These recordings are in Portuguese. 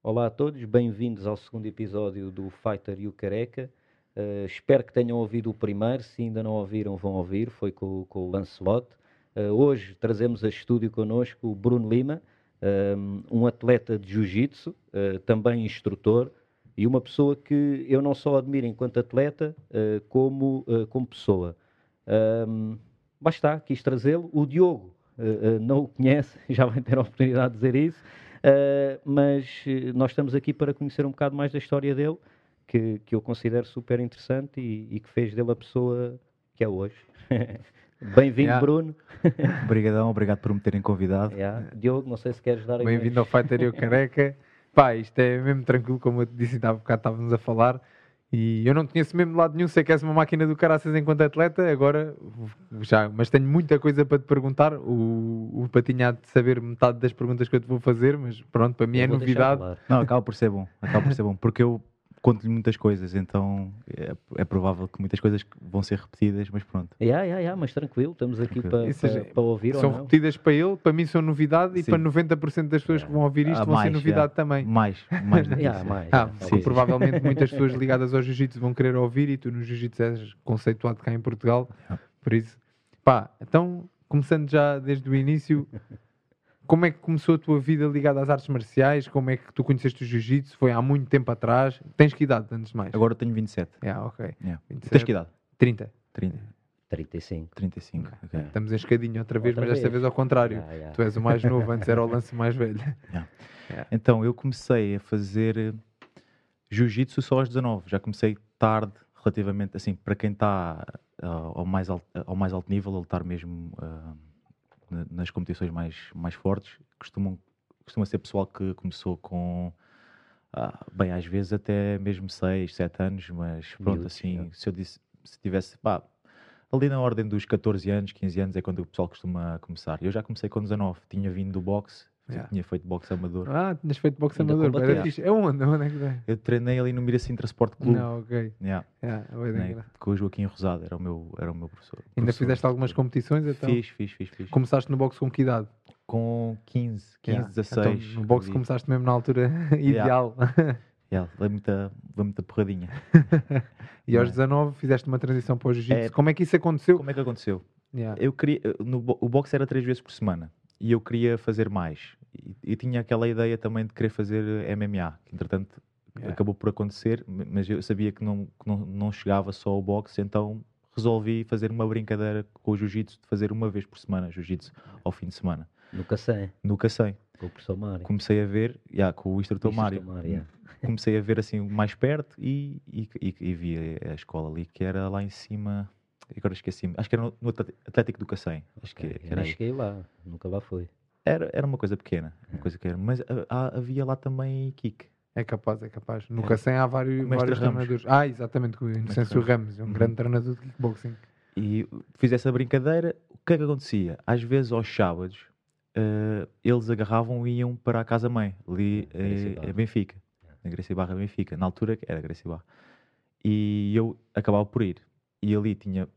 Olá a todos, bem-vindos ao segundo episódio do Fighter e o Careca. Uh, espero que tenham ouvido o primeiro, se ainda não ouviram, vão ouvir, foi com, com o Lancelot. Uh, hoje trazemos a estúdio connosco o Bruno Lima, um, um atleta de Jiu-Jitsu, também instrutor, e uma pessoa que eu não só admiro enquanto atleta, como, como pessoa. Um, basta, quis trazê-lo. O Diogo não o conhece, já vai ter a oportunidade de dizer isso. Uh, mas eh, nós estamos aqui para conhecer um bocado mais da história dele, que, que eu considero super interessante e, e que fez dele a pessoa que é hoje. Bem-vindo, yeah. Bruno. Obrigadão, obrigado por me terem convidado. Yeah. Diogo, não sei se queres dar Bem-vindo ao Fighter e o Careca. Pá, isto é mesmo tranquilo, como eu te disse, há bocado estávamos a falar. E eu não conheço mesmo de lado nenhum, sei que és uma máquina do caraças enquanto atleta, agora já, mas tenho muita coisa para te perguntar. O, o Patinha há de saber metade das perguntas que eu te vou fazer, mas pronto, para mim eu é novidade. Não, acaba por ser bom, acaba por ser bom, porque eu conto-lhe muitas coisas, então é, é, provável que muitas coisas vão ser repetidas, mas pronto. Yeah, yeah, yeah, mas tranquilo, estamos aqui para, para, para ouvir. São repetidas para ele, para mim são novidade sim. e para 90% das pessoas yeah. que vão ouvir isto ah, vão mais, ser novidade yeah. também. Mais, mais, yeah, mais ah, sim, provavelmente muitas pessoas ligadas ao jiu-jitsu vão querer ouvir e tu no jiu-jitsu és conceituado cá em Portugal, por isso, pá, então começando já desde o início. Como é que começou a tua vida ligada às artes marciais? Como é que tu conheceste o jiu-jitsu? Foi há muito tempo atrás? Tens que idade, antes de mais? Agora tenho 27. É, yeah, ok. Yeah. 27. Tens que idade? 30. 30. 35. 35. Okay. Estamos em escadinho outra vez, outra mas desta vez ao contrário. Yeah, yeah. Tu és o mais novo, antes era o lance mais velho. Então, eu comecei a fazer eh, jiu-jitsu só aos 19. Já comecei tarde, relativamente, assim, para quem está uh, ao, mais alto, ao mais alto nível, a lutar mesmo. Uh, nas competições mais, mais fortes, costumam, costuma ser pessoal que começou com, ah, bem, às vezes até mesmo 6, 7 anos, mas pronto, assim, se eu disse, se tivesse, pá, ali na ordem dos 14 anos, 15 anos é quando o pessoal costuma começar. Eu já comecei com 19, tinha vindo do boxe, Yeah. Tinha feito boxe amador. Ah, tinhas feito boxe Ainda amador. Era fixe. É onde? onde é que é? Eu treinei ali no Miracinho Transporte Clube. Não, ok. Yeah. Yeah, Treinei, com o Joaquim Rosado, era o meu, era o meu professor. Ainda professor. fizeste algumas competições então? Fiz, fiz, fiz, fiz. Começaste no boxe com que idade? Com 15, 15, yeah. 16. Então, no boxe começaste mesmo na altura ideal. Yeah, muita, veio muita porradinha. e aos 19 fizeste uma transição para o jiu-jitsu. É, como é que isso aconteceu? Como é que aconteceu? Yeah. Eu queria, no, o boxe era três vezes por semana e eu queria fazer mais. E, e tinha aquela ideia também de querer fazer MMA, que entretanto yeah. acabou por acontecer, mas eu sabia que não, que não, não chegava só ao boxe, então resolvi fazer uma brincadeira com o jiu-jitsu, de fazer uma vez por semana jiu-jitsu ao fim de semana. Nunca sei. Nunca sei. Com o professor Mário. Comecei a ver, yeah, com o instrutor, Mário. Mário yeah. Comecei a ver assim mais perto e, e, e, e vi a, a escola ali, que era lá em cima agora esqueci-me, acho que era no, no Atlético do Cacém. Acho okay. que era eu cheguei lá, nunca lá fui. Era, era uma coisa pequena, uma coisa que era, mas há, havia lá também kick. É capaz, é capaz. No é. Cacém há vários, vários treinadores. Ah, exatamente, com o Inocêncio Ramos, é um uhum. grande treinador de kickboxing. E fiz essa brincadeira, o que é que acontecia? Às vezes, aos sábados, uh, eles agarravam e iam para a casa-mãe, ali uh, em Benfica, na Gracia Barra Benfica. Na altura era Gracia Barra. E eu acabava por ir. E ali tinha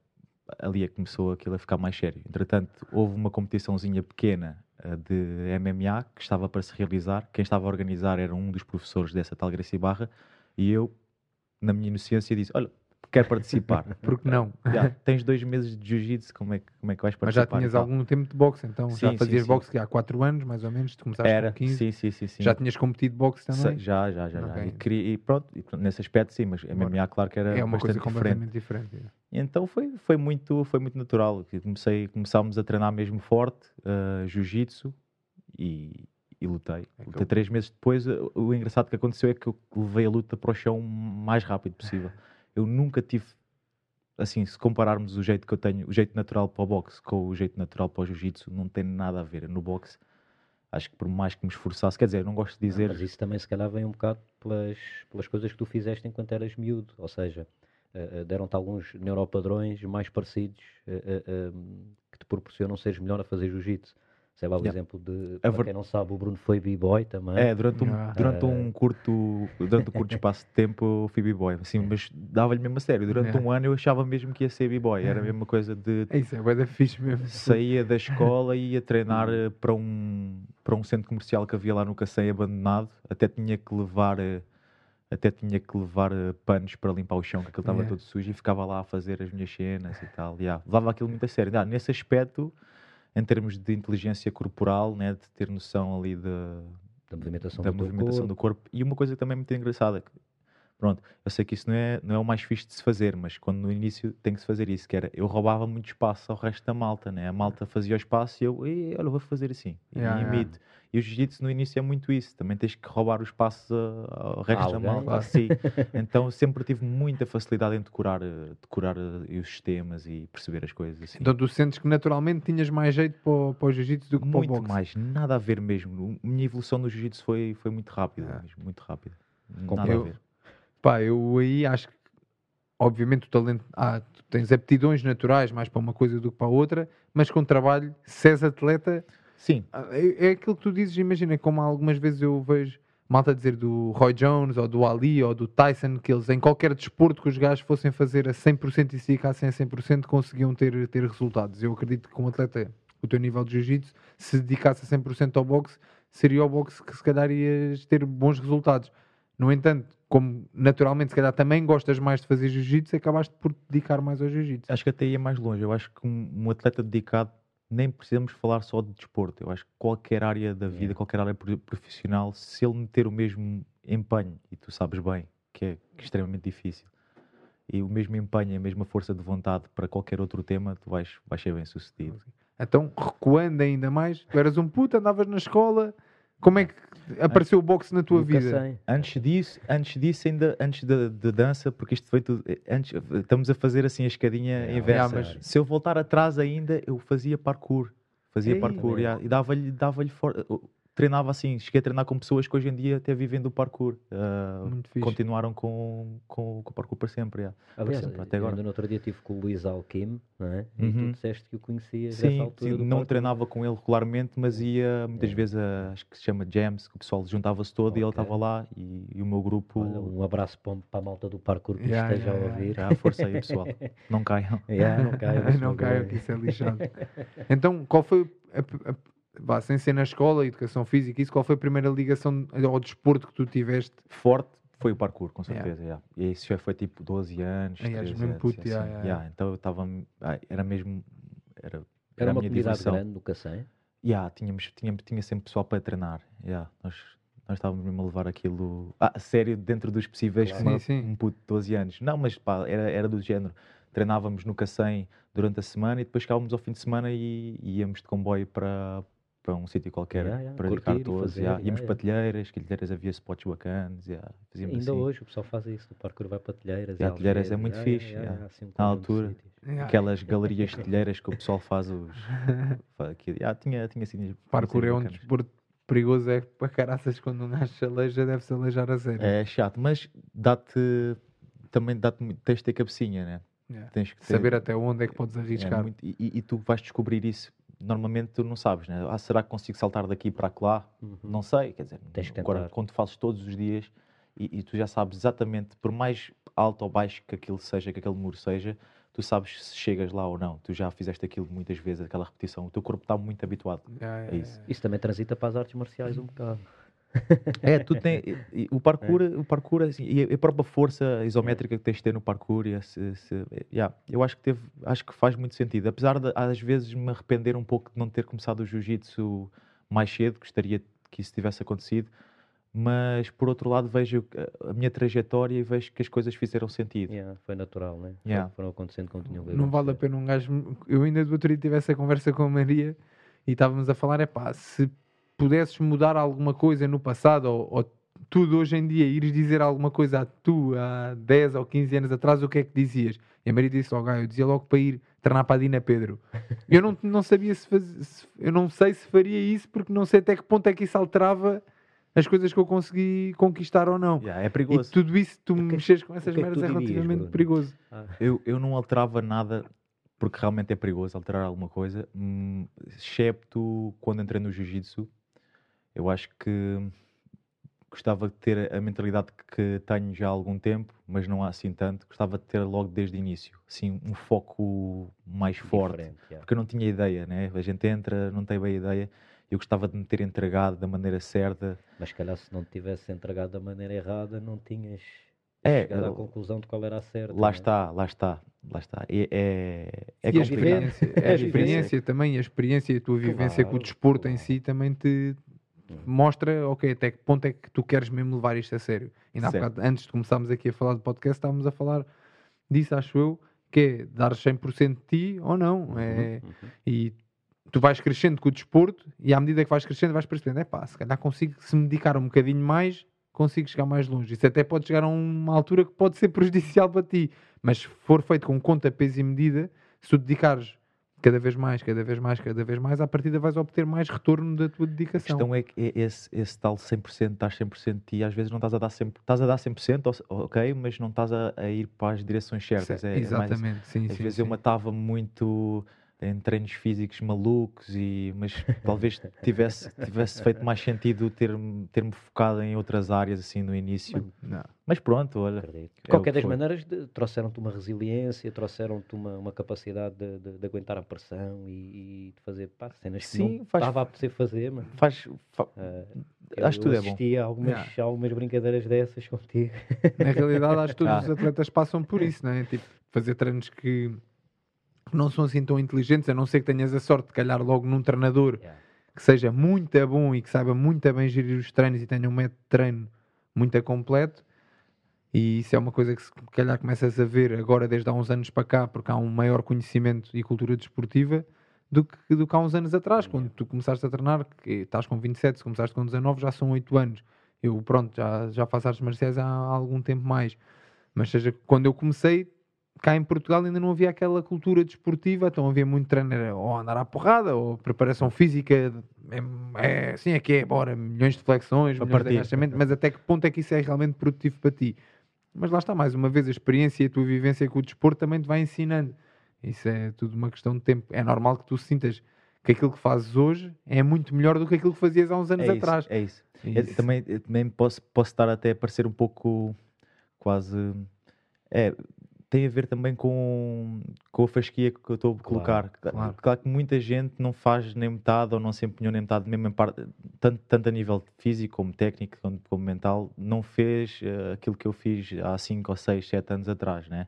ali é que começou aquilo a ficar mais sério. Entretanto, houve uma competiçãozinha pequena uh, de MMA que estava para se realizar. Quem estava a organizar era um dos professores dessa tal Gracie Barra e eu, na minha inocência, disse: Olha, quero participar. Porque não? Já, tens dois meses de jiu-jitsu, como é, que, como é que vais participar? Mas já tinhas algum tempo de boxe, então sim, já fazias sim, boxe há 4 anos, mais ou menos, tu começaste Era, com 15. Sim, sim, sim, sim. Já tinhas competido boxe também? Já, já, já. Okay. já. E, queria, e, pronto, e, nesse aspecto sim, mas MMA claro que era é uma coisa completamente diferente. diferente é. Então foi, foi, muito, foi muito natural. Comecei, começámos a treinar mesmo forte, uh, jiu-jitsu e, e lutei. É lutei três meses depois. O engraçado que aconteceu é que eu levei a luta para o chão o mais rápido possível. Eu nunca tive assim, se compararmos o jeito que eu tenho, o jeito natural para o boxe com o jeito natural para o jiu-jitsu, não tem nada a ver. No boxe, acho que por mais que me esforçasse, quer dizer, não gosto de dizer. Mas isso também, se calhar, vem um bocado pelas, pelas coisas que tu fizeste enquanto eras miúdo, ou seja, uh, deram-te alguns neuropadrões mais parecidos uh, uh, que te proporcionam seres melhor a fazer jiu-jitsu. Sei lá, o Yeah. exemplo de, A para ver- quem não sabe, o Bruno foi b-boy também. É, durante um, Ah. durante Ah. um curto durante um curto espaço de tempo eu fui b-boy, assim, mas dava-lhe mesmo a sério. Durante Yeah. um ano eu achava mesmo que ia ser b-boy. Era a mesma coisa de É isso, é da fixe mesmo. saía da escola e ia treinar eh, para um, para um centro comercial que havia lá no Cacém abandonado. Até tinha que levar eh, até tinha que levar eh, panos para limpar o chão, que aquilo estava Yeah. todo sujo e ficava lá a fazer as minhas cenas e tal. Yeah, levava aquilo muito a sério. Ah, nesse aspecto, em termos de inteligência corporal, né, de ter noção ali de, Da movimentação da do movimentação do corpo. E uma coisa também muito engraçada, pronto, eu sei que isso não é, não é o mais fixe de se fazer, mas quando no início tem que se fazer isso, que era, eu roubava muito espaço ao resto da malta, né? A malta fazia o espaço e eu, "Ei, olha, vou fazer assim, e Yeah, yeah. imito. E o jiu-jitsu no início é muito isso, também tens que roubar o espaço a- ao resto da alguém. malta. Claro. Sim. Então sempre tive muita facilidade em decorar, eh, decorar eh, os sistemas e perceber as coisas assim. Então tu sentes que naturalmente tinhas mais jeito para o, para o jiu-jitsu do que para o muito boxe. mais, nada a ver mesmo. A minha evolução no jiu-jitsu foi, foi muito rápida, Ah. mesmo, muito rápida. Nada a eu- ver. Pá, eu aí acho que, obviamente, o talento. Ah, tu tens aptidões naturais mais para uma coisa do que para outra, mas com trabalho, se és atleta, Sim, ah, é, é aquilo que tu dizes. Imagina, como algumas vezes eu vejo malta dizer do Roy Jones ou do Ali ou do Tyson, que eles em qualquer desporto que os gajos fossem fazer a 100% e se dedicassem a 100%, conseguiam ter, ter resultados. Eu acredito que, como atleta, o teu nível de jiu-jitsu, se dedicasse a 100% ao boxe, seria o boxe que se calhar ias ter bons resultados. No entanto, como naturalmente se calhar também gostas mais de fazer jiu-jitsu, acabaste por te dedicar mais ao jiu-jitsu. acho que até ia mais longe. Eu acho que um, um atleta dedicado nem precisamos falar só de desporto. Eu acho que qualquer área da vida, Yeah. qualquer área pro- profissional, se ele meter o mesmo empenho, e tu sabes bem que é extremamente difícil, e o mesmo empenho, a mesma força de vontade para qualquer outro tema, tu vais, vais ser bem sucedido. Então, recuando ainda mais, tu eras um puto, andavas na escola, como é que apareceu o boxe na tua Nunca vida? sei. Antes disso, antes disso ainda, antes da da dança, porque isto foi tudo, eh, antes, estamos a fazer assim a escadinha Yeah, inversa. yeah, Se eu voltar atrás ainda, eu fazia parkour. Fazia Ei, parkour, e dava-lhe dava for... treinava assim, cheguei a treinar com pessoas que hoje em dia até vivem do parkour. ah, Muito fixe. continuaram com, com, com o parkour para sempre. yeah. Aliás, sempre, até agora. no outro dia estive com o Luís Alquim, não é? E Uhum. tu disseste que o conhecias Sim, altura. sim, não parkour. treinava com ele regularmente, mas ia muitas Yeah. vezes a, acho que se chama jams, que o pessoal juntava-se todo e ele estava lá e, e o meu grupo. Olha, um abraço para, para a malta do parkour que Yeah, esteja yeah, a ouvir. Já, força aí, pessoal. Não caiam. Yeah, não caiam, não caiam, que isso é lixado. então, qual foi, a, a, vá, sem ser na escola, educação física, isso, qual foi a primeira ligação ao desporto que tu tiveste? Forte foi o parkour, com Yeah. certeza. yeah. E isso já foi tipo 12 anos. És 13 mesmo anos, puto, assim, yeah, yeah, yeah. Então eu estava. Era mesmo. Era, Era era a uma minha comunidade diversão. grande no Cacém. Yeah, tínhamos, tínhamos, tinha sempre pessoal para treinar. Yeah, nós, nós estávamos mesmo a levar aquilo ah, a sério dentro dos possíveis Claro. como Sim, sim. um puto de 12 anos. Não, mas pá, era, era do género. Treinávamos no Cacém durante a semana e depois ficávamos ao fim de semana e, e íamos de comboio para, para um sítio qualquer Yeah, yeah, para curtir e todos. fazer, yeah. yeah, Íamos yeah. que telheiras havia spots bacanas. Yeah. Ainda assim. hoje o pessoal faz isso. O parkour vai para telheiras. Yeah, e telheiras é muito yeah, fixe, yeah, yeah. yeah, assim Na altura. Aquelas galerias de telheiras que o pessoal faz os. Yeah, tinha, tinha assim. Parkour é um desporto perigoso, é para caraças quando um gajo se aleija, deve-se aleijar a sério. É chato, mas dá-te. Também dá-te. muito- Tens de ter cabecinha, né? Yeah. Tens que ter, Saber até onde é que podes é arriscar. muito- e, e- e tu vais descobrir isso. Normalmente tu não sabes, né? Ah, será que consigo saltar daqui para lá? Uhum. Não sei, quer dizer, Tens que agora tentar. quando tu fazes todos os dias e, e tu já sabes exatamente, por mais alto ou baixo que aquilo seja, que aquele muro seja, tu sabes se chegas lá ou não. Tu já fizeste aquilo muitas vezes, aquela repetição. O teu corpo está muito habituado. Yeah, yeah, É isso. yeah. Isso também transita para as artes marciais um bocado. É, tu tem, e- e o parkour, o parkour assim, e a própria força isométrica que tens de ter no parkour, e esse- esse- yeah, eu acho que teve, acho que faz muito sentido. Apesar de às vezes me arrepender um pouco de não ter começado o jiu-jitsu mais cedo, gostaria que isso tivesse acontecido, mas por outro lado vejo a- a minha trajetória e vejo que as coisas fizeram sentido. Yeah, foi natural, né? Yeah. Foram acontecendo como tinham Não vale a pena um gajo. Eu ainda do outro dia tive essa conversa com a Maria e estávamos a falar: é pá, se pudesses mudar alguma coisa no passado ou, ou tu hoje em dia ires dizer alguma coisa a tu há 10 ou 15 anos atrás, o que é que dizias? E a Maria disse logo: ah, eu dizia logo para ir treinar para a Dina Pedro. Eu não, não sabia se, faz, se- Eu não sei se faria isso porque não sei até que ponto é que isso alterava as coisas que eu consegui conquistar ou não. Yeah, é E perigoso. tudo isso, tu é que- mexeres com essas que é merdas é dirias, relativamente Bruno? perigoso. Ah, Eu, eu não alterava nada porque realmente é perigoso alterar alguma coisa, hum, excepto quando entrei no Jiu-Jitsu, eu acho que gostava de ter a mentalidade que tenho já há algum tempo, mas não há assim tanto. Gostava de ter logo desde o início, assim, um foco mais forte, yeah. porque eu não tinha ideia, né? A gente entra, não tem bem ideia. Eu gostava de me ter entregado da maneira certa. Mas se calhar se não tivesse entregado da maneira errada, não tinhas É, chegado à conclusão de qual era a certa. Lá né? está, lá está, lá está. É, é, é e a experiência, É a experiência também, a experiência e a tua vivência com o Claro, desporto em claro. si também te. Mostra, ok, até que ponto é que tu queres mesmo levar isto a sério. Ainda há Certo. bocado, antes de começarmos aqui a falar do podcast, estávamos a falar disso, acho eu, que é dar 100% de ti ou não. É, Uhum. e tu vais crescendo com o desporto e à medida que vais crescendo vais percebendo, é pá, se calhar consigo, se me dedicar um bocadinho mais, consigo chegar mais longe. Isso até pode chegar a uma altura que pode ser prejudicial para ti, mas se for feito com conta, peso e medida, se tu dedicares cada vez mais, cada vez mais, cada vez mais, à partida vais obter mais retorno da tua A dedicação. questão é que é esse, esse tal 100%, estás 100% de ti, às vezes não estás a dar 100%, estás a dar 100%, ou- ok, mas não estás a, a ir para as direções certas. É- é mais- Exatamente, sim, às sim, vezes eu sim. matava muito em treinos físicos malucos, e, mas talvez tivesse, tivesse feito mais sentido ter-me ter focado em outras áreas assim no início. Não. Mas pronto, olha. De É o qualquer que das foi. maneiras, de- trouxeram-te uma resiliência, trouxeram-te uma, uma capacidade de, de- de aguentar a pressão e, e de fazer pá, cenas que Sim, não faz- estava a apetecer fazer, mano. Faz, fa- Ah, Acho que tudo é bom. a algumas, Yeah. a algumas brincadeiras dessas contigo. Na realidade, acho que todos Ah. os atletas passam por isso, não é? Tipo, fazer treinos que não são assim tão inteligentes, a não ser que tenhas a sorte de calhar logo num treinador Yeah. que seja muito bom e que saiba muito bem gerir os treinos e tenha um método de treino muito completo. E isso é uma coisa que se calhar começas a ver agora desde há uns anos para cá, porque há um maior conhecimento e cultura desportiva do que, do que há uns anos atrás, quando tu começaste a treinar, que estás com 27, se começaste com 19, já são 8 anos. Eu, pronto, já, já faço artes marciais há algum tempo mais. Mas seja, quando eu comecei, cá em Portugal ainda não havia aquela cultura desportiva, então havia muito treino, ou andar à porrada, ou preparação física, é, é assim é que é, bora, milhões de flexões, Para milhões de partir. agachamentos, mas até que ponto é que isso é realmente produtivo para ti? Mas lá está, mais uma vez, a experiência e a tua vivência com o desporto também te vai ensinando. Isso é tudo uma questão de tempo. É normal que tu sintas que aquilo que fazes hoje é muito melhor do que aquilo que fazias há uns anos é isso, atrás. é isso. Eu Isso. também, também posso, posso estar até a parecer um pouco quase. É, tem a ver também com, com a fasquia que eu estou a Claro, colocar. claro. Claro. que muita gente não faz nem metade ou não se empenhou nem metade, mesmo em parte, tanto, tanto a nível físico como técnico como, como mental, não fez eh, aquilo que eu fiz há 5 ou 6, 7 anos atrás, né?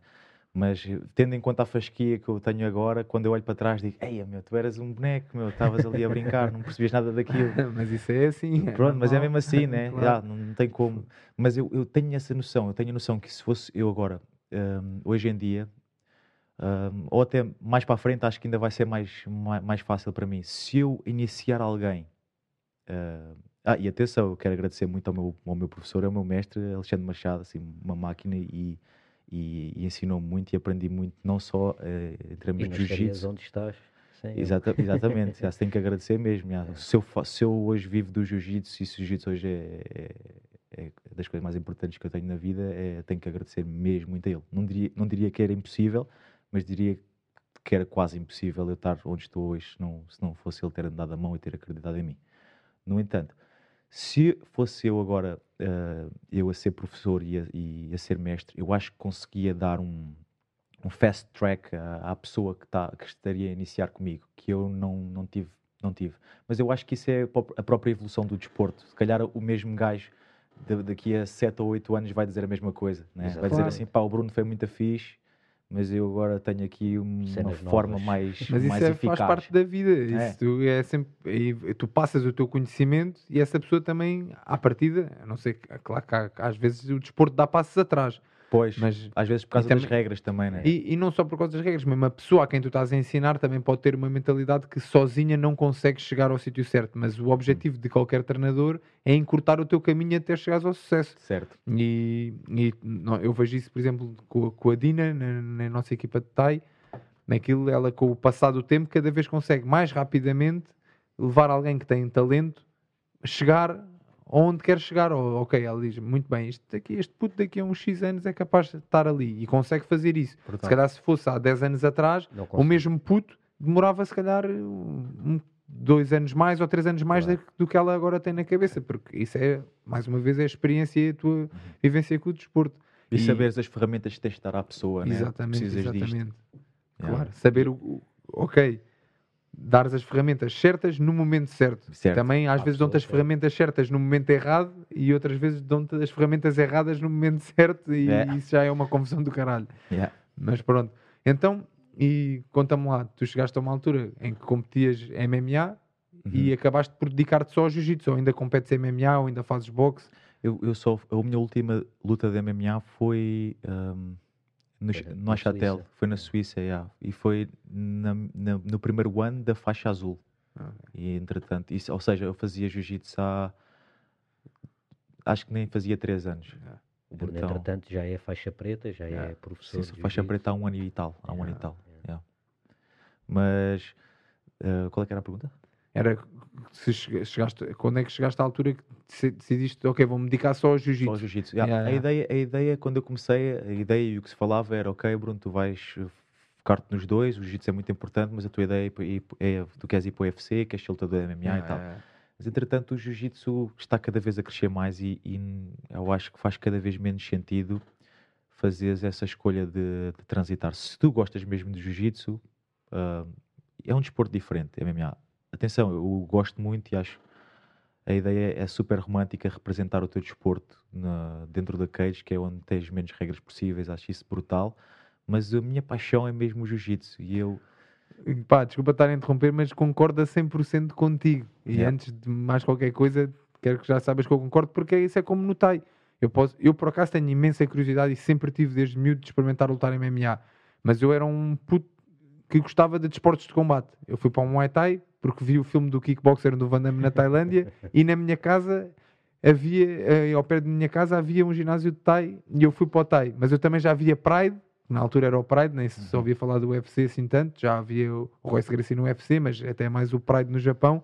Mas tendo em conta a fasquia que eu tenho agora, quando eu olho para trás digo, ei meu, tu eras um boneco, meu, estavas ali a brincar, não percebias nada daquilo. mas isso é assim. é Pronto, mas é mesmo assim, né? Claro. Já, não, não tem como. Mas eu, eu tenho essa noção, eu tenho a noção que se fosse eu agora, hum, hoje em dia, hum, ou até mais para a frente, acho que ainda vai ser mais, mais, mais fácil para mim. Se eu iniciar alguém. hum, ah, e atenção, eu quero agradecer muito ao meu, ao meu professor, ao meu mestre, Alexandre Machado, assim, uma máquina e, e, e ensinou-me muito e aprendi muito, não só eh, em termos de jiu-jitsu, onde estás. ele. Exata, exatamente, já se tem que agradecer mesmo. já. Se, eu, se eu hoje vivo do jiu-jitsu e se o jiu-jitsu hoje é, é- é das coisas mais importantes que eu tenho na vida, é, tenho que agradecer mesmo muito a ele. Não diria, não diria que era impossível, mas diria que era quase impossível eu estar onde estou hoje não, se não fosse ele ter andado a mão e ter acreditado em mim. No entanto, se fosse eu agora, eh, eu a ser professor e a, e a ser mestre, eu acho que conseguia dar um, um fast track à, à pessoa que, tá, que estaria a iniciar comigo, que eu não, não, tive, não tive. Mas eu acho que isso é a pró- a própria evolução do desporto. Se calhar o mesmo gajo daqui a 7 ou 8 anos vai dizer a mesma coisa. Né? Vai dizer assim, pá, o Bruno foi muito fixe, mas eu agora tenho aqui um- uma Cenas forma novas. mais, Mas isso mais é- eficaz. faz parte da vida. Isso É. tu, é sempre, tu passas o teu conhecimento e essa pessoa também, à partida, a não sei, claro que há- às vezes o desporto dá passos atrás, Pois, mas às vezes por causa também- das regras também, né? E, e não só por causa das regras, mesmo a pessoa a quem tu estás a ensinar também pode ter uma mentalidade que sozinha não consegue chegar ao sítio certo. Mas o objetivo de qualquer treinador é encurtar o teu caminho até chegares ao sucesso. Certo. E, e não, eu vejo isso, por exemplo, com, a- com a Dina, na, na nossa equipa de TAI. Naquilo, ela, com o passar do tempo, cada vez consegue mais rapidamente levar alguém que tem talento a chegar aonde quer chegar. Ou, ok, ela diz, muito bem, isto daqui, este puto daqui a uns X anos é capaz de estar ali e consegue fazer isso. Brutal. Se calhar se fosse há 10 anos atrás, o mesmo puto demorava se calhar um, dois anos mais ou três anos mais Claro. da- do que ela agora tem na cabeça, porque isso é, mais uma vez, é a experiência e a tua vivência com o desporto. E, saberes as ferramentas que tens de dar à pessoa, né? Exatamente, Precisas disto. exatamente. Yeah. Claro, saber o, o- ok, dares as ferramentas certas no momento certo. Certo. Também às vezes dão-te as ferramentas certas no momento errado e outras vezes dão-te as ferramentas erradas no momento certo e É. isso já é uma confusão do caralho. Yeah. Mas pronto. Então, e conta-me lá, tu chegaste a uma altura em que competias MMA e Uhum. acabaste por dedicar-te só ao jiu-jitsu, ou ainda competes MMA, ou ainda fazes boxe. Eu, eu só, a minha última luta de MMA foi um, no, Foi na- no Achatel, Suíça. foi na Suíça, yeah. e foi na- na- no primeiro ano da faixa azul. Ah. E entretanto, isso, ou seja, eu fazia jiu-jitsu há acho que nem fazia três anos. O Bruno, Então- entretanto, já é faixa preta, já Yeah. é professor. Sim, de faixa preta há um ano e tal. Há um ano e Yeah, tal. yeah. yeah. Mas uh, qual é que era a pergunta? Era se che- chegaste, quando é que chegaste à altura que deci- decidiste, ok, vou-me dedicar só ao Só o jiu-jitsu? jiu-jitsu. Yeah, Yeah, a, yeah. Ideia, a ideia, quando eu comecei, a ideia e o que se falava era: ok, Bruno, tu vais uh, focar-te nos dois, o jiu-jitsu é muito importante, mas a tua ideia é, ir- é tu queres ir para o UFC, queres ser lutador de MMA e tal. Mas entretanto, o jiu-jitsu está cada vez a crescer mais e, e eu acho que faz cada vez menos sentido fazeres essa escolha de, de transitar. Se tu gostas mesmo de jiu-jitsu, ah, é um desporto diferente, MMA. Atenção, eu gosto muito e acho a ideia é super romântica representar o teu desporto na- dentro da cage, que é onde tens menos regras possíveis, acho isso brutal. Mas a minha paixão é mesmo o jiu-jitsu e eu Pá, desculpa estar a interromper, mas concordo a 100% contigo. E Yeah. antes de mais qualquer coisa, quero que já saibas que eu concordo, porque isso é como no Tai. Eu, posso, eu, por acaso, tenho imensa curiosidade e sempre tive desde miúdo de experimentar lutar em MMA. Mas eu era um puto que gostava de desportos de combate. Eu fui para um Muay Thai porque vi o filme do kickboxer do Van Damme na Tailândia e na minha casa havia, eh, ao pé da minha casa havia um ginásio de Thai e eu fui para o Thai. Mas eu também já via Pride, na altura era o Pride, nem se só ouvia falar do UFC assim tanto, já havia o Royce Gracie no UFC, mas até mais o Pride no Japão.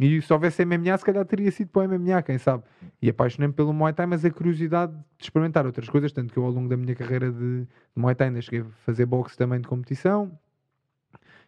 E se houvesse MMA, se calhar teria sido para o MMA, quem sabe. E apaixonei-me pelo Muay Thai, mas a curiosidade de experimentar outras coisas, tanto que eu ao longo da minha carreira de, de Muay Thai ainda cheguei a fazer boxe também de competição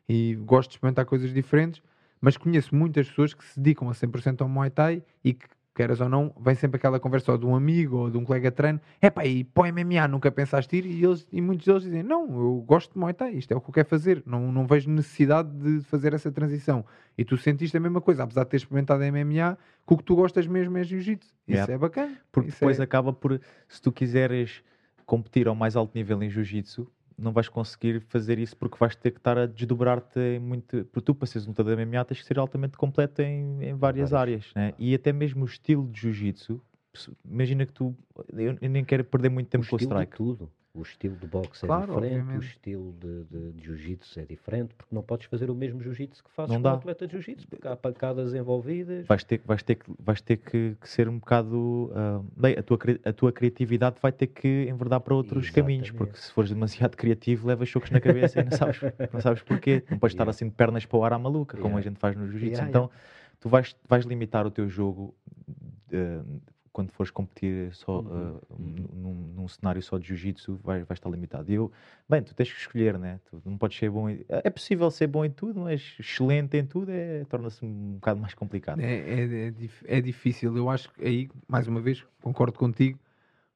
e gosto de experimentar coisas diferentes, mas conheço muitas pessoas que se dedicam a 100% ao Muay Thai e que, queiras ou não, vem sempre aquela conversa ou de um amigo ou de um colega de treino, é pá, e para o MMA nunca pensaste ir? E, eles, e muitos deles dizem, não, eu gosto de Muay Thai, isto é o que eu quero fazer, não, não vejo necessidade de fazer essa transição. E tu sentiste a mesma coisa, apesar de ter experimentado MMA, que o que tu gostas mesmo é Jiu-Jitsu. Isso Yeah. é bacana. Porque Isso depois é- acaba por, se tu quiseres competir ao mais alto nível em jiu-jitsu, não vais conseguir fazer isso porque vais ter que estar a desdobrar-te em muito. Porque tu, para seres um lutador de MMA, tens que ser altamente completo em, em várias áreas. Né? E até mesmo o estilo de jiu-jitsu. Imagina que tu. Eu, eu nem quero perder muito O tempo com o estilo de strike. tudo. O estilo de boxe é Claro, diferente, o obviamente. estilo de, de, de jiu-jitsu é diferente, porque não podes fazer o mesmo jiu-jitsu que fazes Não com dá. um atleta de jiu-jitsu, porque há pancadas envolvidas. Vais ter, vais ter, que, vais ter que, que ser um bocado. ah, bem, a, tua, a tua criatividade vai ter que enverdar para outros caminhos, Exatamente. porque se fores demasiado criativo, levas chocos na cabeça e não sabes, não sabes porquê. Não podes estar Yeah. assim de pernas para o ar à maluca, como a Yeah. gente faz no jiu-jitsu. Yeah, então, tu vais, vais limitar o teu jogo ah, quando fores competir só Uhum. ah, num, num cenário só de jiu-jitsu, vais, vais estar limitado. E eu, bem, tu tens que escolher, né? Tu não podes ser bom. Em, é possível ser bom em tudo, mas excelente em tudo é, torna-se um bocado mais complicado. É, é, é, é difícil. Eu acho que aí, mais uma vez, concordo contigo,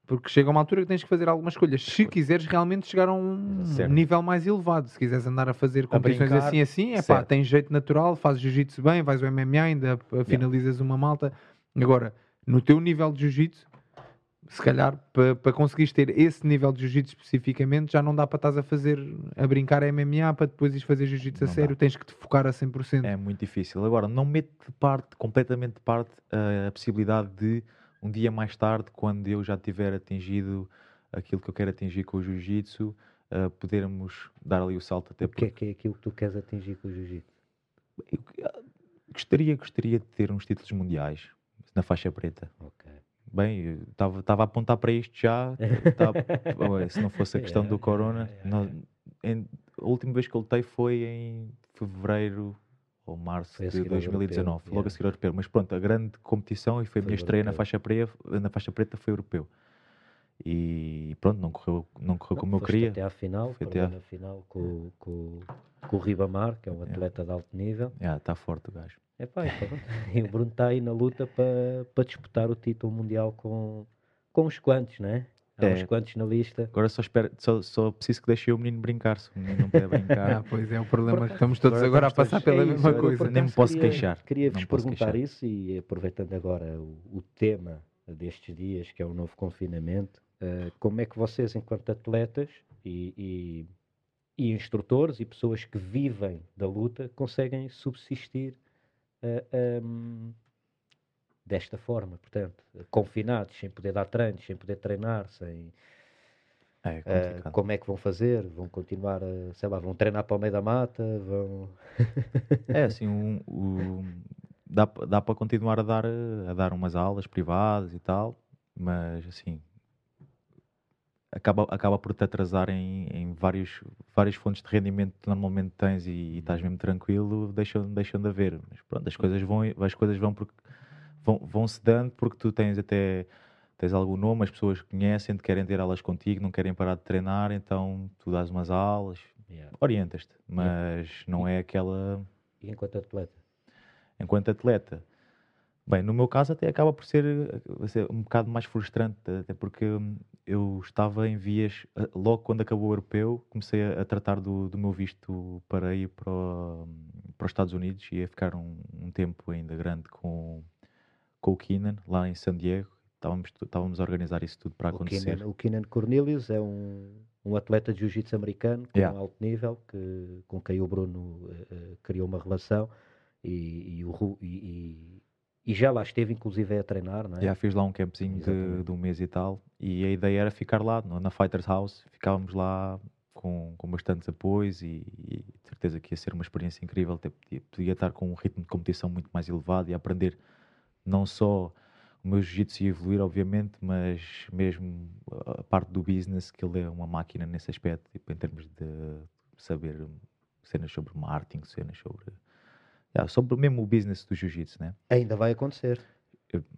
porque chega uma altura que tens que fazer algumas escolhas. Se quiseres realmente chegar a um Certo. nível mais elevado, se quiseres andar a fazer competições assim, assim, é pá, tens jeito natural, fazes jiu-jitsu bem, vais ao MMA, ainda uh, finalizas uma malta. Agora, no teu nível de jiu-jitsu, se calhar para pa conseguires ter esse nível de jiu-jitsu especificamente, já não dá para estás a fazer, a brincar MMA para depois ires fazer jiu-jitsu a Não dá. sério, tens que te focar a 100%. É muito difícil. Agora, não mete de parte, completamente de parte, a possibilidade de um dia mais tarde, quando eu já tiver atingido aquilo que eu quero atingir com o jiu-jitsu, eh, podermos dar ali o salto até O que é que é aquilo que tu queres atingir com o jiu-jitsu? gostaria, gostaria de ter uns títulos mundiais na faixa preta. Bem, estava a apontar para isto já. tava- Ué, se não fosse a questão do Corona. Yeah, nós- em- a última vez que eu lutei foi em fevereiro ou março a de seguir ao 2019, europeu, logo a yeah. seguir ao europeu. Mas pronto, a grande competição e foi a Foi minha o estreia na faixa, preta, na faixa preta foi europeu. E pronto, não correu, não correu como eu queria. até à final, Fui até à- na final com, com, com o Ribamar, que é um atleta de alto nível. Está forte o gajo. Epá, e pronto. E o Bruno está aí na luta para para disputar o título mundial com, com uns quantos, né? Há uns É. quantos na lista. Agora só, espero, só, só preciso que deixe o menino brincar. Se o menino não puder Ah, brincar, pois é o problema. Por acaso, Estamos todos agora agora a estamos passar pela É isso, mesma coisa. Nem me posso queria- queixar. Queria-vos Não perguntar queixar. isso e aproveitando agora o, o tema destes dias, que é o novo confinamento, eh, como é que vocês, enquanto atletas e, e- e instrutores e pessoas que vivem da luta, conseguem subsistir eh, ehm, desta forma, portanto, confinados, sem poder dar treinos, sem poder treinar, sem é complicado. como é que vão fazer? Vão continuar, a, sei lá, vão treinar para o meio da mata, vão É assim, um, um- dá, dá para continuar a dar, a dar umas aulas privadas e tal, mas assim acaba, acaba por te atrasar em, em vários, várias fontes de rendimento que normalmente tens e, e estás mesmo tranquilo, deixam, deixam de haver. Mas pronto, as coisas vão, as coisas vão porque vão, vão se dando porque tu tens até tens algum nome, as pessoas conhecem, te querem ter aulas contigo, não querem parar de treinar, então tu dás umas aulas, Yeah. orientas-te, mas não é aquela E enquanto atleta? enquanto atleta. Bem, no meu caso até acaba por ser, eh, ser um bocado mais frustrante, até porque hum, eu estava em vias, eh, logo quando acabou o europeu, comecei a, a tratar do, do meu visto para ir para, o- para os Estados Unidos e ia ficar um, um tempo ainda grande com, com o Keenan, lá em San Diego. Estávamos, estávamos a organizar isso tudo para O acontecer. Keenan, o Keenan Cornelius é um, um atleta de jiu-jitsu americano com Yeah. alto nível, que, com quem o Bruno eh, criou uma relação e, e o, e, e- e já lá esteve inclusive a treinar, não é? Já fiz lá um campzinho de, de um mês e tal. E a ideia era ficar lá, na Fighters House. Ficávamos lá com, com bastantes apoios e, e de certeza que ia ser uma experiência incrível. Até podia, podia estar com um ritmo de competição muito mais elevado e aprender não só o meu jiu-jitsu ia evoluir, obviamente, mas mesmo a parte do business, que ele é uma máquina nesse aspecto, tipo, em termos de saber cenas sobre marketing, cenas sobre. Já, sobre mesmo o business do jiu-jitsu, né? Ainda vai acontecer.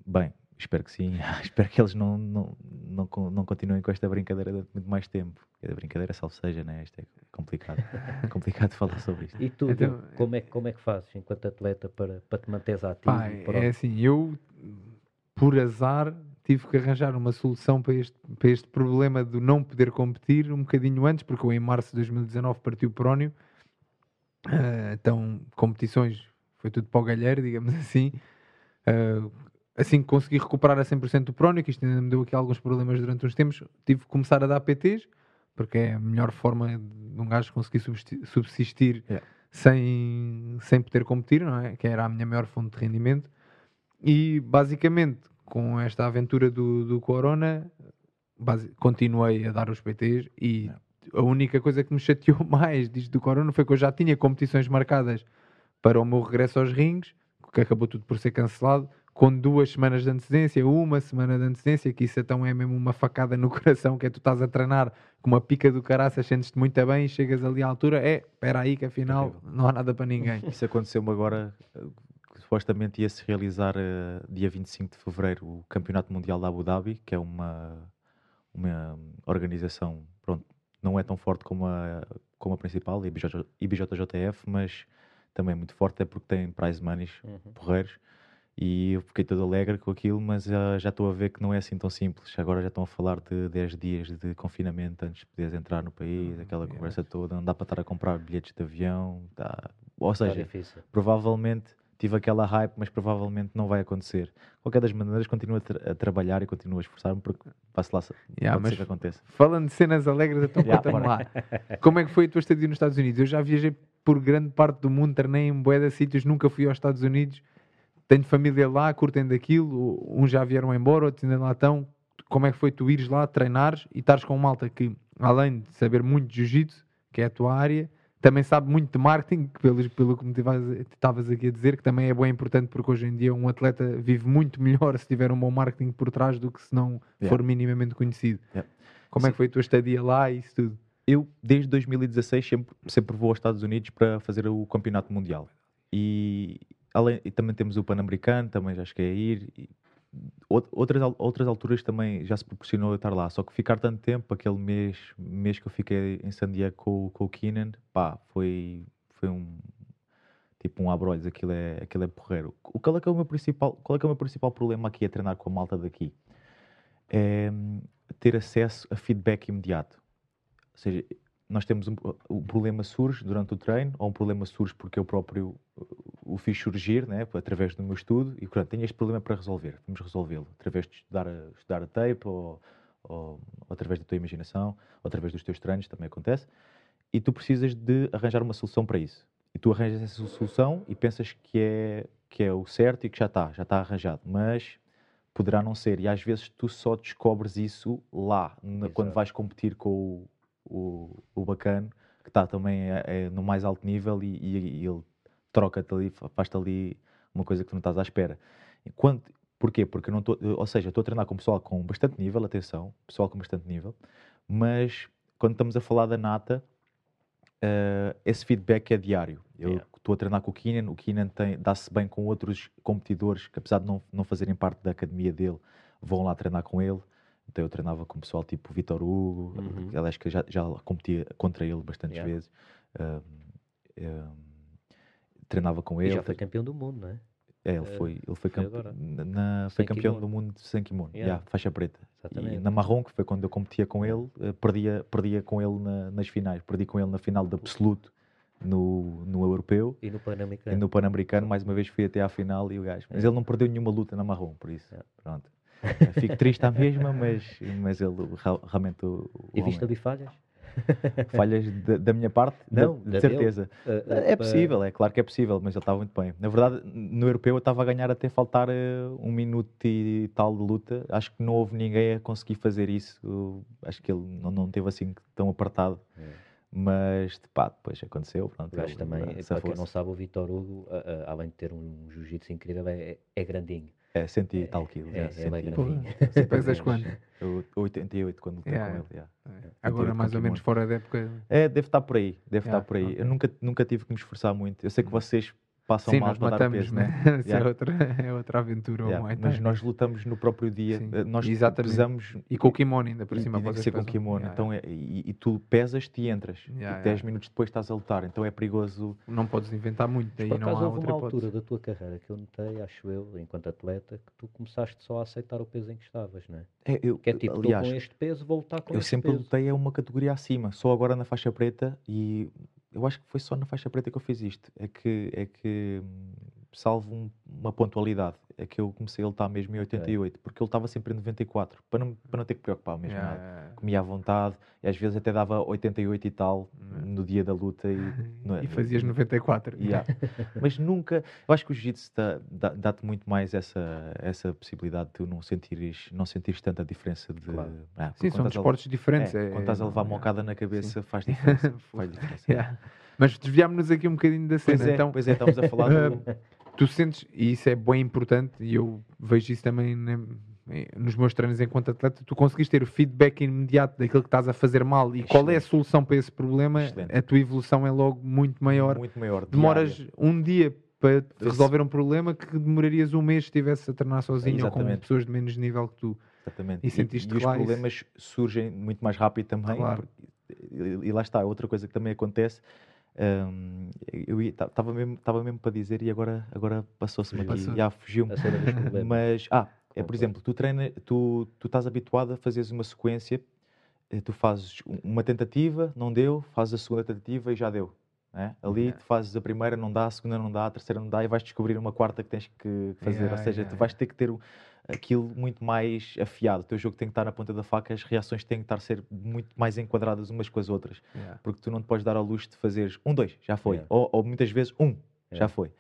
Bem, espero que sim. espero que eles não, não, não, não continuem com esta brincadeira durante muito mais tempo. A brincadeira, salvo seja, né? Isto é complicado. é complicado falar sobre isto. E tu, Então, como, é, que- como é que fazes enquanto atleta para, para te manteres ativo? Pá, é assim, eu, por azar, tive que arranjar uma solução para este, para este problema de não poder competir um bocadinho antes, porque eu em março de 2019 parti o prónio. Ah, então, competições, foi tudo para o galheiro, digamos assim. Ah, assim que consegui recuperar a 100% do prónio, que isto ainda me deu aqui alguns problemas durante uns tempos, tive que começar a dar PTs, porque é a melhor forma de um gajo conseguir subsisti- subsistir Yeah. sem, sem poder competir, não é? Que era a minha maior fonte de rendimento. E basicamente, com esta aventura do, do Corona, basi- continuei a dar os PTs e a única coisa que me chateou mais disto do Corona foi que eu já tinha competições marcadas para o meu regresso aos rings, que acabou tudo por ser cancelado, com duas semanas de antecedência, uma semana de antecedência, que isso então é mesmo uma facada no coração, que é tu estás a treinar com uma pica do caraças, sentes-te muito bem chegas ali à altura, é, espera aí que afinal não há nada para ninguém. Isso aconteceu-me agora, eh, que supostamente ia-se realizar eh, dia 25 de fevereiro o Campeonato Mundial da Abu Dhabi, que é uma, uma organização, pronto, não é tão forte como a, como a principal, IBJ, IBJJF, mas também é muito forte, é porque tem prize monies Uhum. porreiros. E eu fiquei todo alegre com aquilo, mas ah, já estou a ver que não é assim tão simples. Agora já estão a falar de 10 dias de confinamento antes de poderes entrar no país, aquela yeah. conversa toda. Não dá para estar a comprar bilhetes de avião. Tá... Ou Está seja, difícil. provavelmente tive aquela hype, mas provavelmente não vai acontecer. De qualquer das maneiras, continuo a, tra- a trabalhar e continuo a esforçar-me porque passo lá, Yeah, pode mas que aconteça. Falando de cenas alegres, então Yeah, conta-me lá. Como é que foi a tua estadia nos Estados Unidos? Eu já viajei por grande parte do mundo, treinei em bué de sítios, nunca fui aos Estados Unidos. Tenho família lá, curtem daquilo. Uns já vieram embora, outros ainda lá estão. Como é que foi tu ires lá, treinares e estares com malta que, além de saber muito de jiu-jitsu, que é a tua área, também sabe muito de marketing, pelo, pelo que me estavas aqui a dizer, que também é bem importante porque hoje em dia um atleta vive muito melhor se tiver um bom marketing por trás do que se não Yeah. for minimamente conhecido. Yeah. Como é Sim. que foi a tua estadia lá e isso tudo? Eu, desde 2016, sempre, sempre vou aos Estados Unidos para fazer o campeonato mundial. e, além, e também temos o Pan-Americano, também já cheguei a ir. E, outras, outras alturas também já se proporcionou estar lá. Só que ficar tanto tempo, aquele mês, mês que eu fiquei em San Diego com, com o Keenan, pá, foi, foi um tipo um abrolhos, aquilo é, aquilo é porreiro. O, qual, é que é o meu principal, qual é que é o meu principal problema aqui a treinar com a malta daqui? É ter acesso a feedback imediato. Ou seja, nós temos um, o problema surge durante o treino, ou um problema surge porque eu próprio uh, o fiz surgir, né, através do meu estudo, e portanto tenho este problema para resolver, vamos resolvê-lo, através de estudar a, estudar a tape, ou, ou, ou através da tua imaginação, ou através dos teus treinos, também acontece, e tu precisas de arranjar uma solução para isso. E tu arranjas essa solução e pensas que é, que é o certo e que já está, já está arranjado, mas poderá não ser, e às vezes tu só descobres isso lá, na- quando vais competir com o, o, o bacano, que está também é, é no mais alto nível e, e- e ele troca-te ali, fa- faz-te ali uma coisa que tu não estás à espera. Enquanto, porquê? Porque eu não estou, ou seja, estou a treinar com pessoal com bastante nível, atenção, pessoal com bastante nível, mas quando estamos a falar da nata, eh, esse feedback é diário. Eu Yeah. estou a treinar com o Keenan, o Keenan dá-se bem com outros competidores que, apesar de não, não fazerem parte da academia dele, vão lá treinar com ele. Então eu treinava com pessoal tipo Vitor Hugo, Uhum. que aliás que já, já competia contra ele bastantes Yeah. vezes. Ahm, ahm, treinava com E ele. já foi campeão do mundo, não é? É, ele Eh, foi, ele foi, foi campe- na- foi campeão kimono. do mundo sem kimono, Yeah. yeah, faixa preta. Exatamente. E na marrom, que foi quando eu competia com ele, eh, perdia, perdia com ele na- nas finais. Perdi com ele na final de absoluto no, no europeu. E no E Pan-Americano. no Pan-Americano, mais uma vez fui até à final e o gajo. Mas É. ele não perdeu nenhuma luta na marrom, por isso. É. Pronto. Fico triste à mesma, mas, mas ele realmente. O, o E viste ali falhas? falhas da, da minha parte? Da- Não, de dele. certeza. Ah, ah, É pa- possível, é claro que é possível, mas ele estava muito bem. Na verdade, no europeu eu estava a ganhar até faltar eh, um minuto e tal de luta. Acho que não houve ninguém a conseguir fazer isso. Acho que ele não, não teve assim tão apertado. É. Mas pá, depois aconteceu. Pronto, O também, para quem não sabe, o Vitor Hugo, ah, ah, além de ter um jiu-jitsu incrível, é, é grandinho. É, cento e tal quilos. é, é cento bem e- grandinho. Tu pesas quanto? Eu- 88 quando lutei Yeah. com ele. yeah. Agora, mais ou menos fora da época. É, deve estar por aí, deve Yeah, estar por aí. ok. Eu nunca, nunca tive que me esforçar muito. Eu sei que vocês passam Sim, mal nós para dar matamos, peso, né? né? É, Yeah. outra, é outra aventura. o Yeah, Muay Mas nós lutamos no próprio dia. Sim, Eh, Nós exatamente. pesamos E com o kimono ainda por cima. e tem que vocês ser com pesam. kimono. Yeah, Então é- e, e tu pesas-te e entras. Yeah, e 10 yeah. minutos depois estás a lutar. Então é perigoso. Não podes inventar muito, daí não há outra uma altura hipótese. da tua carreira que eu notei, acho eu, enquanto atleta, que tu começaste só a aceitar o peso em que estavas, não é? É, eu, Que é tipo, aliás, com este peso, vou lutar com eu este sempre peso. lutei a uma categoria acima. Só agora na faixa preta e eu acho que foi só na faixa preta que eu fiz isto. É que, é que hum, salvo um- uma pontualidade, é que eu comecei a lutar mesmo em Ok. 88, porque eu estava sempre em 94, para não, para não ter que preocupar mesmo Yeah, nada. yeah, Comia à vontade, e às vezes até dava 88 e tal no dia da luta. E, não é- yeah. E fazias 94. Yeah. Mas nunca. Eu acho que o jiu-jitsu dá- dá- dá-te muito mais essa, essa possibilidade de tu não sentires, não sentires tanta diferença de. Claro. Ah, Sim, são desportos diferentes. é, é- quando estás a levar yeah. mocada na cabeça faz diferença. faz diferença. Yeah. Mas desviámos-nos aqui um bocadinho da cena. Pois é, então, pois é, estamos a falar do. Tu sentes, e isso é bem importante, e eu vejo isso também na- nos meus treinos enquanto atleta, tu conseguiste ter o feedback imediato daquilo que estás a fazer mal e qual é a Excelente. solução para esse problema, Excelente. a tua evolução é logo muito maior. Muito maior. Demoras diária. um dia para resolver um problema que demorarias um mês se estivesse a treinar sozinho ou com pessoas de menos nível que tu. Exatamente. E sentiste e os lá isso? problemas surgem muito mais rápido também. Claro. E, e lá está, outra coisa que também acontece. Hum, eu estava mesmo, tava mesmo para dizer e agora, agora passou-se-me aqui. Passou. Já fugiu-me. Mas, ah, é por exemplo, tu treina, tu, tu estás habituado a fazeres uma sequência, eh, tu fazes um- uma tentativa, não deu, fazes a segunda tentativa e já deu. né? Ali Yeah. tu fazes a primeira, não dá, a segunda não dá, a terceira não dá e vais descobrir uma quarta que tens que fazer. Yeah, Ou seja, yeah, tu vais ter que ter o- aquilo muito mais afiado. O teu jogo tem que estar na ponta da faca, as reações têm que estar a ser muito mais enquadradas umas com as outras. Porque tu não te podes dar ao luxo de fazeres um, dois, já foi. Yeah. Ou, ou muitas vezes um, já Yeah. foi.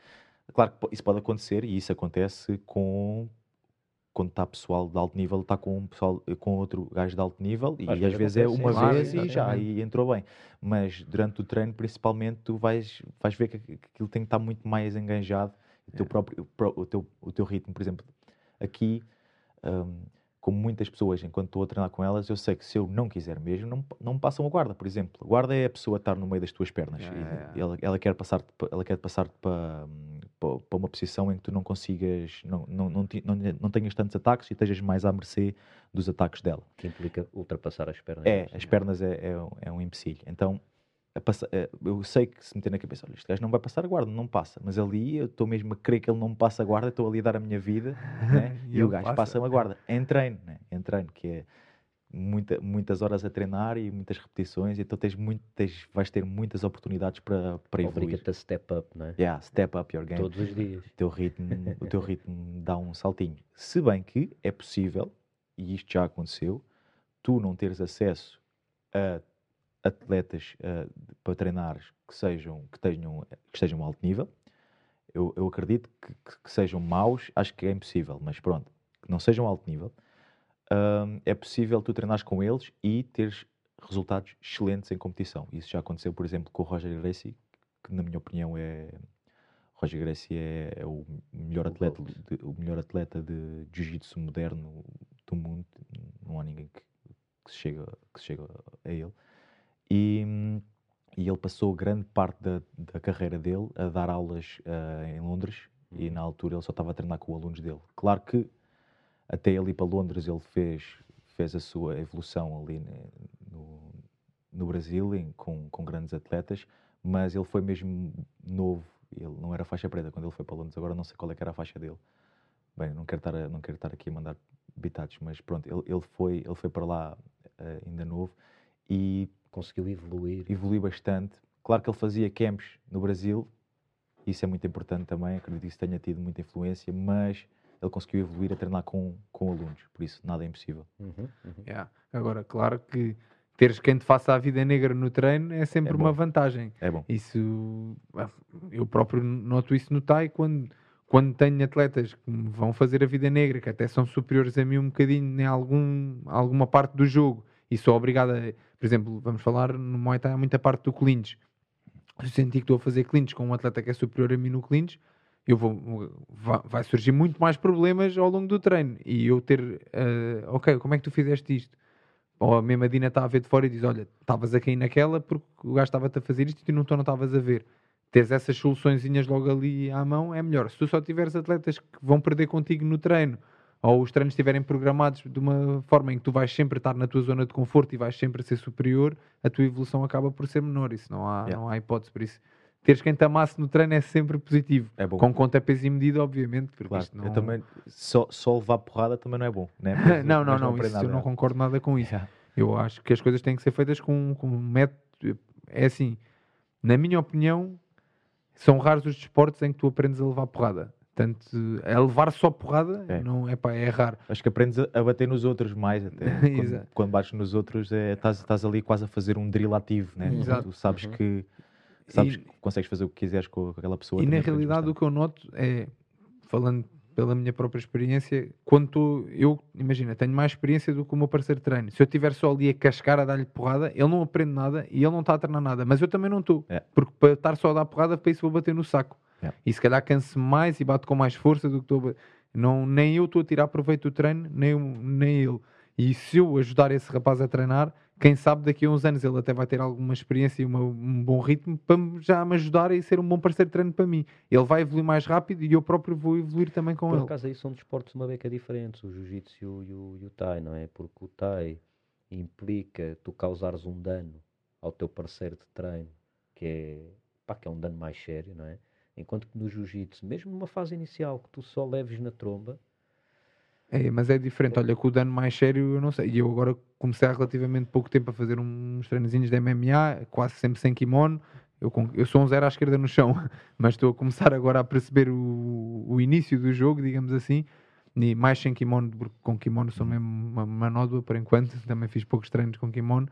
Claro que isso pode acontecer e isso acontece com quando está pessoal de alto nível, está com um pessoal com outro gajo de alto nível e Às vezes vezes é uma sim, claro, vez e já e entrou bem. Mas durante o treino, principalmente, tu vais, vais ver que aqu- que aquilo tem que estar muito mais enganjado. O teu, próprio, o teu, o teu ritmo, por exemplo, aqui, hum, como muitas pessoas, enquanto estou a treinar com elas, eu sei que se eu não quiser mesmo, não, não me passam a guarda, por exemplo. A guarda é a pessoa estar no meio das tuas pernas. E yeah. Ela, ela quer passar ela quer passar para, para, para uma posição em que tu não consigas, não, não, não, não, não tenhas tantos ataques e estejas mais à mercê dos ataques dela. Que implica ultrapassar as pernas. É, as pernas é, é, um- é um empecilho. Então, a passa- é, eu sei que se meter na cabeça, olha, este gajo não vai passar a guarda, não passa. Mas ali eu estou mesmo a crer que ele não me passa a guarda, estou ali a dar a minha vida né? E e, o gajo passa. passa-me a guarda. Em treino, né? em treino, que é muita, muitas horas a treinar e muitas repetições, então tens muito, tens, vais ter muitas oportunidades para, para evoluir. Obriga-te a step up, não é? Yeah, step up your game Todos os dias. o teu ritmo, o teu ritmo dá um saltinho. Se bem que é possível, e isto já aconteceu, tu não teres acesso a atletas de- para treinares que sejam que tenham que estejam a alto nível. Eu, eu acredito que, que- que sejam maus, acho que é impossível, mas pronto, que não sejam alto nível. Ahm, é possível tu treinares com eles e teres resultados excelentes em competição. Isso já aconteceu, por exemplo, com o Roger Gracie, que na minha opinião é Roger Gracie é, é o melhor atleta, de, o melhor atleta de jiu-jitsu moderno do mundo. Não há ninguém que, que se chega, que se chega a ele. E, e ele passou grande parte da, da carreira dele a dar aulas ah, em Londres e Uhum. na altura ele só estava a treinar com alunos dele. Claro que até ele ir para Londres ele fez, fez a sua evolução ali ne- no, no Brasil em- com, com grandes atletas, mas ele foi mesmo novo, ele não era faixa preta quando ele foi para Londres, agora não sei qual é era a faixa dele. Bem, não quero estar, a- não quero estar aqui a mandar bitados, mas pronto, ele, ele, foi, ele foi para lá eh, ainda novo e Conseguiu evoluir. evolui bastante. Claro que ele fazia camps no Brasil, isso é muito importante também, acredito que isso tenha tido muita influência, mas ele conseguiu evoluir a treinar com, com alunos, por isso nada é impossível. Uhum, uhum. Yeah. Agora, claro que teres quem te faça a vida negra no treino é sempre É uma vantagem. É bom. Isso, ah, eu próprio noto isso no TAI quando, quando tenho atletas que me vão fazer a vida negra, que até são superiores a mim um bocadinho em algum, alguma parte do jogo, e sou obrigado a, por exemplo, vamos falar no Muay Thai há muita parte do clinch. Se eu sentir que estou a fazer clinch com um atleta que é superior a mim no clinch, eu vou, va- vai surgir muito mais problemas ao longo do treino. E eu ter, ah, ok, como é que tu fizeste isto? Ou a mesma Dina está a ver de fora e diz: Olha, estavas a cair naquela porque o gajo estava-te a fazer isto e tu não estavas a ver. Teres essas soluçõezinhas logo ali à mão é melhor. Se tu só tiveres atletas que vão perder contigo no treino, ou os treinos estiverem programados de uma forma em que tu vais sempre estar na tua zona de conforto e vais sempre ser superior, a tua evolução acaba por ser menor. Isso não há, Yeah. não há hipótese. Por isso, teres quem te amasse no treino é sempre positivo. É bom. Com conta, peso e medida, obviamente. Porque Claro, isto não... eu também, só, só levar porrada também não é bom, né? Não, não, não, aprende isso eu não concordo nada com isso. Yeah. Eu acho que as coisas têm que ser feitas com, com um método. É assim, na minha opinião, são raros os desportos em que tu aprendes a levar porrada. Portanto, a levar só porrada É. não é pá, é raro. Acho que aprendes a, bater nos outros mais até. quando, quando bates nos outros, é, estás, estás ali quase a fazer um drill ativo, né? Exato. Tu sabes Uhum. que sabes E- que consegues fazer o que quiseres com, aquela pessoa. E na realidade o bastante. que eu noto é, falando pela minha própria experiência, quando eu, imagina, tenho mais experiência do que o meu parceiro de treino. Se eu estiver só ali a cascar, a dar-lhe porrada, ele não aprende nada e ele não está a treinar nada, mas eu também não estou. É. Porque para estar só a dar porrada, para isso vou bater no saco. É. E se calhar canso mais e bato com mais força do que estou não Nem eu estou a tirar proveito do treino, nem, nem ele. E se eu ajudar esse rapaz a treinar, quem sabe daqui a uns anos ele até vai ter alguma experiência e uma- um bom ritmo para já me ajudar e ser um bom parceiro de treino para mim. Ele vai evoluir mais rápido e eu próprio vou evoluir também com Por ele. acaso aí são desportos uma beca diferentes, o jiu-jitsu e o, e o- e o Thai, não é? Porque o Thai implica tu causares um dano ao teu parceiro de treino, que é, pá, que é um dano mais sério, não é? Enquanto que no jiu-jitsu, mesmo numa fase inicial, que tu só leves na tromba, É, mas é diferente. Olha, com o dano mais sério, eu não sei. E eu agora comecei há relativamente pouco tempo a fazer uns treinozinhos de MMA, quase sempre sem kimono. Eu, eu sou um zero à esquerda no chão, mas estou a começar agora a perceber o, o início do jogo, digamos assim. E mais sem kimono, porque com kimono sou mesmo uma, uma nódoa por enquanto. Também fiz poucos treinos com kimono.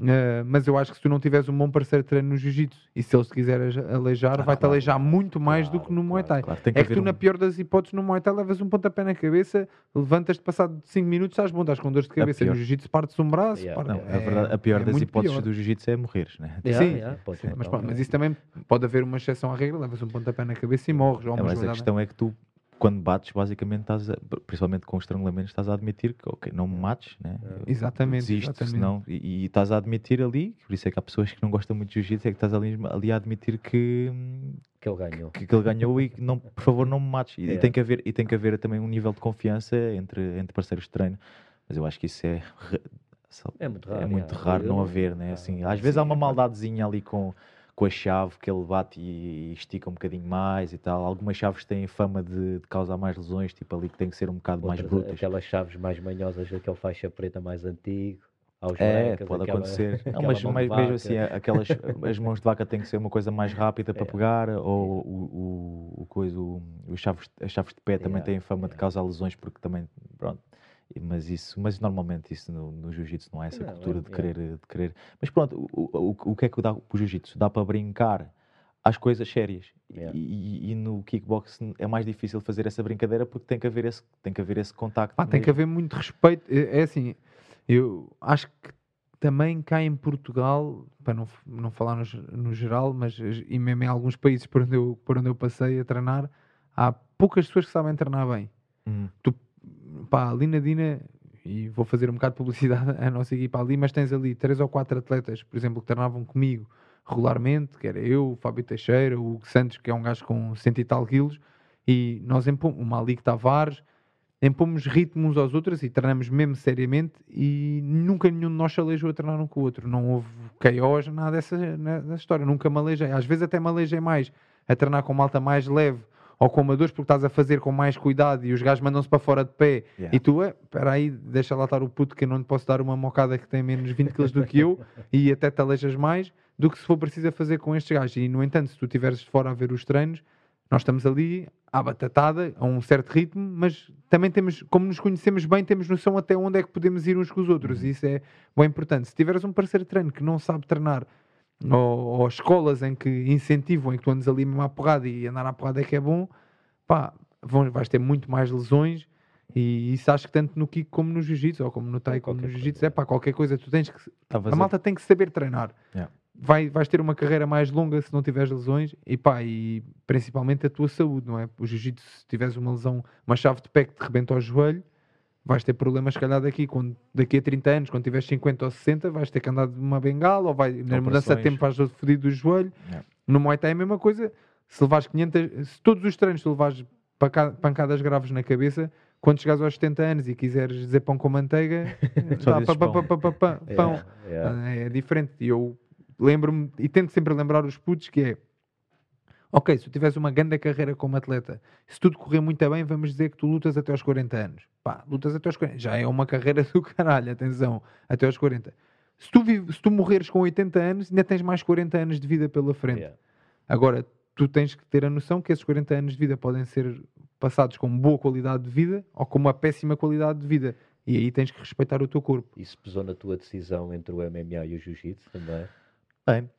Uh, mas eu acho que se tu não tiveres um bom parceiro de treino no jiu-jitsu e se ele se quiser aleijar, Ah, vai-te claro. aleijar muito mais do Claro, que no Muay Thai. É que haver tu, na um- pior das hipóteses, no Muay Thai levas um pontapé na cabeça, levantas-te passado 5 minutos, estás bom, estás com dores de cabeça. No jiu-jitsu parte-se um braço. Yeah. parte- Não, a, verdade, a pior é das hipóteses pior. do jiu-jitsu é morreres, né? Yeah, Sim, yeah, Sim, ser, mas, pronto, mas isso também pode haver uma exceção à regra, levas um pontapé na cabeça e morres. É, mas a questão é que tu quando bates, basicamente, estás a- principalmente com estrangulamentos, estás a admitir que, ok, não me mates, né? Eu Exatamente, desisto, exatamente. senão- e, e estás a admitir ali, por isso é que há pessoas que não gostam muito de jiu-jitsu, é que estás ali, ali a admitir que, Que ele ganhou. que, que ele ganhou e que não, por favor não me mates. E, e É. tem que haver, e tem que haver também um nível de confiança entre, entre parceiros de treino. Mas eu acho que isso é, É muito raro. é muito raro não haver, né? Assim, às vezes há sim, uma é maldadezinha ali com, com a chave que ele bate e, e estica um bocadinho mais e tal. Algumas chaves têm fama de, de causar mais lesões, tipo ali que tem que ser um bocado mais Outras, brutas. Aquelas chaves mais manhosas daquele faixa preta mais antigo. Aos É, brancas, pode aquela- acontecer. Não, aquela mas, mas mesmo assim, aquelas, as mãos de vaca têm que ser uma coisa mais rápida para É. pegar, ou o, o, o coisa, o, os chaves, as chaves de pé também têm fama de causar lesões, porque também, pronto. Mas isso, mas normalmente isso no, no jiu-jitsu não há essa Não, cultura é, de, yeah. querer, de querer. Mas pronto, o, o, o que é que dá para o jiu-jitsu? Dá para brincar às coisas sérias. Yeah. E, e- no kickbox é mais difícil fazer essa brincadeira porque tem que haver esse, tem que haver esse contacto. Pá, tem que haver muito respeito. É, é assim, eu acho que também cá em Portugal, para não, não falar no, no geral, mas e mesmo em alguns países por onde, eu, por onde eu passei a treinar, há poucas pessoas que sabem treinar bem. Hum, Pá, ali na Dina, e vou fazer um bocado de publicidade à nossa equipa ali, mas tens ali três ou quatro atletas, por exemplo, que treinavam comigo regularmente, que era eu, o Fábio Teixeira, o Hugo Santos, que é um gajo com cento e tal quilos, e nós impomos, o Malik Tavares, impomos ritmo uns aos outros e treinamos mesmo seriamente e nunca nenhum de nós se aleijou a treinar um com o outro. Não houve KOs, nada dessa, dessa história. Nunca me aleijei. Às vezes até me aleijei mais a treinar com malta mais leve ou com amadores porque estás a fazer com mais cuidado e os gajos mandam-se para fora de pé yeah. e tu, é, espera aí, deixa lá estar o puto que eu não lhe posso dar uma mocada que tem menos 20 quilos do que eu e até te aleijas mais do que se for preciso fazer com estes gajos. E, no entanto, se tu estiveres fora a ver os treinos, nós estamos ali à batatada, a um certo ritmo, mas também temos, como nos conhecemos bem, temos noção até onde é que podemos ir uns com os outros. E isso é bem importante. Se tiveres um parceiro de treino que não sabe treinar, ou, ou escolas em que incentivam, em que tu andas ali mesmo à porrada e andar à porrada é que é bom, pá, vão, vais ter muito mais lesões. E isso acho que tanto no kick como no jiu-jitsu, ou como no tai, como no jiu-jitsu, é pá, qualquer coisa, tu tens que. A- malta tem que saber treinar. Yeah. Vai, vais ter uma carreira mais longa se não tiveres lesões e pá, e principalmente a tua saúde, não é? O jiu-jitsu, se tiveres uma lesão, uma chave de pé que te rebenta ao joelho, vais ter problemas, se calhar, daqui, quando, daqui a 30 anos, quando tiveres 50 ou 60, vais ter que andar de uma bengala ou vai, na mudança de tempo vais fodido do joelho. Yeah. No Muay Thai é a mesma coisa. Se levares 500, se todos os treinos tu levares panca- pancadas graves na cabeça, quando chegares aos 70 anos e quiseres dizer pão com manteiga, pá, pão. pá, pá, pá, É, é. É diferente. E eu lembro-me, e tento sempre lembrar os putos que é ok, se tu tiveres uma grande carreira como atleta, se tudo correr muito bem, vamos dizer que tu lutas até aos 40 anos. Pá, lutas até aos 40. Já é uma carreira do caralho, atenção, até aos 40. Se tu, vive, se tu morreres com 80 anos, ainda tens mais 40 anos de vida pela frente. Yeah. Agora, tu tens que ter a noção que esses 40 anos de vida podem ser passados com boa qualidade de vida ou com uma péssima qualidade de vida. E aí tens que respeitar o teu corpo. Isso pesou na tua decisão entre o MMA e o Jiu-Jitsu também? Bem,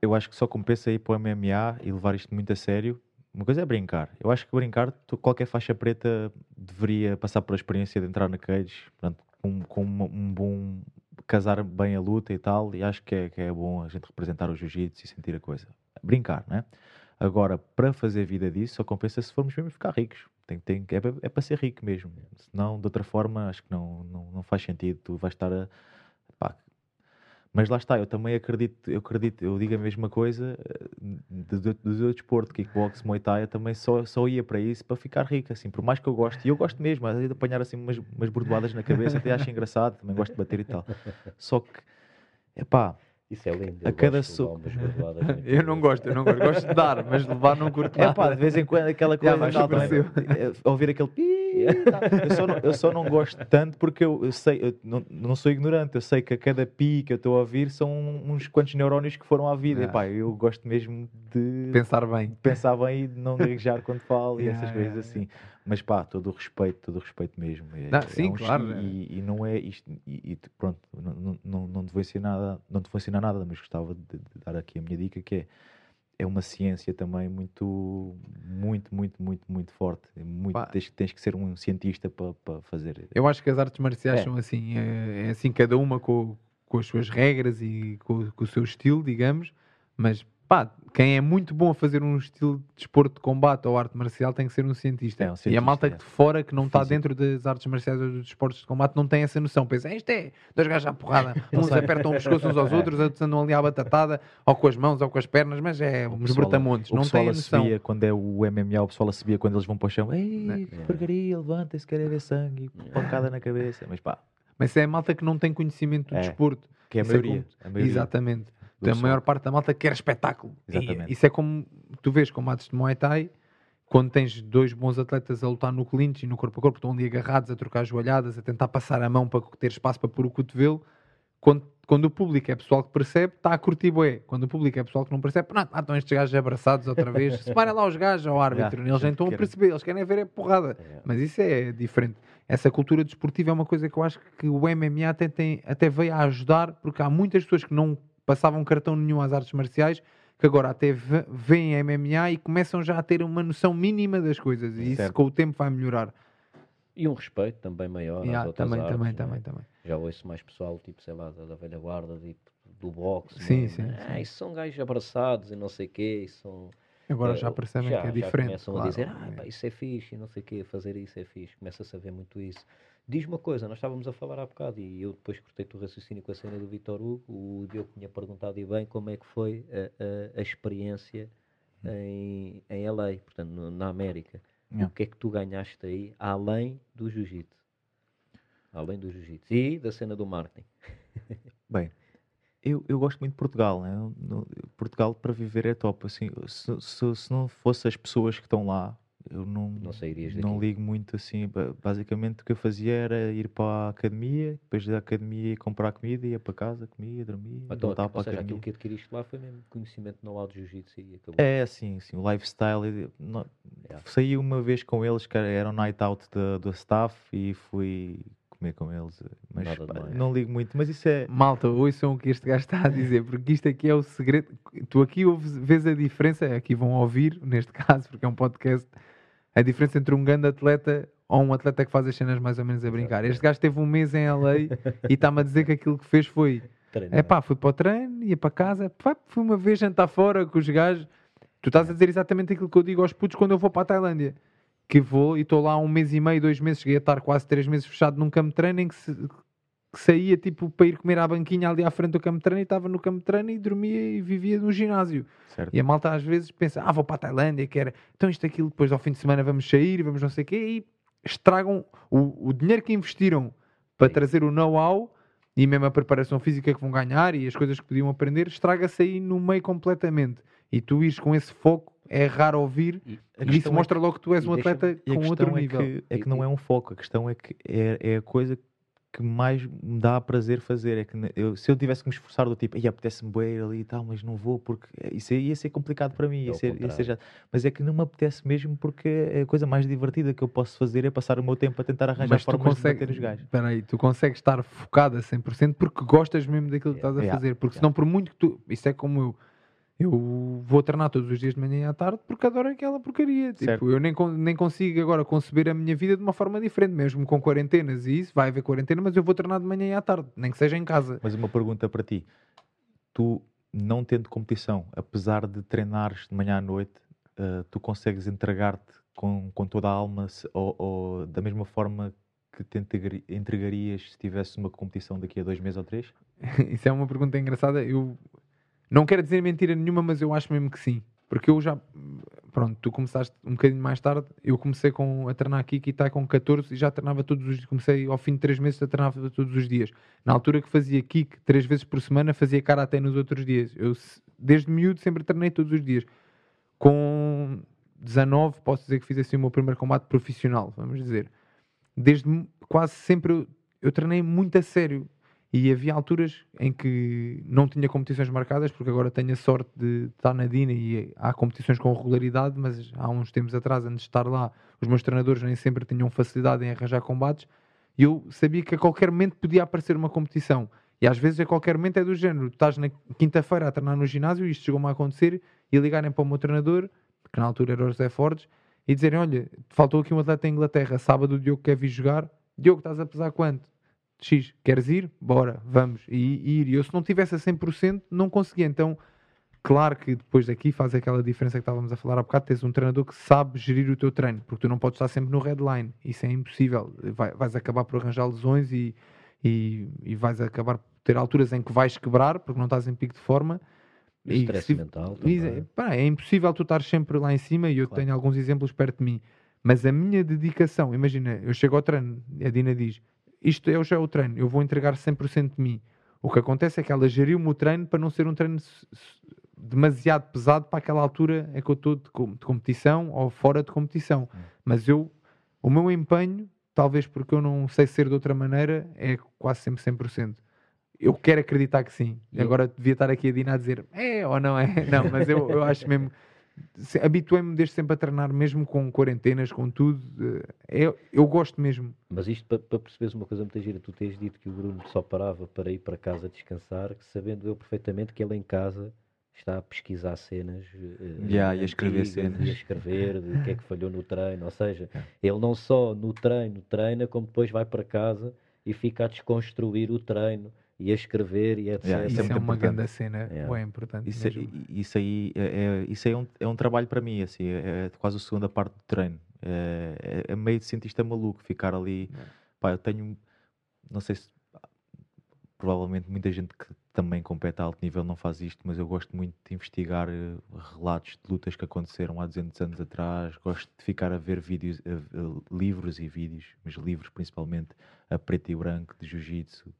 eu acho que só compensa ir para o MMA e levar isto muito a sério. Uma coisa é brincar. Eu acho que brincar, tu- qualquer faixa preta deveria passar por a experiência de entrar na cage, portanto, com, com uma- um bom casar bem a luta e tal, e acho que é, que é bom a gente representar o jiu-jitsu e sentir a coisa. Brincar, né? Agora, para fazer vida disso, só compensa se formos mesmo ficar ricos. Tem, tem, é, é para ser rico mesmo. Senão, de outra forma, acho que não, não, não faz sentido. Tu vais estar a. pá, mas lá está, eu também acredito, eu acredito, eu digo a mesma coisa eh, do, do, do meu desporto, kickbox, muay thai, eu também só, só ia para isso para ficar rico, assim, por mais que eu goste, e eu gosto mesmo, às vezes de apanhar assim umas, umas bordoadas na cabeça, até acho engraçado, também gosto de bater e tal. Só que, epá, Isso é lindo. A eu cada soco. Eu não gosto, eu não gosto. Gosto de dar, mas levar não curto é pá, de vez em quando aquela coisa, também, percebo. eh, ouvir aquele pi. Eu, só não, eu só não gosto tanto porque eu, eu sei, eu não, não sou ignorante, eu sei que a cada pi que eu estou a ouvir são uns quantos neurónios que foram à vida, Ah. epá, eu gosto mesmo de Pensar bem. pensar bem e de não gaguejar quando falo e Yeah, essas yeah, coisas assim. Mas pá, todo o respeito, todo o respeito mesmo. É, Não, é sim, um- claro, E, e não é isto, e, e pronto, não, não, não, não te vou ensinar nada, não te vou ensinar nada, mas gostava de, de dar aqui a minha dica que é é uma ciência também muito, muito, muito, muito, muito forte. É muito, Pá. tens, tens que ser um cientista para para fazer. Eu acho que as artes marciais É. são assim, é, é assim cada uma com, com as suas regras e com, com o seu estilo, digamos, mas pá, quem é muito bom a fazer um estilo de desporto de combate ou arte marcial tem que ser um cientista. É, um e a cientista, malta é. de fora que não está dentro das artes marciais ou dos desportos de combate não tem essa noção. Pensa, isto é dois gajos à porrada, uns apertam o pescoço uns aos outros, outros andam ali à batatada, ou com as mãos ou com as pernas, mas é O uns brutamontes, não tem a noção. assobia quando é o MMA, o pessoal assobia quando eles vão para o chão. Ei, Né? porcaria, levanta-se, quer ver sangue, pancada na cabeça. Mas pá, Mas é a malta que não tem conhecimento do É. desporto. que é a é maioria. a maioria. Exatamente. A maior parte da malta quer espetáculo. E Exatamente. isso é como tu vês combates de Muay Thai, quando tens dois bons atletas a lutar no clinch e no corpo a corpo, estão ali agarrados a trocar joelhadas, a tentar passar a mão para ter espaço para pôr o cotovelo. Quando, quando o público é pessoal que percebe, está a curtir bué. Quando o público é pessoal que não percebe, não, ah, estão estes gajos abraçados outra vez. Separem lá os gajos ao árbitro. Já, eles já nem estão a perceber, eles querem ver é porrada. É. Mas isso é diferente. Essa cultura desportiva é uma coisa que eu acho que o MMA até, tem, até veio a ajudar, porque há muitas pessoas que não passavam cartão nenhum às artes marciais, que agora até ve- veem MMA e começam já a ter uma noção mínima das coisas. E isso com o tempo vai melhorar. E um respeito também maior E às outras também, artes, também, é? também, também. Já ouço mais pessoal, tipo, sei lá, da, velha guarda, tipo, do boxe. Sim, sim, né? sim. Ah, isso são gajos abraçados e não sei o quê, são... Agora eh, já percebem já- que é já diferente. começam claro, a dizer, ah, obviamente. pá, isso é fixe, não sei o quê, fazer isso é fixe. Começa-se a ver muito isso. Diz uma coisa, nós estávamos a falar há bocado, e eu depois cortei-te o raciocínio com a cena do Vitor Hugo, o Diogo tinha perguntado e bem como é que foi a, a- a experiência em, em LA, portanto, no- na América. Yeah. O que é que tu ganhaste aí, além do jiu-jitsu? Além do jiu-jitsu. E da cena do marketing. Bem, eu, eu gosto muito de Portugal, né? No- Portugal para viver é top. Assim, se, se, se não fosse as pessoas que estão lá, eu não, Não sairias não daqui. ligo muito assim. ba- Basicamente o que eu fazia era ir para a academia, depois da academia ia comprar comida, ia para casa, comia, dormia, Então, voltava ou para a seja, academia. aquilo que adquiriste lá foi mesmo conhecimento know-how de jiu-jitsu e acabou. É assim, assim, o lifestyle. não- Yeah. Saí uma vez com eles, que era- era um night out da- do staff e fui comer com eles. Mas Nada pá, demais. não ligo muito, mas isso é. Malta, ouçam o que este gajo está a dizer, porque isto aqui é o segredo. Tu aqui ouves, vês a diferença, aqui vão ouvir, neste caso, porque é um podcast, a diferença entre um grande atleta ou um atleta que faz as cenas mais ou menos a brincar. Este gajo teve um mês em LA e está-me a dizer que aquilo que fez foi Treinar. é pá, fui para o treino, ia para casa, pá, fui uma vez jantar fora com os gajos. Tu estás a dizer exatamente aquilo que eu digo aos putos quando eu vou para a Tailândia. Que vou e estou lá um mês e meio, dois meses, cheguei a estar quase três meses fechado num campo de treino em que, se- que saía tipo para ir comer à banquinha ali à frente do campo de treino e estava no campo de treino e dormia e vivia no ginásio. Certo. E a malta às vezes pensa, ah, vou para a Tailândia, que era, então isto, aquilo, depois ao fim de semana vamos sair, vamos não sei o quê, e estragam o, o dinheiro que investiram para Sim. trazer o know-how e mesmo a preparação física que vão ganhar e as coisas que podiam aprender, estraga-se aí no meio completamente. E tu ires com esse foco, é raro ouvir, E- isso é mostra logo que tu és um atleta E com outro é nível. que, é que não é um foco, a questão é que é, é a coisa que mais me dá prazer fazer. É que eu- se eu tivesse que me esforçar do tipo, e apetece-me ir ali e tal, mas não vou porque isso ia ser complicado para mim. É Ia ser, ia ser já- Mas é que não me apetece mesmo porque é a coisa mais divertida que eu posso fazer é passar o meu tempo a tentar arranjar Mas formas de bater os gajos. espera aí, tu consegues estar focado a 100% porque gostas mesmo daquilo que estás a Yeah, fazer. Porque yeah. senão, por muito que tu. Isso é como eu. Eu vou treinar todos os dias de manhã e à tarde porque adoro aquela porcaria. Tipo, eu nem, nem consigo agora conceber a minha vida de uma forma diferente, mesmo com quarentenas e isso. Vai haver quarentena, mas eu vou treinar de manhã e à tarde, nem que seja em casa. Mas uma pergunta para ti: tu, não tendo competição, apesar de treinares de manhã à noite, eh, tu consegues entregar-te com, com toda a alma se- ou, ou da mesma forma que te entregari- entregarias se tivesse uma competição daqui a dois meses ou três? Isso é uma pergunta engraçada. Eu não quero dizer mentira nenhuma, mas eu acho mesmo que sim. Porque eu já, pronto, tu começaste um bocadinho mais tarde. Eu comecei com, a treinar aqui, que está com 14 e já treinava todos os dias. Comecei ao fim de 3 meses a treinar todos os dias. Na altura que fazia kick 3 vezes por semana, fazia karaté nos outros dias. Eu, desde miúdo, sempre treinei todos os dias. Com 19, posso dizer que fiz assim o meu primeiro combate profissional, vamos dizer. Desde quase sempre eu, eu treinei muito a sério. E havia alturas em que não tinha competições marcadas, porque agora tenho a sorte de estar na Dina e há competições com regularidade, mas há uns tempos atrás, antes de estar lá, os meus treinadores nem sempre tinham facilidade em arranjar combates e eu sabia que a qualquer momento podia aparecer uma competição. E às vezes a qualquer momento é do género, estás na quinta-feira a treinar no ginásio, e isto chegou-me a acontecer, e ligarem para o meu treinador, que na altura era o José Fortes, e dizerem, olha, faltou aqui um atleta em Inglaterra, sábado o Diogo quer vir jogar, Diogo, estás a pesar quanto? X, queres ir? Bora, vamos. E, e ir. E eu se não tivesse a 100% não conseguia. Então, claro que depois daqui faz aquela diferença que estávamos a falar há bocado, tens um treinador que sabe gerir o teu treino, porque tu não podes estar sempre no redline, isso é impossível, Vai- vais acabar por arranjar lesões e, e, e vais acabar por ter alturas em que vais quebrar, porque não estás em pico de forma, E o e stress se- mental e, é, pá, é impossível tu estar sempre lá em cima e eu Claro. tenho alguns exemplos perto de mim. Mas a minha dedicação, imagina, eu chego ao treino, a Dina diz: Isto é já é o treino, eu vou entregar 100% de mim. O que acontece é que ela geriu-me o treino para não ser um treino demasiado pesado para aquela altura em que eu estou de, com- de competição ou fora de competição. Mas eu, o meu empenho, talvez porque eu não sei ser de outra maneira, é quase sempre 100%. Eu quero acreditar que sim. Agora devia estar aqui a Dina a dizer é ou não é. Não, mas eu, eu acho mesmo. Se- Habituei-me desde sempre a treinar, mesmo com quarentenas, com tudo. eh, Eu, eu gosto mesmo. Mas isto para, para perceberes uma coisa muito gira, tu tens dito que o Bruno só parava para ir para casa descansar, que sabendo eu perfeitamente que ele em casa está a pesquisar cenas eh, Yeah, e a escrever cenas. e a escrever o que é que falhou no treino, ou seja, ele não só no treino treina, como depois vai para casa e fica a desconstruir o treino e a escrever e etc. Yeah, Isso, é é, muito uma importante. grande cena. Yeah. É importante. Isso, mesmo. aí- isso aí, é, é- isso aí é, um, é um trabalho para mim, assim, é, é quase a segunda parte do treino. É, é, é meio de cientista maluco ficar ali. Yeah. Pá, eu tenho, não sei se provavelmente muita gente que também compete a alto nível não faz isto, mas eu gosto muito de investigar eh, relatos de lutas que aconteceram há 200 anos atrás. Gosto de ficar a ver vídeos, a- a- livros e vídeos, mas livros principalmente a preto e branco de jiu-jitsu,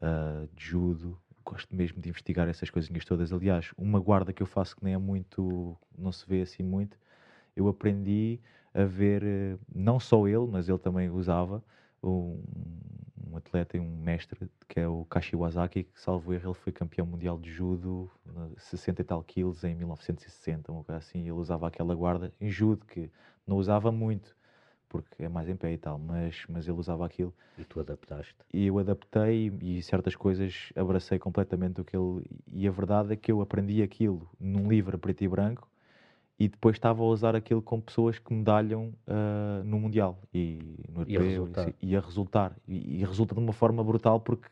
ah, de judo. Gosto mesmo de investigar essas coisinhas todas. Aliás, uma guarda que eu faço que nem é muito, não se vê assim muito, eu aprendi a ver, eh, não só ele, mas ele também usava, um, um atleta e um mestre, que é o Kashiwazaki, que salvo erro, ele foi campeão mundial de judo, na 60 e tal quilos, em 1960, uma coisa assim, ele usava aquela guarda em judo, que não usava muito, porque é mais em pé e tal, mas, mas ele usava aquilo E tu adaptaste. e eu adaptei e certas coisas abracei completamente o que ele e a verdade é que eu aprendi aquilo num livro preto e branco e depois estava a usar aquilo com pessoas que medalham ah, no mundial e no E a europeu resultar. assim, e a resultar e, e resulta de uma forma brutal porque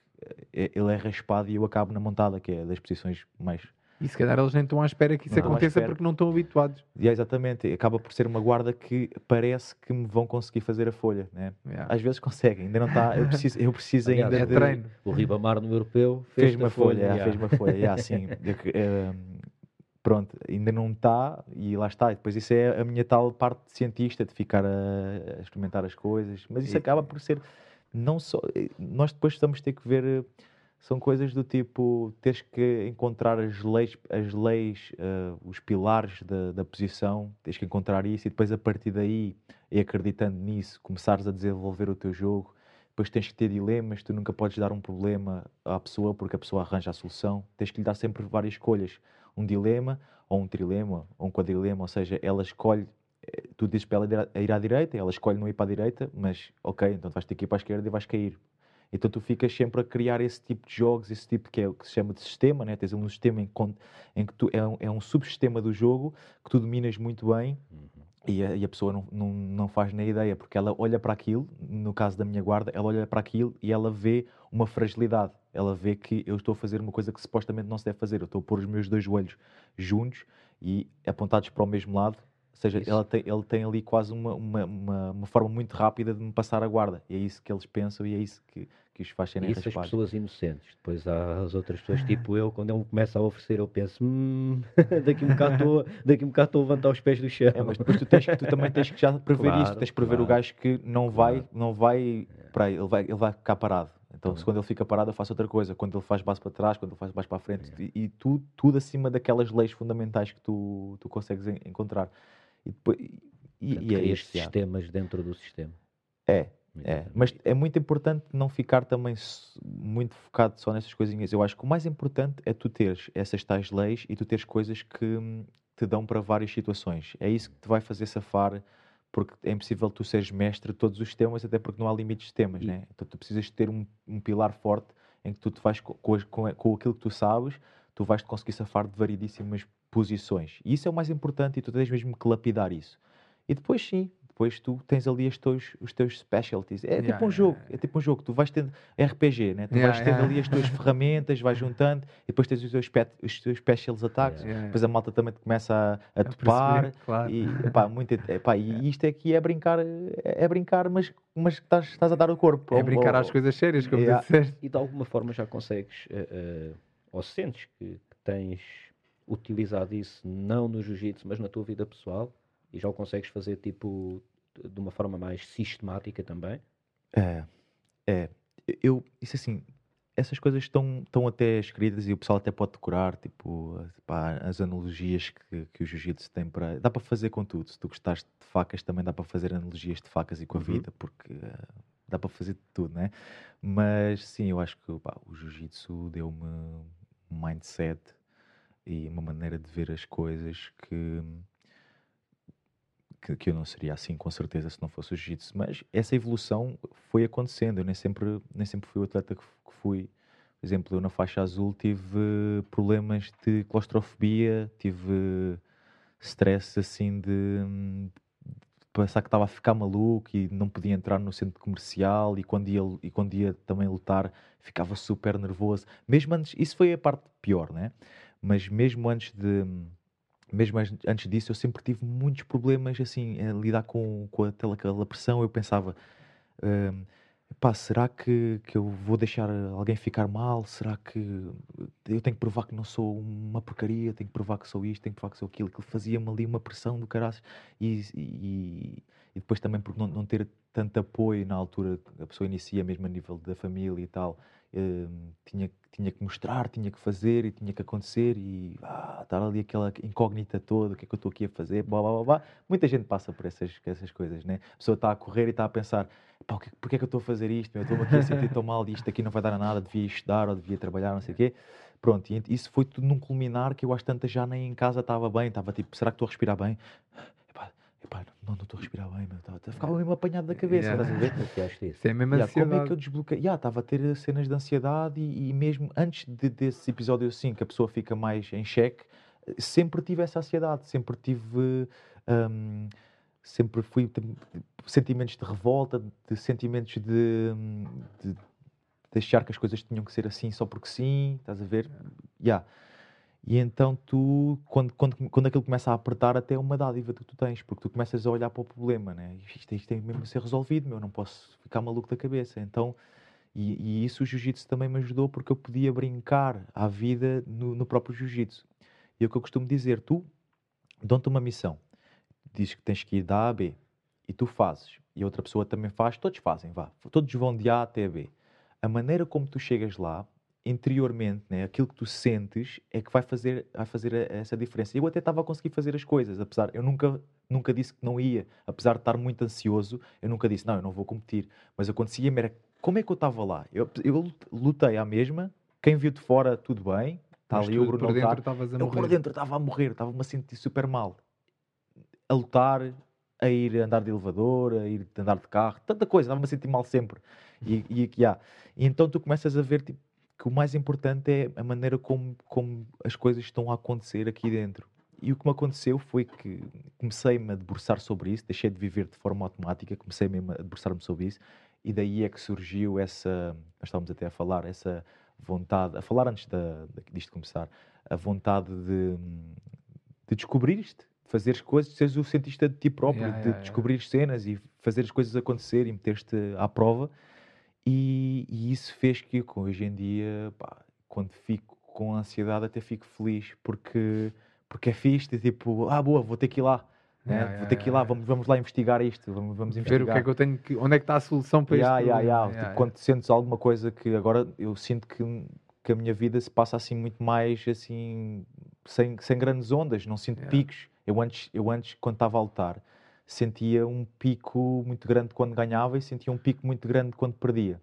eh, ele é raspado e eu acabo na montada que é das posições mais E se calhar eles nem estão à espera que isso Não aconteça espera. porque não estão habituados. e é exatamente acaba por ser uma guarda que parece que me vão conseguir fazer a folha né? Yeah. às vezes conseguem ainda não está eu preciso eu preciso Aliás, ainda É de- treino. O Ribamar no europeu Fez fez uma folha, yeah, yeah. fez uma folha, yeah, sim. Eu que, eh, pronto, ainda não está e lá está. E depois isso é a minha tal parte de cientista, de ficar a, a experimentar as coisas. Mas isso E- acaba por ser não só. eh, Nós depois vamos ter que ver. São coisas do tipo, teres que encontrar as leis, as leis eh, os pilares da, da posição, tens que encontrar isso e depois a partir daí, e acreditando nisso, começares a desenvolver o teu jogo. Depois tens que ter dilemas, tu nunca podes dar um problema à pessoa porque a pessoa arranja a solução. Tens que lhe dar sempre várias escolhas. Um dilema, ou um trilema, ou um quadrilema, ou seja, ela escolhe, eh, tu dizes para ela ir à- ir à direita, ela escolhe não ir para a direita, mas ok, então vais ter que ir para a esquerda e vais cair. Então tu ficas sempre a criar esse tipo de jogos, esse tipo que é o que se chama de sistema, né? tens um sistema em, em que tu, é, um, é um subsistema do jogo que tu dominas muito bem Uhum. e a, e a pessoa não, não, não faz nem ideia, porque ela olha para aquilo, no caso da minha guarda, ela olha para aquilo e ela vê uma fragilidade. Ela vê que eu estou a fazer uma coisa que supostamente não se deve fazer. Eu estou a pôr os meus dois joelhos juntos e apontados para o mesmo lado. Ou seja, ela tem, ele tem ali quase uma, uma, uma, uma forma muito rápida de me passar a guarda. E é isso que eles pensam e é isso que, que os faz serem Isso as pessoas inocentes. Depois há as outras pessoas, tipo eu, quando ele me começa a oferecer, eu penso, hum, daqui um bocado estou daqui um bocado estou a levantar os pés do chão. É, mas depois tu, tens, tu também tens que já prever Claro, isso, tens que prever claro. o gajo que não vai, Claro. não vai para aí, ele vai, ele vai ficar parado. Então, se quando ele fica parado, eu faço outra coisa. Quando ele faz base para trás, quando ele faz base para a frente, e, e tu, tudo acima daquelas leis fundamentais que tu, tu consegues en- encontrar. E, depois, e, e- Portanto, e é já. sistemas dentro do sistema. É, é, mas é muito importante não ficar também muito focado só nessas coisinhas. Eu acho que o mais importante é tu teres essas tais leis e tu teres coisas que hum, te dão para várias situações. É isso que te vai fazer safar, porque é impossível tu seres mestre de todos os temas, até porque não há limites de temas, E- né? Então tu precisas ter um, um pilar forte em que tu te vais co- com, com, com aquilo que tu sabes, tu vais te conseguir safar de variedíssimas posições. E isso é o mais importante e tu tens mesmo que lapidar isso. E depois sim, depois tu tens ali os teus, os teus specialties. É Yeah, tipo um yeah, jogo, yeah. é tipo um jogo. Tu vais tendo RPG, né? Tu Yeah, vais tendo yeah. ali as tuas ferramentas, vais juntando e depois tens os teus, pet, os teus specials attacks. Yeah, Depois a malta também te começa a, a topar. claro. E, epá, muito, epá, e isto aqui é brincar, é, é brincar, mas, mas estás, estás a dar o corpo. É Ao- brincar ao- às coisas sérias, como Yeah. disseste. E de alguma forma já consegues, eh, eh, ou sentes que, que tens utilizado isso não no jiu-jitsu, mas na tua vida pessoal, e já o consegues fazer tipo de uma forma mais sistemática também? É, é. Eu, isso assim, essas coisas estão, estão até escritas e o pessoal até pode decorar, tipo, pá, as analogias que, que o jiu-jitsu tem para. Dá para fazer com tudo. Se tu gostaste de facas, também dá para fazer analogias de facas e com a Uhum. vida, porque eh, dá para fazer de tudo, né? Mas sim, eu acho que pá, o jiu-jitsu deu-me um mindset e uma maneira de ver as coisas que, que, que eu não seria assim com certeza se não fosse o jiu-jitsu. Mas essa evolução foi acontecendo. Eu nem sempre, nem sempre fui o atleta que, fui. Por exemplo, eu na faixa azul tive problemas de claustrofobia, tive stress assim de, de pensar que estava a ficar maluco e não podia entrar no centro comercial e quando ia, e quando ia também lutar ficava super nervoso. Mesmo antes, isso foi a parte pior, né? Mas mesmo antes de mesmo an- antes disso, eu sempre tive muitos problemas assim, a lidar com, com aquela, aquela pressão. Eu pensava, hum, pá, será que, que eu vou deixar alguém ficar mal? Será que eu tenho que provar que não sou uma porcaria? Tenho que provar que sou isto, tenho que provar que sou aquilo? Aquilo fazia-me ali uma pressão do caraças. E, e, e depois também por não, não ter tanto apoio na altura que a pessoa inicia, mesmo a nível da família e tal, hum, tinha, tinha que mostrar, tinha que fazer e tinha que acontecer e ah, estar ali aquela incógnita toda, o que é que eu estou aqui a fazer, blá, blá, blá, blá. Muita gente passa por essas, essas coisas, né? A pessoa está a correr e está a pensar, pá, que, porque é que eu estou a fazer isto? Eu estou-me aqui a sentir tão mal isto aqui não vai dar a nada, devia estudar ou devia trabalhar, não sei o quê. Pronto, e isso foi tudo num culminar que eu às tantas já nem em casa estava bem, estava tipo, será que estou a respirar bem? Epá, não não estou a respirar bem, meu. Estava- Ficava mesmo apanhado da cabeça, Yeah. estás a ver? Desbloqueaste isso. Isso é a mesma Yeah, como é que eu desbloqueei? Yeah, estava a ter cenas de ansiedade e, e mesmo antes de, desse episódio assim, que a pessoa fica mais em xeque, sempre tive essa ansiedade, sempre tive. hum, sempre fui. sentimentos de revolta, de sentimentos de, hum, de, de achar que as coisas tinham que ser assim só porque sim, estás a ver? Yeah. E então tu, quando, quando, quando aquilo começa a apertar, até é uma dádiva que tu tens, porque tu começas a olhar para o problema, né? Isto, isto tem mesmo a ser resolvido, meu, não posso ficar maluco da cabeça. Então, e, e isso o jiu-jitsu também me ajudou porque eu podia brincar à vida no, no próprio jiu-jitsu. E é o que eu costumo dizer, tu dão-te uma missão, dizes que tens que ir da A a B, e tu fazes, e outra pessoa também faz, todos fazem, vá, todos vão de A até B. A maneira como tu chegas lá, interiormente, né, aquilo que tu sentes é que vai fazer, vai fazer a- essa diferença. Eu até estava a conseguir fazer as coisas, apesar, eu nunca, nunca disse que não ia, apesar de estar muito ansioso, eu nunca disse, não, eu não vou competir. Mas acontecia-me era, como é que eu estava lá? Eu, eu lutei à mesma, quem viu de fora, tudo bem, está ali o Bruno por dentro estavas a eu por dentro estava a morrer, estava-me a sentir super mal. A lutar, a ir andar de elevador, a ir andar de carro, tanta coisa, estava-me a sentir mal sempre. E, e, há. e então tu começas a ver tipo, que o mais importante é a maneira como, como as coisas estão a acontecer aqui dentro. E o que me aconteceu foi que comecei-me a debruçar sobre isso, deixei de viver de forma automática, comecei mesmo a debruçar-me sobre isso, e daí é que surgiu essa, nós estávamos até a falar, essa vontade, a falar antes da, disto começar, a vontade de, de descobrir-te, de fazeres coisas, de seres o cientista de ti próprio, Yeah, de yeah, yeah. descobrir cenas e fazer as coisas acontecer e meter-te à prova. E, e isso fez que eu, hoje em dia, pá, quando fico com ansiedade, até fico feliz, porque, porque é fixe, tipo, ah, boa, vou ter que ir lá. né? Yeah, vou ter que ir lá, vamos, vamos lá investigar isto, vamos, vamos investigar. Ver o que é que eu tenho que. Onde é que está a solução para Yeah, este yeah, yeah. Yeah, Tipo, quando sentes alguma coisa que agora eu sinto que, que a minha vida se passa assim muito mais assim sem, sem grandes ondas, não sinto picos. Eu antes, eu antes quando estava a lutar, sentia um pico muito grande quando ganhava e sentia um pico muito grande quando perdia.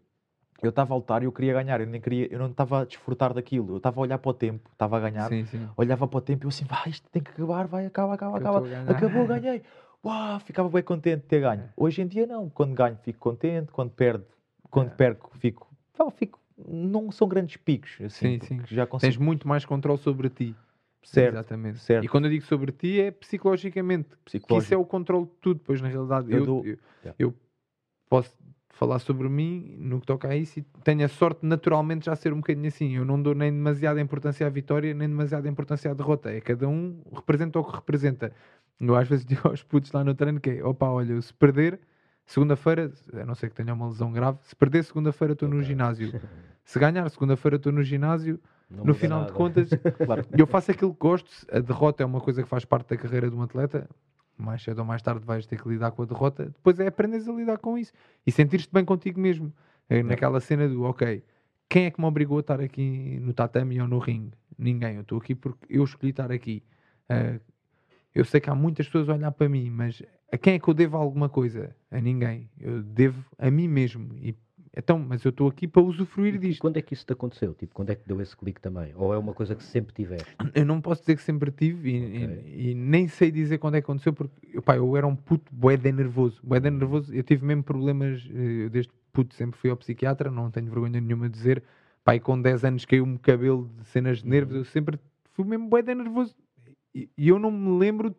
Eu estava a lutar e eu queria ganhar, eu nem queria, eu não estava a desfrutar daquilo. Eu estava a olhar para o tempo, estava a ganhar, Sim, sim. olhava para o tempo e eu assim, vai, isto tem que acabar, vai, acaba, acaba, eu acaba. Acabou, ganhei. Uau, ficava bem contente de ter ganho. É. Hoje em dia não. Quando ganho fico contente, quando perdo, quando É. perco fico, fico. Não são grandes picos, assim, Sim, sim. já consigo. Tens muito mais controle sobre ti. Certo, Exatamente. certo. E quando eu digo sobre ti é psicologicamente. Que isso Psicológico. é o controle de tudo, pois na realidade Eu eu, dou- eu, Yeah. eu posso falar sobre mim no que toca a isso e tenho a sorte naturalmente já ser um bocadinho assim. Eu não dou nem demasiada importância à vitória, nem demasiada importância à derrota. É cada um representa o que representa. Eu às vezes digo aos putos lá no treino que é, opa, olha, se perder, segunda-feira, a não ser que tenha uma lesão grave, se perder segunda-feira estou no Ok. ginásio. Se ganhar segunda-feira estou no ginásio, Não no final de nada. contas, Claro. eu faço aquilo que gosto. A derrota é uma coisa que faz parte da carreira de um atleta. Mais cedo ou mais tarde vais ter que lidar com a derrota. Depois é aprenderes a lidar com isso e sentir-te bem contigo mesmo. É naquela cena do, ok, quem é que me obrigou a estar aqui no tatame ou no ringue? Ninguém. Eu estou aqui porque eu escolhi estar aqui. Ah, eu sei que há muitas pessoas a olhar para mim, mas a quem é que eu devo alguma coisa? A ninguém. Eu devo a mim mesmo. E, então, mas eu estou aqui para usufruir E disto. quando é que isso te aconteceu? Tipo, quando é que deu esse clique também? Ou é uma coisa que sempre tiveste? Eu não posso dizer que sempre tive e, Ok. e- e nem sei dizer quando é que aconteceu porque eu, pá, eu era um puto boeda nervoso. Boeda nervoso, eu tive mesmo problemas, eh, eu desde puto sempre fui ao psiquiatra, não tenho vergonha nenhuma de dizer. Pai, com 10 anos caiu-me cabelo de cenas de nervos, eu sempre fui mesmo boeda nervoso. E, e eu não me lembro,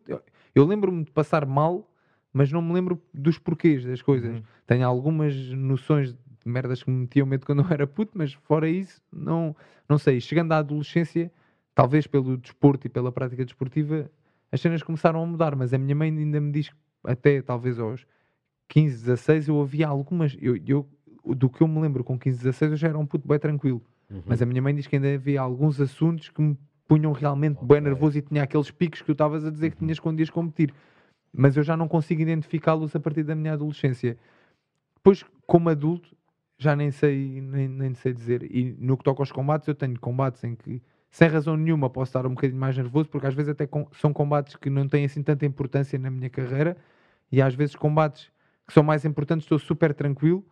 eu lembro-me de passar mal, mas não me lembro dos porquês das coisas. Uhum. Tenho algumas noções merdas que me metiam medo quando eu era puto, mas fora isso, não, não sei. Chegando à adolescência, talvez pelo desporto e pela prática desportiva, as cenas começaram a mudar, mas a minha mãe ainda me diz que até talvez aos 15, 16 eu havia algumas. Eu, eu- do que eu me lembro com 15, 16 eu já era um puto bem tranquilo. Uhum. Mas a minha mãe diz que ainda havia alguns assuntos que me punham realmente bem Ok. nervoso e tinha aqueles picos que tu estavas a dizer que tinhas quando ias competir. Mas eu já não consigo identificá-los a partir da minha adolescência. Depois, como adulto, já nem sei, nem, nem sei dizer. E no que toca aos combates, eu tenho combates em que, sem razão nenhuma, posso estar um bocadinho mais nervoso, porque às vezes até com- são combates que não têm assim tanta importância na minha carreira, e às vezes combates que são mais importantes, estou super tranquilo.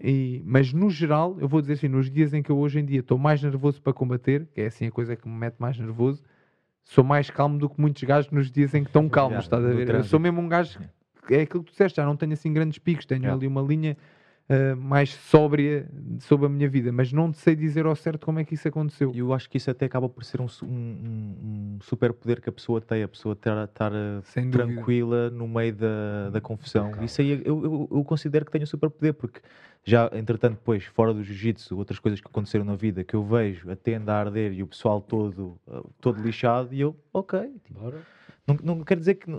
E- mas no geral, eu vou dizer assim, nos dias em que eu hoje em dia estou mais nervoso para combater, que é assim a coisa que me mete mais nervoso, sou mais calmo do que muitos gajos nos dias em que estão calmos, Yeah, estás a ver? Eu sou mesmo um gajo, que é aquilo que tu disseste, já não tenho assim grandes picos, tenho Yeah. ali uma linha ah, mais sóbria sobre a minha vida, mas não sei dizer ao certo como é que isso aconteceu. E eu acho que isso até acaba por ser um, um, um, um superpoder que a pessoa tem, a pessoa estar, estar eh, tranquila no meio da, da confusão. Isso aí eu, eu, eu considero que tenho superpoder, porque já, entretanto, depois, fora do jiu-jitsu, outras coisas que aconteceram na vida que eu vejo a tenda a arder e o pessoal todo, eh, todo lixado, e eu, ok. tipo, Bora. Não, não quer dizer que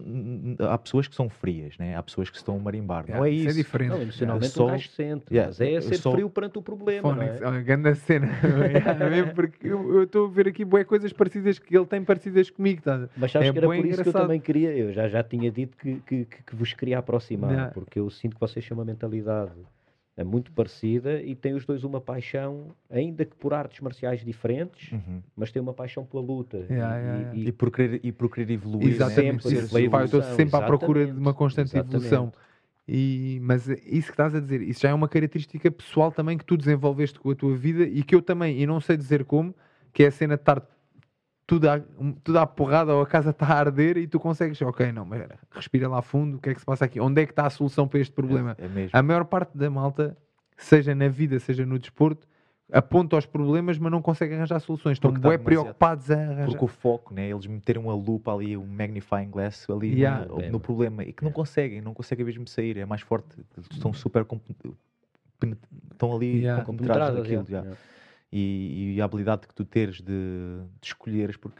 há pessoas que são frias, né? há pessoas que estão a marimbar. não é Yeah, isso. é diferente. Não, emocionalmente Eu sou- gajo sente, Yeah, mas é eu ser sou- frio perante o problema, não Fónix, é? olha, grande cena. Yeah, porque eu estou a ver aqui boas coisas parecidas que ele tem parecidas comigo, tá? Mas sabes É que era por isso que eu engraçado. também queria, eu já, já tinha dito que, que, que- que vos queria aproximar, Yeah. porque eu sinto que vocês têm uma mentalidade é muito parecida e têm os dois uma paixão, ainda que por artes marciais diferentes, Uhum. mas têm uma paixão pela luta. E- Yeah, e- yeah, e- E por querer, e por querer evoluir, né? Exatamente. sempre, pela pá, eu estou evolução, sempre à procura de uma exatamente, constante exatamente. evolução. E, mas isso que estás a dizer, isso já é uma característica pessoal também que tu desenvolveste com a tua vida e que eu também, e não sei dizer como, que é a cena de estar tudo à, tudo à porrada ou a casa está a arder e tu consegues, ok, não, mas respira lá fundo, o que é que se passa aqui? Onde é que está a solução para este problema? É, é mesmo. A maior parte da malta, seja na vida, seja no desporto, aponta aos problemas, mas não consegue arranjar soluções. Estão Porque bué demasiado- preocupados a arranjar. Porque o foco, né? eles meteram uma lupa ali, um magnifying glass ali Yeah. no, Problema. no problema e que não conseguem, não conseguem mesmo sair, é mais forte, estão super estão ali Yeah. compenetrados naquilo. yeah, yeah. E, e a habilidade que tu teres de, de escolheres, porque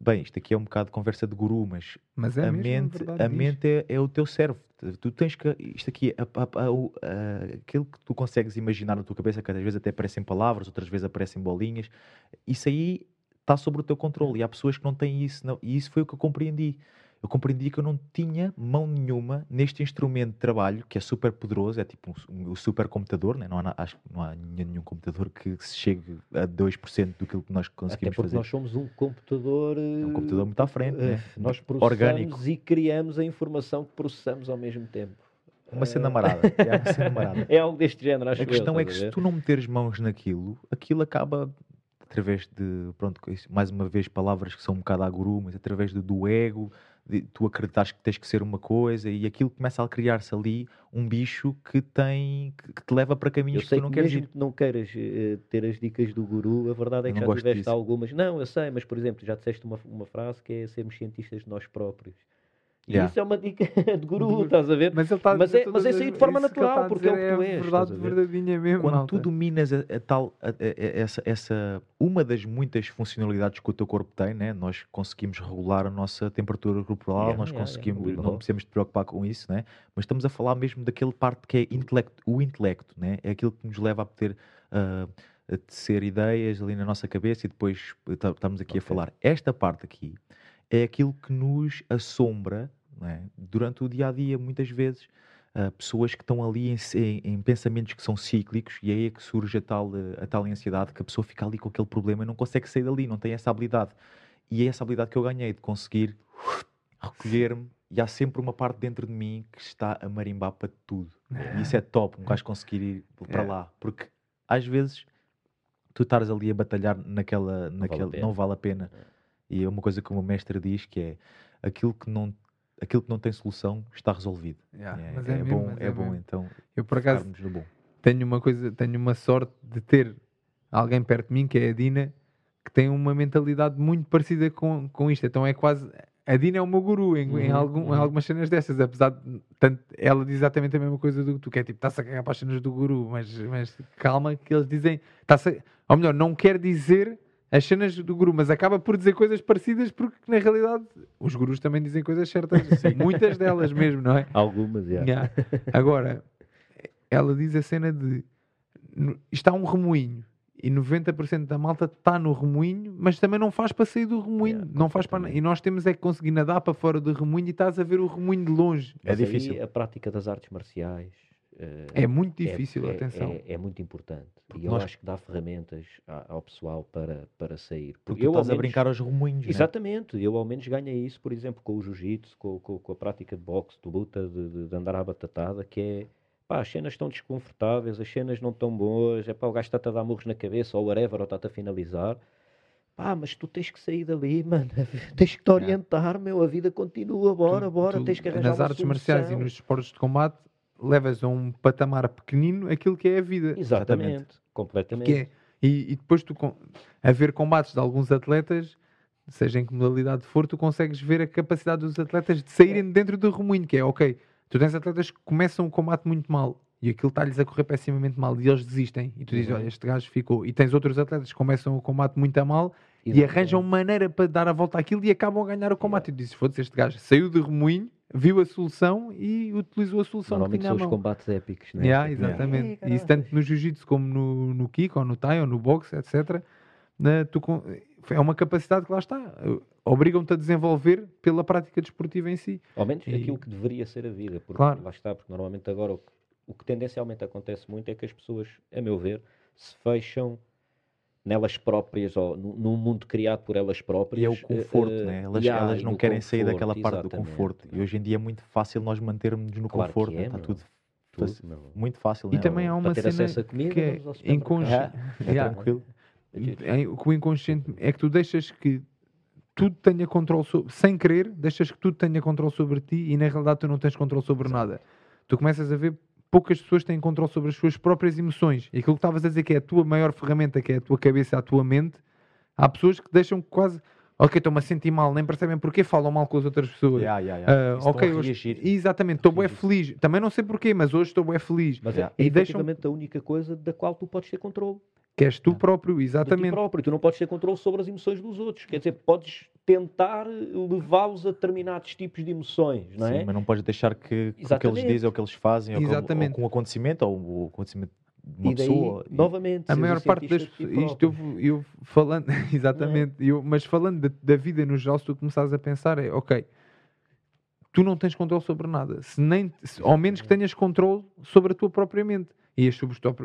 bem, isto aqui é um bocado de conversa de guru, mas Mas é a mesmo mente, verdade a mente é, é o teu cérebro. Tu tens que. Isto aqui, a- a- a- aquilo que tu consegues imaginar na tua cabeça, que às vezes até aparecem palavras, outras vezes aparecem bolinhas, isso aí está sobre o teu controle. E há pessoas que não têm isso. não- e isso foi o que eu compreendi. Eu compreendi que eu não tinha mão nenhuma neste instrumento de trabalho, que é super poderoso, é tipo um, um super computador, né? não há, acho que não há nenhum computador que se chegue a 2% do que nós Até conseguimos porque fazer. nós somos um computador. É um computador muito à frente, eh, né? Nós processamos Orgânico. e criamos a informação que processamos ao mesmo tempo. Uma cena Eh, marada. É uma cena marada. É algo deste género, acho A questão eu, é que se tu não meteres mãos naquilo, aquilo acaba através de, pronto, mais uma vez, palavras que são um bocado a guru, mas através de, do ego, de, tu acreditas que tens que ser uma coisa e aquilo começa a criar-se ali um bicho que tem que, que te leva para caminhos que tu não que queres mesmo ir. que não queiras eh, ter as dicas do guru, a verdade é que já tiveste disso. algumas. Não, eu sei, mas por exemplo, já disseste uma, uma frase que é sermos cientistas de nós próprios. E Yeah. isso é uma dica de guru, guru. estás a ver? Mas ele está a Mas dizer é- mas é sair de forma ele natural, a porque é o que tu és, a verdade a ver? verdadeira mesmo. Quando tu dominas a, a tal, a- a- a- essa, essa, uma das muitas funcionalidades que o teu corpo tem, né? nós conseguimos regular a nossa temperatura corporal, Yeah, nós yeah, conseguimos, yeah. não precisamos de preocupar com isso, né? mas estamos a falar mesmo daquele parte que é intelecto, o intelecto, né? é aquilo que nos leva a ter, ah, a tecer ideias ali na nossa cabeça e depois ta- estamos aqui a Ok. falar. Esta parte aqui é aquilo que nos assombra né? durante o dia a dia, muitas vezes. Uh, pessoas que estão ali em, em- em pensamentos que são cíclicos e aí é que surge a tal, uh, a tal ansiedade que a pessoa fica ali com aquele problema e não consegue sair dali, não tem essa habilidade. E é essa habilidade que eu ganhei de conseguir recolher-me e há sempre uma parte dentro de mim que está a marimbar para tudo. E isso é top, um gajo conseguir ir para É. lá. Porque às vezes tu estás ali a batalhar naquela, vale a naquela pena. não vale a pena. E é uma coisa que o meu mestre diz que é aquilo que não, aquilo que não tem solução está resolvido. Yeah, é é é mesmo, bom, é, é bom então Eu por acaso no bom. tenho uma coisa, tenho uma sorte de ter alguém perto de mim, que é a Dina, que tem uma mentalidade muito parecida com, com isto. Então é quase. A Dina é o meu guru em, em Uhum, algum- em uhum. algumas cenas dessas, apesar de. Tanto, ela diz exatamente a mesma coisa do que tu, que é tipo, está-se a cagar para as cenas do guru, mas, mas calma, que eles dizem. Tá-se a- ou melhor, não quer dizer as cenas do guru, mas acaba por dizer coisas parecidas porque na realidade os gurus também dizem coisas certas, muitas delas mesmo, não é? Algumas, yeah. Yeah. Agora, ela diz a cena de está um remoinho e 90% da malta está no remoinho, mas também não faz para sair do remoinho. Yeah, não faz para. E nós temos é que conseguir nadar para fora do remoinho e estás a ver o remoinho de longe. É Mas difícil. a prática das artes marciais É muito é- difícil, é, atenção. É, é muito importante. Porque e eu nós- acho que dá ferramentas a- ao pessoal para, para sair. Porque eu, tu ao estás a menos- brincar aos remoinhos, né? Exatamente, eu ao menos ganhei isso, por exemplo, com o jiu-jitsu, com, com- com a prática de boxe, de luta, de, de- andar à batatada, que é pá, as cenas estão desconfortáveis, as cenas não estão boas, é pá, o gajo está-te a dar murros na cabeça ou whatever, ou está-te a finalizar. Pá, mas tu tens que sair dali, mano. Tens que te orientar, meu. A vida continua, bora, Tu- bora. tu, tens que arranjar nas artes marciais e nos esportes de combate levas a um patamar pequenino aquilo que é a vida. Exatamente, completamente. Que é- e, e depois tu a ver combates de alguns atletas, seja em que modalidade for, tu consegues ver a capacidade dos atletas de saírem de dentro do remoinho, que é ok, tu tens atletas que começam o combate muito mal e aquilo está-lhes a correr pessimamente mal e eles desistem e tu dizes, Uhum. olha, este gajo ficou. E tens outros atletas que começam o combate muito a mal e Exatamente. arranjam maneira para dar a volta àquilo e acabam a ganhar o combate. E tu dizes, foda-se, este gajo saiu do remoinho, viu a solução e utilizou a solução que Normalmente tinha são os combates épicos, né? Yeah, Tipo, exatamente. "Ei, E isso caraças." tanto no jiu-jitsu como no, no kick, ou no thai, ou no boxe, etc. né, tu é uma capacidade que lá está. Obrigam-te a desenvolver pela prática desportiva em si. Ao menos E- aquilo que deveria ser a vida. Porque Claro. lá está, porque normalmente agora o que, o que tendencialmente acontece muito é que as pessoas, a meu ver, se fecham nelas próprias ou nu- num mundo criado por elas próprias. E é o eh, conforto, eh, né? Elas, yeah, elas não querem sair daquela conforto, parte do conforto. E hoje em dia é muito fácil nós mantermos no Claro conforto. é, Está meu. tudo Tudo, meu. muito fácil. E né? também há uma cena acesso a comida, que é inconsciente. É Yeah. tranquilo. É, o que o inconsciente é que tu deixas que tudo tenha controle sobre, sem querer, deixas que tudo tenha controle sobre ti e na realidade tu não tens controle sobre nada. Tu começas a ver poucas pessoas têm controle sobre as suas próprias emoções. E aquilo que estavas a dizer que é a tua maior ferramenta, que é a tua cabeça, a tua mente, há pessoas que deixam quase, ok, estou-me a sentir mal, nem percebem porquê, falam mal com as outras pessoas. Yeah, yeah, yeah. Ah, Isso ok, hoje, exatamente, estou bem feliz. Também não sei porquê, mas hoje estou bem feliz. Mas é, é E deixam- efetivamente a única coisa da qual tu podes ter controle. Que és tu próprio, exatamente. próprio. Tu não podes ter controle sobre as emoções dos outros. Quer dizer, podes tentar levá-los a determinados tipos de emoções, não é? Sim, mas não podes deixar que, que o que eles Exatamente. dizem ou o que eles fazem ou com, ou Exatamente. com o acontecimento ou o acontecimento de uma e daí, pessoa. novamente, A maior parte das isto eu, eu falando, exatamente, eu, mas falando da, da vida no geral, se tu começares a pensar, é ok, tu não tens controle sobre nada, se nem, se- ao menos que tenhas controle sobre a tua própria mente e as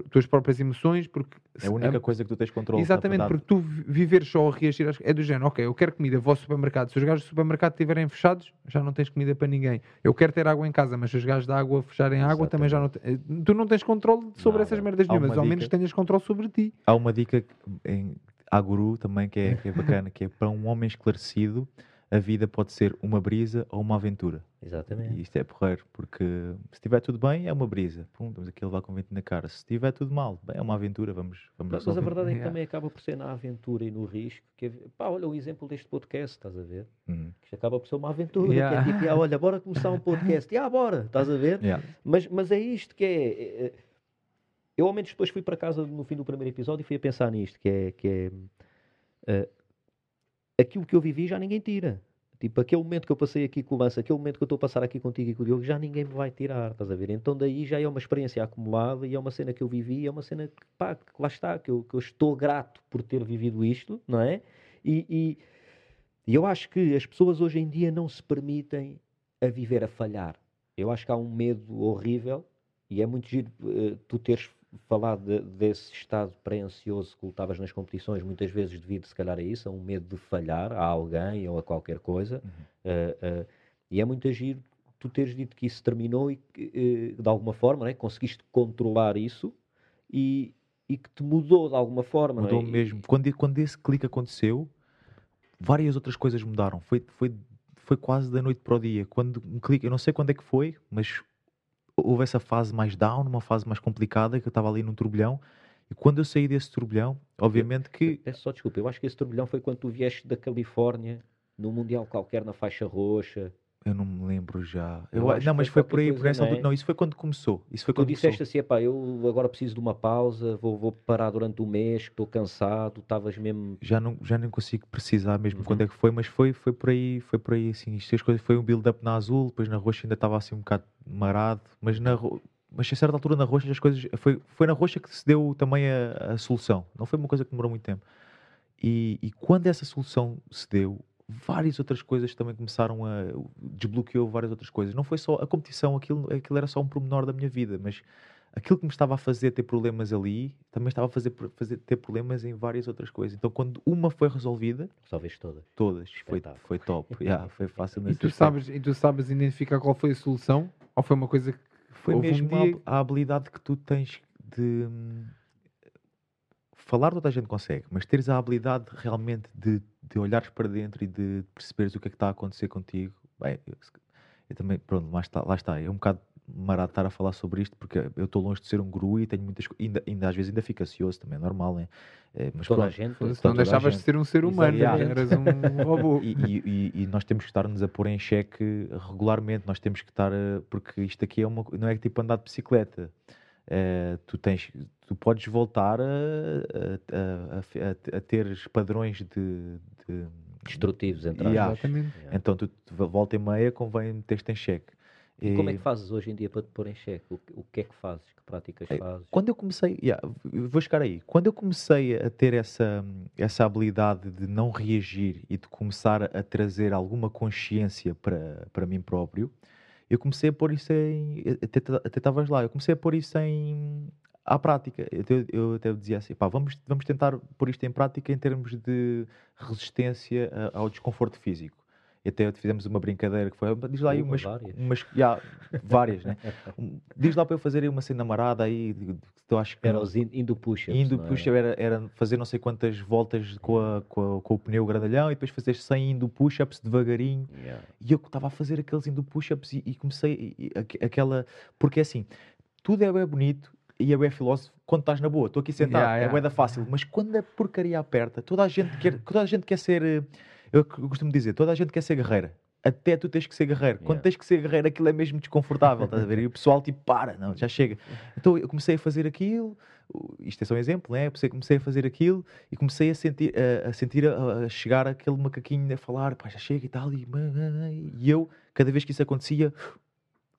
tuas próprias emoções, porque É a única coisa que tu tens controle. Exatamente, porque tu vi- viveres só a reagir às- é do género, ok, eu quero comida, vou ao supermercado. Se os gajos do supermercado estiverem fechados, já não tens comida para ninguém. Eu quero ter água em casa, mas se os gajos da água fecharem a água, também já não eh, Tu não tens controle sobre essas merdas nenhumas, uma ao menos dica. tenhas controle sobre ti. Há uma dica em- há guru também que é, que é bacana, que é para um homem esclarecido, a vida pode ser uma brisa ou uma aventura. Exatamente. E isto é porreiro, porque se estiver tudo bem, é uma brisa. Pum, estamos aqui a levar com vento na cara. Se estiver tudo mal, bem, é uma aventura, vamos, vamos Mas, mas a verdade é que Yeah. também acaba por ser na aventura e no risco. Que pá, olha o exemplo deste podcast, estás a ver? Hum. Isto acaba por ser uma aventura. Yeah. Que é tipo, "Ah, olha, bora começar um podcast. Ah, bora, estás a ver? Yeah. Mas, mas é isto que é. é, Eu, ao menos, depois fui para casa no fim do primeiro episódio e fui a pensar nisto: que é. Que é eh, aquilo que eu vivi já ninguém tira. Tipo, aquele momento que eu passei aqui com o Lance, aquele momento que eu estou a passar aqui contigo e com o Diogo, já ninguém me vai tirar, estás a ver? Então daí já é uma experiência acumulada e é uma cena que eu vivi, é uma cena que, pá, que lá está, que eu, que eu estou grato por ter vivido isto, não é? E, e, e eu acho que as pessoas hoje em dia não se permitem a viver a falhar. Eu acho que há um medo horrível e é muito giro eh, tu teres falado de- desse estado pré-ansioso que lutavas nas competições, muitas vezes devido, se calhar, a isso, a um medo de falhar a alguém ou a qualquer coisa. Eh, eh, e é muito giro tu teres dito que isso terminou e que, eh, de alguma forma, né, conseguiste controlar isso e, e que te mudou de alguma forma. é? Mudou E- mesmo. Quando, quando esse clique aconteceu, várias outras coisas mudaram. Foi, foi, foi quase da noite para o dia. Quando um clique, eu não sei quando é que foi, mas houve essa fase mais down, uma fase mais complicada, que eu estava ali num turbilhão. E quando eu saí desse turbilhão, obviamente que Peço só desculpa, eu acho que esse turbilhão foi quando tu vieste da Califórnia, num Mundial qualquer na faixa roxa. Eu não me lembro já. Eu Eu- não, mas foi foi por aí, por essa não altura. é? Não, isso foi quando começou. Isso foi Tu quando disseste começou. assim, epá, eu agora preciso de uma pausa, vou, vou parar durante um mês, estou cansado, estavas mesmo... já não, já nem consigo precisar mesmo Uhum. quando é que foi, mas foi, foi por aí, foi por aí, assim, isto, as coisas, foi um build-up na azul, depois na roxa ainda estava assim um bocado marado, mas na mas a certa altura na roxa as coisas, foi, foi na roxa que se deu também a, a solução, não foi uma coisa que demorou muito tempo. E, e quando essa solução se deu, várias outras coisas também começaram a, desbloqueou várias outras coisas, não foi só a competição, aquilo, aquilo era só um pormenor da minha vida, mas aquilo que me estava a fazer ter problemas ali, também estava a fazer, fazer ter problemas em várias outras coisas. Então, quando uma foi resolvida, Talvez todas. todas, foi, foi top. Yeah, foi fácil E tu, sabes, e tu sabes identificar qual foi a solução? Ou foi uma coisa que Foi houve um mesmo a dia- hab- a, habilidade que tu tens de hum, falar, toda a gente consegue, mas teres a habilidade realmente de, de olhares para dentro e de perceberes o que é que está a acontecer contigo. Bem, eu, eu também, pronto, lá está, lá está. É um bocado marado estar a falar sobre isto porque eu estou longe de ser um guru e tenho muitas ainda, ainda às vezes ainda fico ansioso também, é normal, né? É, mas Toda a pronto. gente... Foda-se, Toda não a deixavas de gente. ser um ser humano, Exatamente. eras um robô. E, e- e- e nós temos que estar-nos a pôr em xeque regularmente. Nós temos que estar a, porque isto aqui é uma, não é tipo andar de bicicleta. Eh, tu tens, tu podes voltar a, a, a- a a- a ter padrões de, de- Destrutivos, entre Yeah. Exatamente. Yeah. então tu tu volta e meia convém meter-te em xeque. E como é E- que fazes hoje em dia para te pôr em xeque? O, que- o que é que fazes? Que práticas É, fazes? Quando eu comecei, yeah, vou chegar aí. Quando eu comecei a ter essa, essa habilidade de não reagir e de começar a trazer alguma consciência para, para mim próprio, eu comecei a pôr isso em. Até estavas lá, eu comecei a pôr isso em. À prática, eu, até- eu até dizia assim: pá, vamos, vamos tentar pôr isto em prática em termos de resistência ao desconforto físico. E até fizemos uma brincadeira que foi: diz lá aí Uma, umas, várias. umas yeah, várias, né? Diz lá para eu fazer aí uma cena marada aí, que eu acho que Era os in- indo push-ups, indo é? push era, era fazer não sei quantas voltas com, a- com, a- com o pneu grandalhão e depois fazer 100 indo push-ups devagarinho. Yeah. E eu estava a fazer aqueles indo push-ups e, e comecei e- e aque- aquela. Porque assim, tudo é bem bonito e é bem filósofo quando estás na boa. Estou aqui sentado, Yeah, é yeah. bué da fácil. Mas quando a porcaria aperta, toda a gente quer, toda a gente quer ser. eh, Eu costumo dizer, toda a gente quer ser guerreira. Até tu tens que ser guerreiro. Quando Yeah. tens que ser guerreiro, aquilo é mesmo desconfortável, estás a ver? E o pessoal tipo, para, não, já chega. Então eu comecei a fazer aquilo, isto é só um exemplo, né? Eu comecei- comecei a fazer aquilo e comecei a sentir, a, a sentir a, a chegar aquele macaquinho a falar, pá, já chega e tal, e, e eu, cada vez que isso acontecia,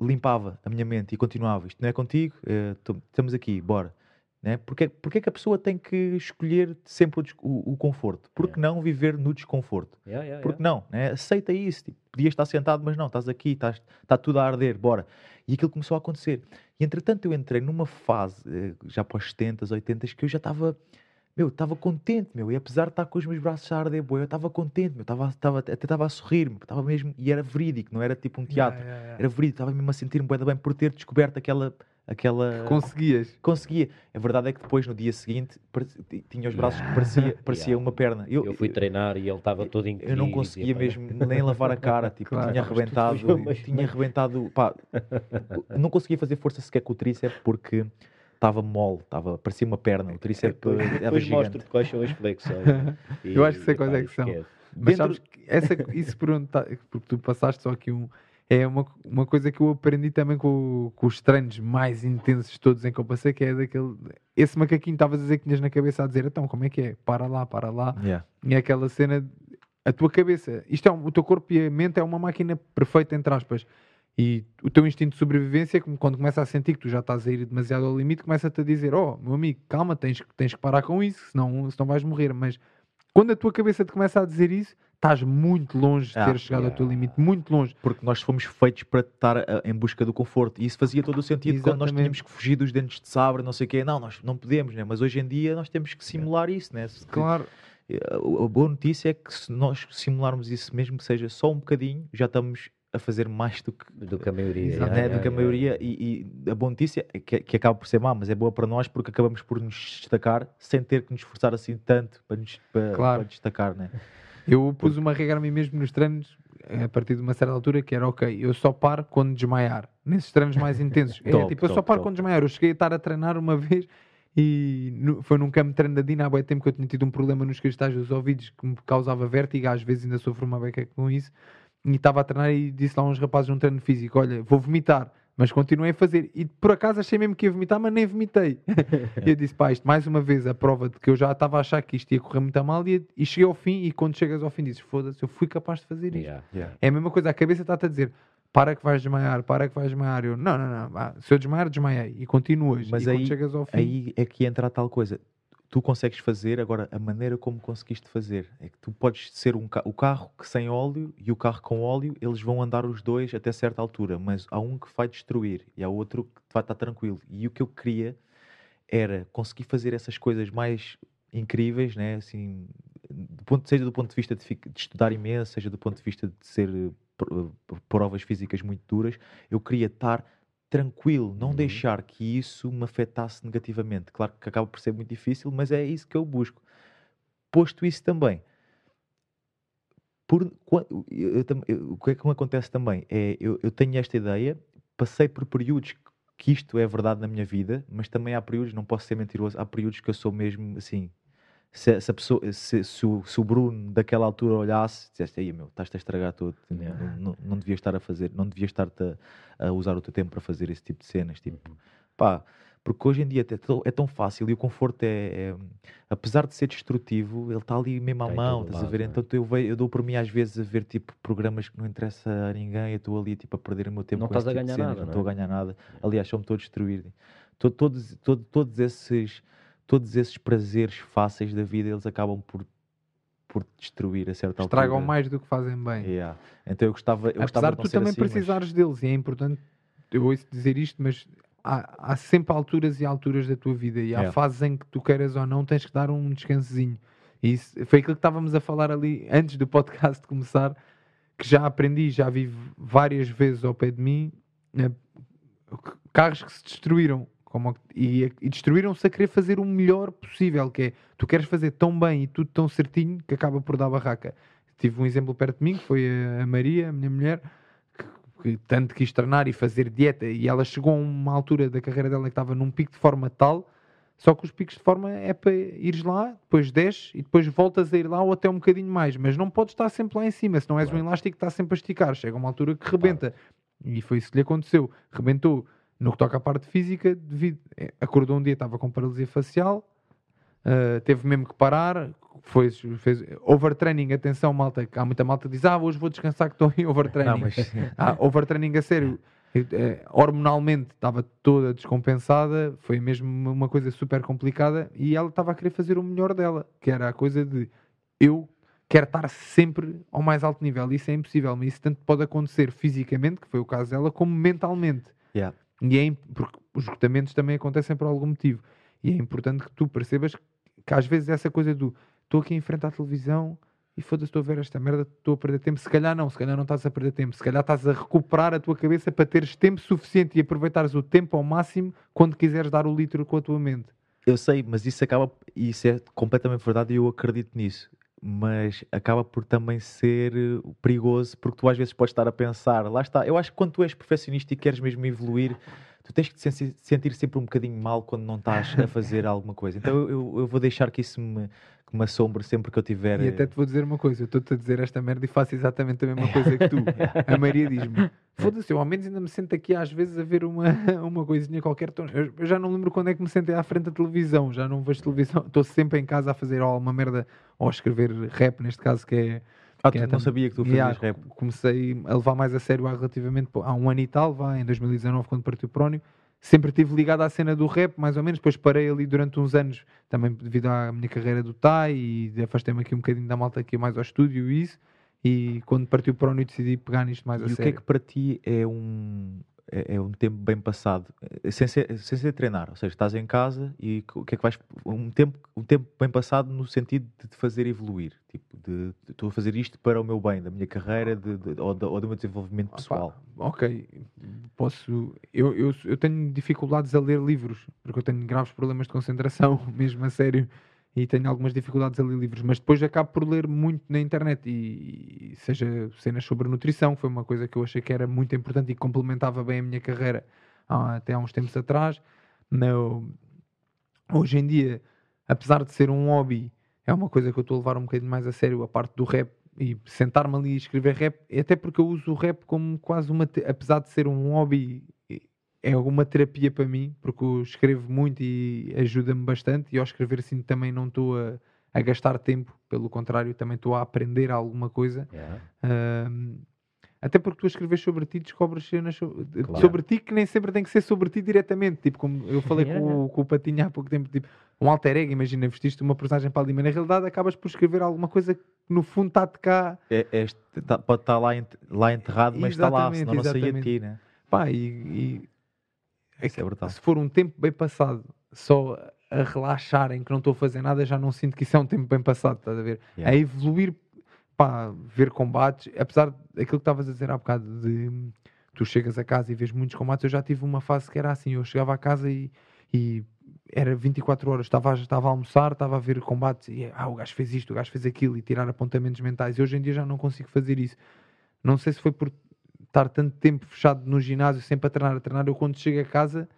limpava a minha mente e continuava. Isto não é contigo, eh, estamos aqui, bora. Né? Porque, porque é que a pessoa tem que escolher sempre o, o- conforto? Por que não viver no desconforto? Yeah, yeah, Porque yeah. não, né? aceita isso. Tipo, podias estar sentado, mas não, estás aqui, estás, está tudo a arder, bora. E aquilo começou a acontecer. E entretanto eu entrei numa fase, eh, já para os 70, 80, que eu já estava, meu, estava contente, meu. E apesar de estar com os meus braços a arder, boy, eu estava contente, meu. Estava, estava, até estava a sorrir, meu. Estava mesmo, e era verídico, não era tipo um teatro. Yeah, yeah, yeah. Era verídico, estava mesmo a sentir-me bem por ter descoberto aquela, aquela Conseguias. conseguia. A verdade é que depois, no dia seguinte, tinha os braços que parecia, parecia Yeah. uma perna. Eu, Eu fui treinar e ele estava todo em eu não conseguia mesmo nem lavar a cara, tipo, Claro. tinha arrebentado, tinha arrebentado, pá, não conseguia fazer força sequer com o tríceps porque estava mole, estava, parecia uma perna, o tríceps Depois, era depois gigante. mostro quais são as flexões. E, Eu acho que sei quais é que são. esquece. Mas Dentro- sabes que essa, isso por onde tá- porque tu passaste só aqui um. É uma, uma coisa que eu aprendi também com, com os treinos mais intensos todos em que eu passei, que é daquele. Esse macaquinho estavas a dizer que tinhas na cabeça a dizer, então, como é que é? Para lá, para lá. Yeah. E é aquela cena. A tua cabeça, isto é um- o teu corpo e a mente é uma máquina perfeita, entre aspas. E o teu instinto de sobrevivência, quando começa a sentir que tu já estás a ir demasiado ao limite, começa-te a dizer: Oh, meu amigo, calma, tens, que- tens que parar com isso, senão, senão vais morrer. Mas quando a tua cabeça te começa a dizer isso, estás muito longe de Ah, ter chegado ao teu yeah. limite, muito longe. Porque nós fomos feitos para estar ah, em busca do conforto. E isso fazia todo o sentido quando nós Exatamente. tínhamos que fugir dos dentes de sabre, não sei o quê. Não, nós não podemos, né? mas hoje em dia nós temos que simular isso. Né? Claro, Eh, a boa notícia é que se nós simularmos isso, mesmo que seja só um bocadinho, já estamos a fazer mais do que, Do que a maioria. Exato. né, do que a maioria. E, e a boa notícia, é que, que acaba por ser má, mas é boa para nós porque acabamos por nos destacar sem ter que nos esforçar assim tanto para nos para, Claro. para destacar. Né? eu pus uma regra a mim mesmo nos treinos, eh, a partir de uma certa altura, que era ok, eu só paro quando desmaiar, nesses treinos mais intensos. É, Top, tipo, eu só paro top. quando desmaiar. Eu cheguei a estar a treinar uma vez e no- foi num campo de treino da Dina há bué tempo que eu tinha tido um problema nos cristais dos ouvidos que me causava vértigo, às vezes ainda sofro uma beca com isso. E estava a treinar e disse lá a uns rapazes num treino físico: Olha, vou vomitar. Mas continuei a fazer. E por acaso achei mesmo que ia vomitar, mas nem vomitei. e eu disse: Pá, isto mais uma vez a prova de que eu já estava a achar que isto ia correr muito a mal. E, e cheguei ao fim. E quando chegas ao fim, dizes: Foda-se, eu fui capaz de fazer isto. Yeah. É a mesma coisa, a cabeça está-te a dizer: Para que vais desmaiar, para que vais desmaiar. Eu: Não, não, não. se eu desmaiar, desmaiei. E continuas. Mas e aí- quando chegas ao fim. Aí é que entra a tal coisa. Tu consegues fazer, agora a maneira como conseguiste fazer é que tu podes ser um ca- o carro que sem óleo e o carro com óleo, eles vão andar os dois até certa altura, mas há um que vai destruir e há outro que vai estar tranquilo. E o que eu queria era conseguir fazer essas coisas mais incríveis, né? assim, do ponto, seja do ponto de vista de, de estudar imenso, seja do ponto de vista de ser eh, provas físicas muito duras, eu queria estar tranquilo, não Uhum. deixar que isso me afetasse negativamente. Claro que acaba por ser muito difícil, mas é isso que eu busco. Posto isso também, por, eu- eu eu- o que é que me acontece também é eu, tenho esta ideia, passei por períodos que isto é verdade na minha vida, mas também há períodos, não posso ser mentiroso, há períodos que eu sou mesmo assim. Se, se a pessoa, se, se o, se o Bruno daquela altura olhasse, disseste aí, meu, estás-te a estragar tudo, não, Yeah. não, não devias estar a fazer, não devias estar a, a usar o teu tempo para fazer esse tipo de cenas, tipo, Uhum. pá, porque hoje em dia é tão, é tão fácil e o conforto é, é- apesar de ser destrutivo, ele está ali mesmo à mão, todo estás a lado, ver? não é? Então eu, ve- eu dou por mim às vezes a ver tipo programas que não interessa a ninguém, eu estou ali tipo a perder o meu tempo Não com estás a tipo ganhar cenas, nada, não não estou é? a ganhar nada. Aliás, só me estou a destruir. To- Todos, todo- todos esses todos esses prazeres fáceis da vida, eles acabam por por destruir a certa Estragam altura. mais do que fazem bem. Yeah. Então eu gostava, eu gostava Apesar de de tu também assim, mas- precisares deles, e é importante, eu ouço dizer isto, mas há, há sempre alturas e alturas da tua vida, e há É. fases em que tu queiras ou não, tens que dar um descansozinho. E isso foi aquilo que estávamos a falar ali antes do podcast começar, que já aprendi, já vi várias vezes ao pé de mim, eh, carros que se destruíram. Como, e, e destruíram-se a querer fazer o melhor possível, que é tu queres fazer tão bem e tudo tão certinho que acaba por dar barraca. Tive um exemplo perto de mim, que foi a Maria, a minha mulher, que, que tanto quis treinar e fazer dieta, e ela chegou a uma altura da carreira dela que estava num pico de forma tal, só que os picos de forma é para ires lá, depois desces e depois voltas a ir lá ou até um bocadinho mais, mas não podes estar sempre lá em cima, se não és um Claro. elástico que está sempre a esticar, chega uma altura que rebenta. E foi isso que lhe aconteceu. Rebentou no que toca à parte física, devido, eh, acordou um dia, estava com paralisia facial, Uh, teve mesmo que parar. Foi, fez overtraining, atenção, malta. Há muita malta que diz: Ah, hoje vou descansar que estou em overtraining. Não, mas Ah, overtraining a sério. eh, hormonalmente estava toda descompensada, foi mesmo uma coisa super complicada e ela estava a querer fazer o melhor dela, que era a coisa de eu quero estar sempre ao mais alto nível. Isso é impossível, mas isso tanto pode acontecer fisicamente, que foi o caso dela, como mentalmente. Yeah. E é porque os esgotamentos também acontecem por algum motivo. E é importante que tu percebas que às vezes essa coisa do estou aqui em frente à televisão, e foda-se, estou a ver esta merda, estou a perder tempo. Se calhar não, se calhar não estás a perder tempo. Se calhar estás a recuperar a tua cabeça para teres tempo suficiente e aproveitares o tempo ao máximo quando quiseres dar o litro com a tua mente. Eu sei, mas isso acaba, isso é completamente verdade e eu acredito nisso. Mas acaba por também ser eh, perigoso, porque tu às vezes podes estar a pensar, lá está. Eu acho que quando tu és perfeccionista e queres mesmo evoluir, tu tens que te sentir sempre um bocadinho mal quando não estás a fazer alguma coisa. Então eu, eu- vou deixar que isso me, que me assombre sempre que eu tiver. E até eh, te vou dizer uma coisa, eu estou-te a dizer esta merda e faço exatamente a mesma coisa que tu. A Maria diz-me, foda-se, eu ao menos ainda me sento aqui às vezes a ver uma, uma coisinha qualquer. Eu, eu já não lembro quando é que me sentei à frente da televisão, já não vejo televisão, estou sempre em casa a fazer ou uma merda, ou a escrever rap neste caso, que é... Ah, tu é não sabia que tu fazias Yeah, rap. Comecei a levar mais a sério há relativamente há um ano e tal, vá, em 2019, quando partiu o Prónio. Sempre estive ligado à cena do rap, mais ou menos. Depois parei ali durante uns anos, também devido à minha carreira do TAI, e afastei-me aqui um bocadinho da malta aqui mais ao estúdio e isso. E quando partiu o Prónio, decidi pegar nisto mais E a o que é sério. que para ti é um, é, é um tempo bem passado? Eh, Sem ser, sem ser treinar, ou seja, estás em casa e o que é que vais. Um tempo, um tempo bem passado no sentido de te fazer evoluir. Tipo, de estou a fazer isto para o meu bem, da minha carreira de- de- ou, da- ou do meu desenvolvimento pessoal. ok, posso. Eu, eu, eu tenho dificuldades a ler livros, porque eu tenho graves problemas de concentração, mesmo a sério, e tenho algumas dificuldades a ler livros, mas depois acabo por ler muito na internet, e, e seja cenas sobre nutrição, foi uma coisa que eu achei que era muito importante e complementava bem a minha carreira há- até há uns tempos atrás. No, hoje em dia, apesar de ser um hobby, é uma coisa que eu estou a levar um bocadinho mais a sério, a parte do rap, e sentar-me ali e escrever rap, até porque eu uso o rap como quase uma, apesar de ser um hobby, é uma terapia para mim, porque eu escrevo muito e ajuda-me bastante, e ao escrever assim também não estou a, a gastar tempo, pelo contrário, também estou a aprender alguma coisa. Yeah. Ahm, até porque tu a escrever sobre ti descobres cenas sobre, Claro. sobre ti que nem sempre tem que ser sobre ti diretamente. Tipo, como eu falei Yeah, com, o- com o Patinho há pouco tempo, tipo, um alter ego, imagina, vestiste uma personagem para ali, mas na realidade acabas por escrever alguma coisa que no fundo está-te cá. É, é tá- pode estar lá, lá enterrado, mas está lá, senão não saía de ti, né? Pá, e, e é Isso é brutal. se for um tempo bem passado só a relaxar em que não estou a fazer nada, já não sinto que isso é um tempo bem passado, estás a ver? Yeah. A evoluir, pá, ver combates, apesar daquilo que estavas a dizer há bocado de tu chegas a casa e vês muitos combates, eu já tive uma fase que era assim, eu chegava a casa e, e era 24 horas, estava, estava a almoçar, estava a ver combates e ah, o gajo fez isto, o gajo fez aquilo e tirar apontamentos mentais. E hoje em dia já não consigo fazer isso. Não sei se foi por estar tanto tempo fechado no ginásio, sempre a treinar, a treinar. Eu quando chego a casa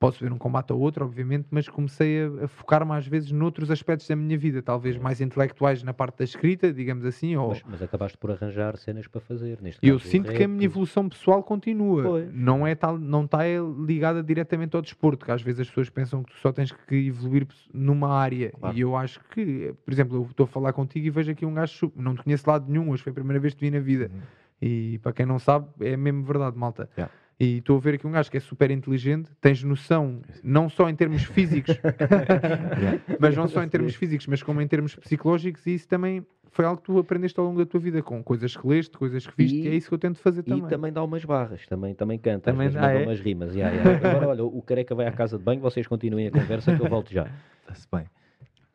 posso ver um combate ou outro, obviamente, mas comecei a, a focar-me às vezes noutros aspectos da minha vida, talvez mais intelectuais na parte da escrita, digamos assim, ou Mas, mas acabaste por arranjar cenas para fazer. Neste e eu sinto que a rap, minha evolução pessoal continua. Pois. Não é tal, não está ligada diretamente ao desporto, que às vezes as pessoas pensam que tu só tens que evoluir numa área. Claro. E eu acho que, por exemplo, eu estou a falar contigo e vejo aqui um gajo, não te conheço de lado nenhum, hoje foi a primeira vez que te vi na vida. Uhum. E para quem não sabe, é mesmo verdade, malta. Yeah. E estou a ver aqui um gajo que é super inteligente, tens noção, não só em termos físicos, mas não só em termos físicos, mas como em termos psicológicos, e isso também foi algo que tu aprendeste ao longo da tua vida, com coisas que leste, coisas que viste, E- e, é isso que eu tento fazer E também. também dá umas barras, também, também canta, Também- vezes ah, é? umas rimas. yeah, yeah. Agora, olha, o careca vai à casa de banho, vocês continuem a conversa que eu volto já. Está-se bem.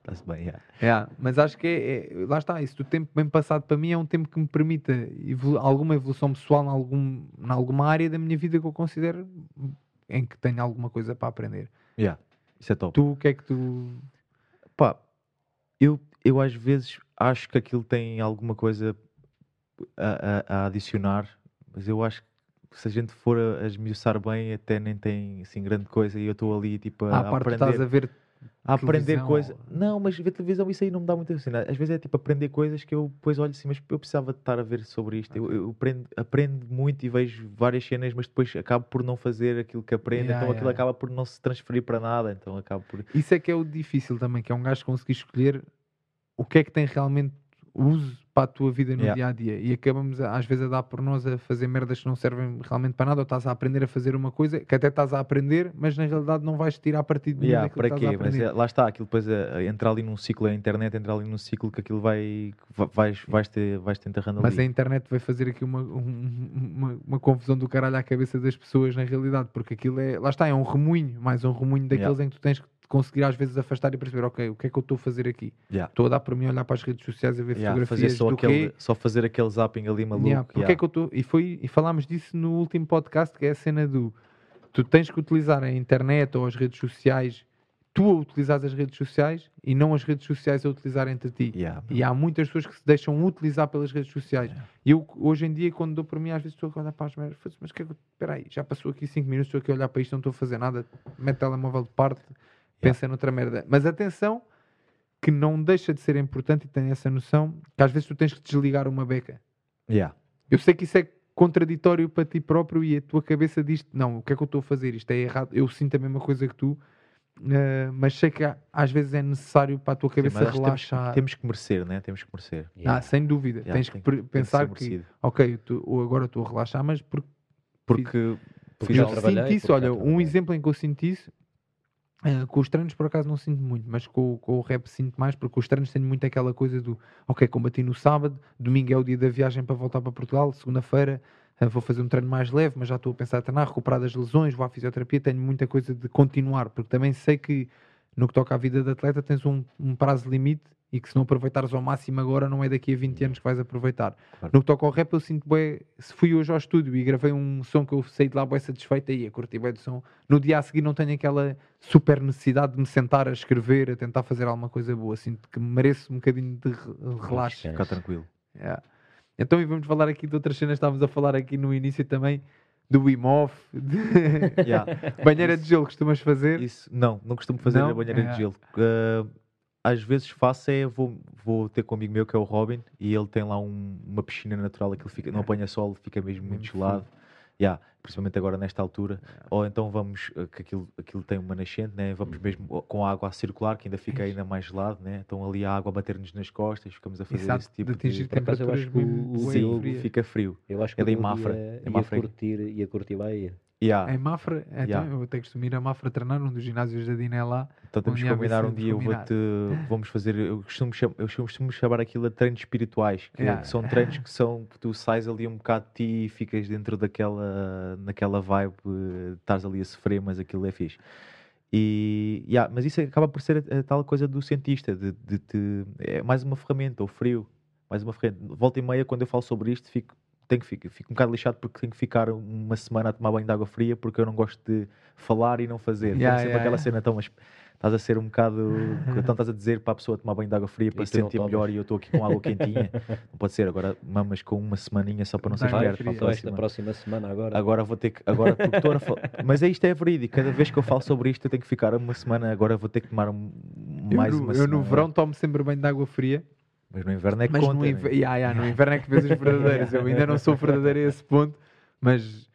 Está-se bem, yeah. É, mas acho que é, é- lá está, isso do tempo bem passado para mim é um tempo que me permita evolu- alguma evolução pessoal em algum, em alguma área da minha vida que eu considero em que tenho alguma coisa para aprender. Yeah. Isso é top. Tu, o que é que tu. Pá, eu, eu às vezes acho que aquilo tem alguma coisa a, a- a adicionar, mas eu acho que se a gente for a, a esmiuçar bem, até nem tem assim grande coisa e eu estou ali tipo a, À parte aprender, estás a ver. A aprender televisão coisa. ou- Não, mas ver televisão isso aí não me dá muita cena. Às vezes é tipo aprender coisas que eu depois olho assim, mas eu precisava de estar a ver sobre isto. Eu, eu aprendo, aprendo muito e vejo várias cenas, mas depois acabo por não fazer aquilo que aprendo, Yeah, então aquilo yeah. acaba por não se transferir para nada, então acabo por. Isso é que é o difícil também, que é um gajo conseguir escolher o que é que tem realmente uso para a tua vida no Yeah. dia a dia. E acabamos às vezes a dar por nós a fazer merdas que não servem realmente para nada, ou estás a aprender a fazer uma coisa que até estás a aprender, mas na realidade não vais tirar partido nenhum Yeah, daquilo para que quê? Mas é, lá está, aquilo depois a, a entrar ali num ciclo, a internet entrar ali num ciclo que aquilo vai, va- vais, vais, te, vais te enterrando Mas a internet vai fazer aqui uma, um- uma, uma confusão do caralho à cabeça das pessoas na realidade, porque aquilo é, lá está, é um remoinho, mais um remoinho daqueles em que tu tens que conseguir às vezes afastar e perceber, ok, o que é que eu estou a fazer aqui? Yeah. Estou a dar para mim olhar para as redes sociais a ver Yeah, fazer fotografias só do aquele, quê? só fazer aquele zapping ali maluco. Yeah, porque yeah. é que eu estou. E, foi, e falámos disso no último podcast, que é a cena do tu tens que utilizar a internet ou as redes sociais, tu a utilizares as redes sociais e não as redes sociais a utilizarem-te a ti. Yeah, E há muitas pessoas que se deixam utilizar pelas redes sociais. Yeah. E eu, hoje em dia, quando dou para mim, às vezes estou a olhar para as merdas, mas que é que eu- espera aí, já passou aqui 5 minutos, estou aqui a olhar para isto, não estou a fazer nada, mete o telemóvel de parte, pensa noutra merda. Mas atenção, que não deixa de ser importante e tem essa noção, que às vezes tu tens que desligar uma beca. Yeah. Eu sei que isso é contraditório para ti próprio e a tua cabeça diz não, o que é que eu estou a fazer? Isto é errado. Eu sinto a mesma coisa que tu, eh, mas sei que às vezes é necessário para a tua Sim, cabeça acho que temos, relaxar. temos que merecer, né? Temos que merecer. Yeah. Ah, sem dúvida. Yeah, tens que pensar que, merecido. ok, eu ou agora estou a relaxar, mas porque Porque Porque fiz eu sinto isso. Olha, um exemplo em que eu sinto isso, eh, com os treinos por acaso não sinto muito, mas com, com o rap sinto mais, porque os treinos tenho muito aquela coisa do, ok, combati no sábado, domingo é o dia da viagem para voltar para Portugal, segunda-feira eh, vou fazer um treino mais leve, mas já estou a pensar a treinar, recuperar das lesões, vou à fisioterapia, tenho muita coisa de continuar, porque também sei que no que toca à vida de atleta tens um, um prazo limite e que se não aproveitares ao máximo agora, não é daqui a 20 anos que vais aproveitar. Claro. No que toca ao rap, eu sinto bué, se fui hoje ao estúdio e gravei um som que eu saí de lá bué satisfeito, aí a curtir bué do som, no dia a seguir não tenho aquela super necessidade de me sentar a escrever, a tentar fazer alguma coisa boa. Sinto que mereço um bocadinho de re- relaxe. Ficar tranquilo. Yeah. Então, e vamos falar aqui de outras cenas, estávamos a falar aqui no início também do Wim Hof, de Yeah. banheira de gelo costumas fazer. Isso, não, não costumo fazer Não? na banheira É. de gelo. Uh, às vezes faço é, vou, vou ter com um amigo meu que é o Robin e ele tem lá um- uma piscina natural que ele fica, não apanha sol, fica mesmo muito gelado. Yeah, principalmente agora nesta altura. Ou então vamos, uh, que aquilo, aquilo tem uma nascente, né? vamos mesmo com a água a circular, que ainda fica ainda mais gelado, né? então ali a água a bater-nos nas costas, ficamos a fazer Exato, esse tipo de atingir de... Acaso, eu temperaturas acho que o- o Diogo frias. Fica frio. Eu acho que É da Diogo Mafra, Ia, é ia, curtir, ia curtir lá ia. Yeah. Em Mafra, então Yeah. eu até costumo ir a Mafra treinar, um dos ginásios da Diné lá. Então temos que a combinar um dia, eu vou-te, vamos fazer, eu costumo, cham- eu costumo chamar aquilo de treinos espirituais, que, Yeah. que são treinos que são, que tu sais ali um bocado de ti e ficas dentro daquela, naquela vibe, estás ali a sofrer, mas aquilo é fixe. E, yeah, mas isso acaba por ser a, a tal coisa do cientista, de, de te- é mais uma ferramenta, o frio, mais uma ferramenta. Volta e meia, quando eu falo sobre isto, fico, tenho que fico, fico um bocado lixado porque tenho que ficar uma semana a tomar banho de água fria porque eu não gosto de falar e não fazer. Yeah, Tenho sempre yeah, aquela yeah. cena, então, mas estás a ser um bocado. Então estás a dizer para a pessoa tomar banho de água fria para se sentir melhor e eu estou aqui com água quentinha. não pode ser, agora mamas com uma semaninha só para não ser esperto. para próxima. próxima semana agora. Agora vou ter que. Agora, porque estou a falar. Mas é isto é verídico. Cada vez que eu falo sobre isto, eu tenho que ficar uma semana. Agora vou ter que tomar um- mais eu, uma eu semana. no verão tomo sempre banho de água fria. Mas no inverno é que mas conta. no, né? inver... yeah, yeah, no inverno é que vês os verdadeiros. Eu ainda não sou verdadeiro a esse ponto, mas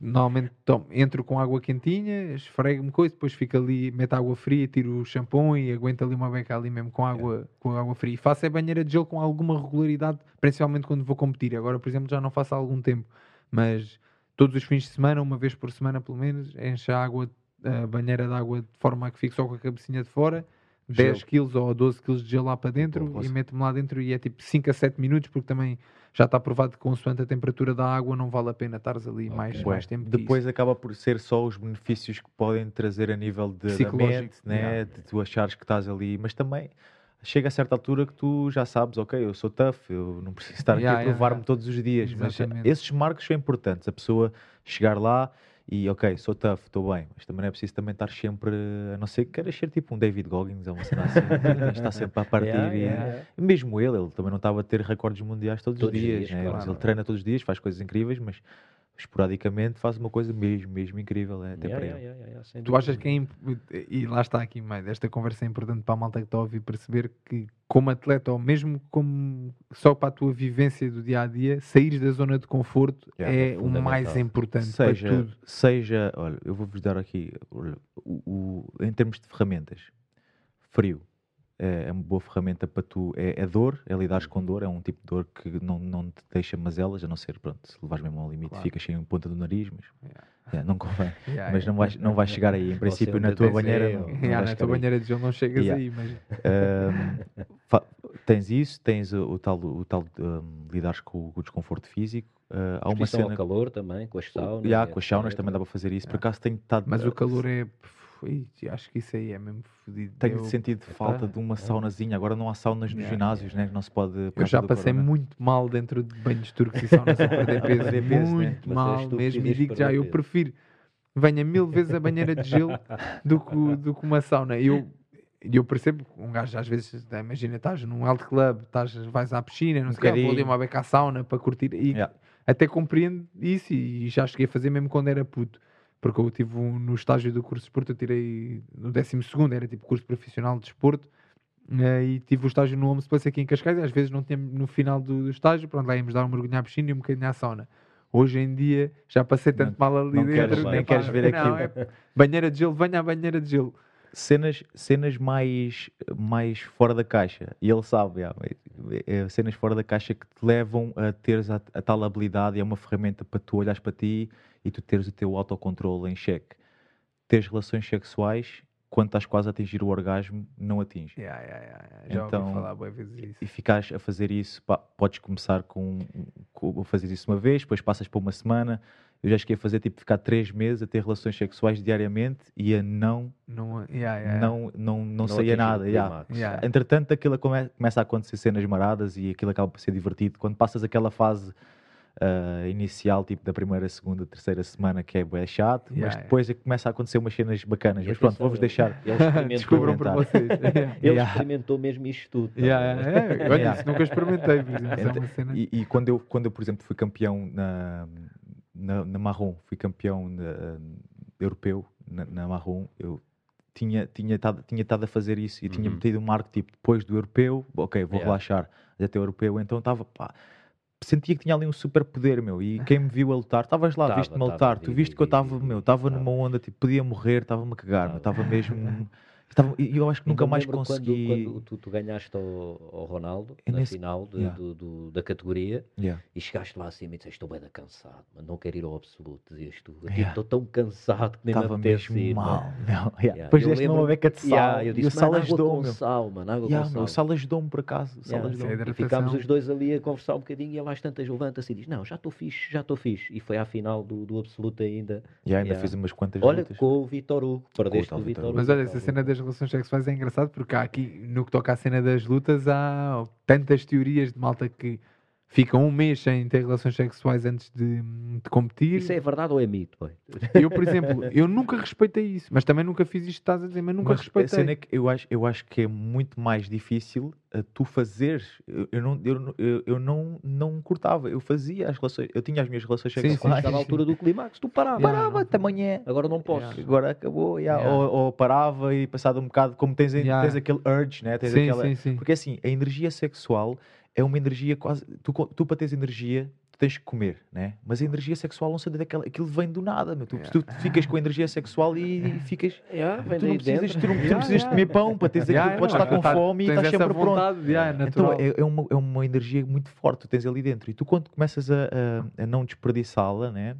normalmente tomo, entro com água quentinha, esfrego-me coisa, depois fico ali, meto água fria, tiro o shampoo e aguento ali uma beca ali mesmo com água, com água fria. E faço a banheira de gelo com alguma regularidade, principalmente quando vou competir. Agora, por exemplo, já não faço há algum tempo, mas todos os fins de semana, uma vez por semana pelo menos, encho a água, a banheira de água de forma a que fico só com a cabecinha de fora. 10 Gelo. kg ou 12 kg de gelo lá para dentro Boa, e meto-me lá dentro e é tipo 5 a 7 minutos porque também já está provado que consoante a temperatura da água não vale a pena estares ali mais, Bué. mais tempo Depois acaba por ser só os benefícios que podem trazer a nível de, Psicológico, mente, né? de tu achares que estás ali, mas também chega a certa altura que tu já sabes, ok, eu sou tough, eu não preciso estar Yeah, aqui a provar-me yeah. todos os dias, mas Exatamente. esses marcos são importantes, a pessoa chegar lá e ok, sou tough, estou bem, mas também não é preciso também estar sempre, a não ser que queiras ser tipo um David Goggins ou uma cena assim, está sempre a partir Yeah, e- yeah, mesmo ele, ele também não estava a ter recordes mundiais todos, Todos os dias, dias, né? claro. Ele treina todos os dias, faz coisas incríveis, mas esporadicamente faz uma coisa mesmo, mesmo incrível, é, até Yeah, para yeah, ele. yeah, yeah, tu achas que é imp- e lá está aqui mais esta conversa é importante para a malta que está a ouvir perceber que como atleta ou mesmo como só para a tua vivência do dia a dia sair da zona de conforto Yeah, é o mais importante Seja, para tudo. seja, olha, eu vou-vos dar aqui, olha, o, o- em termos de ferramentas, frio é, é uma boa ferramenta para tu, é, é dor, é lidares com dor, é um tipo de dor que não, não te deixa mazelas, a não ser, pronto, se levares mesmo ao limite, Claro. ficas sem ponta do nariz, mas Yeah. é, não convém. Yeah, mas não vais, não vais chegar aí, em princípio, na tua banheira. não- não Yeah, vais na tua aí. banheira de gelo não chegas Yeah. aí mas fa- tens isso, tens o, o tal, o tal um, lidares com, o- desconforto físico. ah, há uma cena. ao calor também, com as saunas. Yeah, e com as saunas etc. também dá para fazer isso. Por acaso tenho estado. Mas o calor é Ui, acho que isso aí é mesmo fodido. Tenho Eu- sentido falta de uma saunazinha. Agora não há saunas nos Yeah, ginásios, né? que Não se pode. Eu já passei corona. muito mal dentro de banhos turcos e saunas a perder peso. né? muito és mal que mesmo. E digo já, eu prefiro venha mil vezes a banheira de gelo do que, do que uma sauna. Eu, eu percebo que um gajo às vezes, né, imagina, estás num health club, estás, vais à piscina, não Um sei o quê, vou ali uma beca à sauna para curtir. E Yeah. até compreendo isso e já cheguei a fazer mesmo quando era puto. Porque eu tive um, no estágio do curso de desporto, eu tirei no 12 era tipo curso profissional de desporto. eh, e tive o estágio no Homes Place aqui em Cascais. E às vezes não tinha no final do, do estágio, pronto, lá íamos dar um mergulho à piscina e um bocadinho à sauna. Hoje em dia já passei tanto Não- mal ali não dentro. queres- nem queres ver não, aquilo. é banheira de gelo, venha à banheira de gelo. Cenas, cenas mais, mais fora da caixa. E ele sabe, yeah, é- é cenas fora da caixa que te levam a teres a, a tal habilidade e é uma ferramenta para tu olhares para ti e tu teres o teu autocontrole em xeque. Teres relações sexuais, quando estás quase a atingir o orgasmo, não yeah, yeah, yeah. Já Então, ouvi falar boas vezes isso. E ficares a fazer isso, pá, podes começar com, com fazer isso uma vez, depois passas para uma semana. Eu já cheguei a fazer tipo ficar três meses a ter relações sexuais diariamente e a não, Não, yeah, yeah, não, não, não, Não saía nada. yeah. Yeah. Entretanto, aquilo come- começa a acontecer cenas maradas e aquilo acaba por ser divertido. Quando passas aquela fase ah, inicial, tipo da primeira, segunda, terceira semana, que é bué chato, Yeah, mas yeah. depois é que começa a acontecer umas cenas bacanas. E mas pronto, vou-vos deixar. Por comentar. vocês. Ele Yeah. experimentou mesmo isto tudo. tá Yeah, bem? yeah, yeah. Olha, Yeah. isso nunca experimentei, por exemplo. isso é uma cena. E, e quando, eu, quando eu, por exemplo, fui campeão na, na, na Marrom, fui campeão na- europeu na, na Marrom, eu tinha tinha estado tinha estado a fazer isso e tinha Uhum. metido um marco tipo depois do europeu, ok, vou Yeah. relaxar até o europeu, então estava pá. Sentia que tinha ali um super poder, meu. E quem me viu a lutar, estavas lá, Tava, viste-me a tava, lutar. vi, tu viste vi, que eu estava, meu, estava tava. numa onda, tipo, podia morrer, estava-me a cagar, Tava. estava mesmo. Estava, e eu acho que nunca mais lembro consegui. Quando, quando tu, tu ganhaste ao, ao Ronaldo, É na nesse- final de- Yeah. do- do- da categoria, Yeah. e chegaste lá acima e disseste: Estou bem da cansado, mas não quero ir ao absoluto. Dizias tu: "Eu Yeah. Estou tão cansado que nem Estava me apetece mesmo ir. mal, mano." meu. Yeah. Yeah. Depois Eu deste-me uma lembro- beca de sal. Yeah, eu e o disse: sal "Mano, água ajudou, com meu. sal, mano, água Yeah, meu, sal. ajudou-me por acaso. Yeah, ajudou-me. é E ficámos os dois ali a conversar um bocadinho e ele às tantas levanta-se e diz: Não, já estou fixe, já estou fixe. E foi à final do, do absoluto ainda. E ainda Yeah. fiz umas quantas Olha, lutas. com o Vitor Hugo, perdeste o Vitor Hugo. Mas olha, essa cena das relações sexuais é engraçado porque há aqui, no que toca à cena das lutas, há tantas teorias de malta que ficam um mês sem ter relações sexuais antes de, de competir. Isso é verdade ou é mito? Pai? Eu, por exemplo, eu nunca respeitei isso, mas também nunca fiz isto que estás a dizer, mas nunca Mas a respeitei. cena é que eu acho, eu acho que é muito mais difícil uh, tu fazeres. Eu, eu não, eu, eu, eu não, não cortava, eu fazia as relações, eu tinha as minhas relações Sim, sim, sexuais. Estava à altura do clímax, tu parava. Yeah. Parava não. até amanhã. Agora não posso. Yeah. Agora acabou, yeah. Yeah. Ou, ou parava e passado um bocado, como tens, Yeah. tens aquele urge, né? tens sim, aquela, sim, sim. Porque assim, a energia sexual é uma energia quase. Tu, tu para teres energia, tu tens que comer, né? Mas a energia sexual não sei daquela. Aquilo vem do nada, meu. Tu, tu ficas com a energia sexual e, e ficas. Yeah, Tu não precisas, tu não, tu não precisas yeah. comer pão para teres Yeah, aquilo, podes estar com tá- fome e estás sempre pronto. vontade, yeah, é Então é, é uma, é uma energia muito forte tu tens ali dentro. E tu, quando começas a, a- a não desperdiçá-la, né?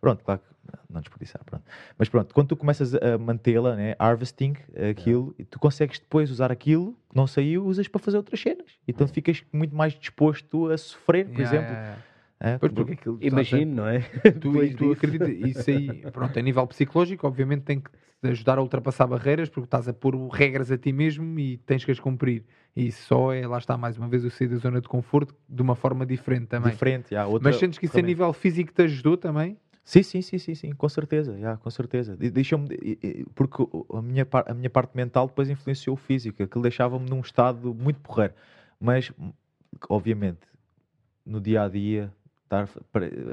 Pronto, claro que não desperdiçar, pronto. Mas pronto, quando tu começas a mantê-la, né? Harvesting aquilo, e tu consegues depois usar aquilo que não saiu, usas para fazer outras cenas. Então ficas muito mais disposto a sofrer, por Yeah, exemplo. yeah, yeah. É, Pois porque aquilo, Imagino, não é? tu, e tu acreditas, isso aí, pronto, a nível psicológico, obviamente tem que te ajudar a ultrapassar barreiras, porque estás a pôr regras a ti mesmo e tens que as cumprir. E só é, lá está, mais uma vez, o sair da zona de conforto de uma forma diferente também. diferente. yeah, outra Mas sentes que isso a ferramenta. nível físico te ajudou também? Sim, sim, sim, sim, sim, com certeza, yeah, com certeza. De- Deixou-me, porque a minha, a minha parte mental depois influenciou o físico, aquilo deixava-me num estado muito porreiro. Mas, obviamente, no dia a dia, estar,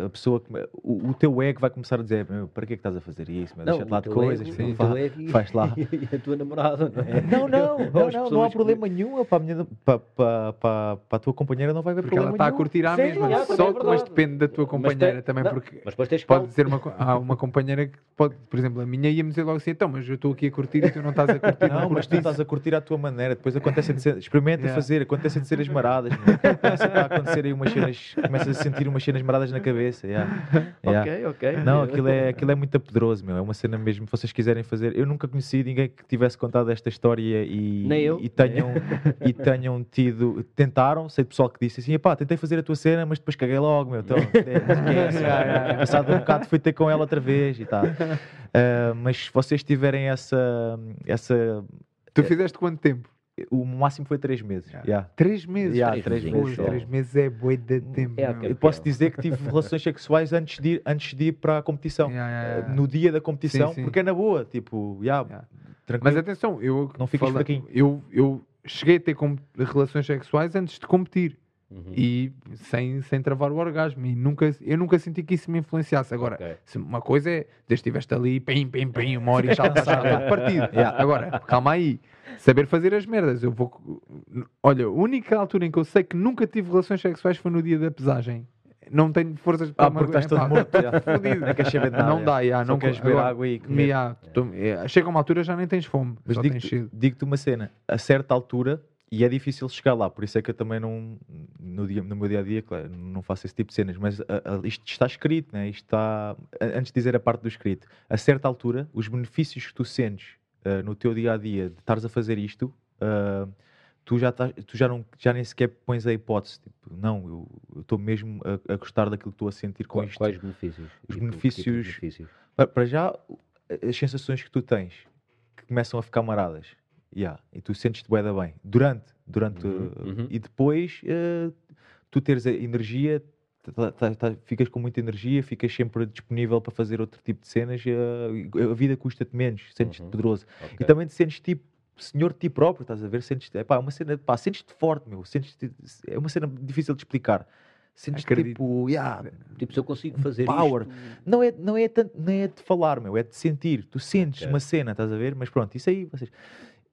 a pessoa, o, o teu ego vai começar a dizer: "Meu, para que é que estás a fazer isso? Meu? Deixa-te lá de coisas, ego- ego e- faz lá. E a tua namorada, não é? Não, não, não, não, não há pessoas que- problema nenhum. Para a, minha, para, para, para, para a tua companheira não vai haver Porque ela problema está a curtir à Sim, mesma. Só é que mas depende da tua Mas companheira tem- também, não, porque Mas depois tens pode calma. dizer uma, há uma companheira que pode, por exemplo, a minha ia-me dizer logo assim, então, mas eu estou aqui a curtir e tu não estás a curtir. Não, mas tu estás a curtir à tua maneira. Depois acontece de ser, experimenta Yeah. fazer, acontece de ser as maradas. meu. Começa a acontecer aí umas cenas, começas a sentir umas cenas maradas na cabeça. yeah. Yeah. Ok, ok. Não, aquilo é, aquilo é muito poderoso, meu. É uma cena mesmo, se vocês quiserem fazer. Eu nunca conheci ninguém que tivesse contado esta história e, Nem eu. e, tenham, e tenham tido. Tentaram, sei de pessoal que disse assim: pá, tentei fazer a tua cena, mas depois caguei logo, meu. Então, esquece. Passado um bocado fui ter com ela outra vez e tal. Ah, mas se vocês tiverem essa. essa Tu fizeste quanto tempo? O máximo foi três meses. Yeah. yeah. Três meses. Yeah, Três três meses. Três meses é boi de tempo. É meu. aquele- Eu posso dizer que tive relações sexuais antes de ir, antes de ir para a competição. Yeah, yeah, yeah. No dia da competição, Sim, sim. porque é na boa, tipo, yeah, Yeah. tranquilo. Mas atenção, eu Não fiques fala-. Eu, eu cheguei a ter com- relações sexuais antes de competir Uhum. e sem, sem travar o orgasmo. E nunca, eu nunca senti que isso me influenciasse. Agora, Ok. se uma coisa é, desde que estiveste ali, pim, pim, pim, uma hora e já está todo partido. Yeah. Agora, calma aí. Saber fazer as merdas. Eu vou. Olha, a única altura em que eu sei que nunca tive relações sexuais foi no dia da pesagem. Não tenho forças para Ah, porque estás todo morto. já. fodido. Não queres saber de nada. Não dá, já, Só não queres beber água e comer. Yeah, tô- é, chega uma altura já nem tens fome, Mas digo-te digo uma cena, a certa altura, e é difícil chegar lá, por isso é que eu também não, no, dia, no meu dia a dia, claro, não faço esse tipo de cenas, mas a- a- isto está escrito, né? isto está, antes de dizer a parte do escrito, a certa altura, os benefícios que tu sentes ah, no teu dia a dia de estares a fazer isto, ah, tu já, estás- tu já, não, já nem sequer pões a hipótese, tipo, não, eu estou mesmo a, a gostar daquilo que estou a sentir com Quais, isto. quais benefícios? Os Tipo, tipo benefícios- benefícios? Pa- Para já, as sensações que tu tens que começam a ficar maradas. Yeah, e tu sentes-te bué da bem. Durante, durante Uhum, uh, uhum. e depois uh, tu teres a energia, tá- tá- tá- ficas com muita energia, ficas sempre disponível para fazer outro tipo de cenas. uh, a vida custa-te menos, sentes-te Uhum. poderoso. Ok. E também te sentes tipo senhor de ti próprio, estás a ver? Sentes-te, é uma cena, pá, sentes-te forte, meu. Sentes-te, é uma cena difícil de explicar. Acredito. tipo, yeah, Tipo, se eu consigo fazer Power. isto... não é, não, é tanto, não é de falar, meu, é de sentir. Tu sentes Ok. uma cena, estás a ver? Mas pronto, isso aí, vocês.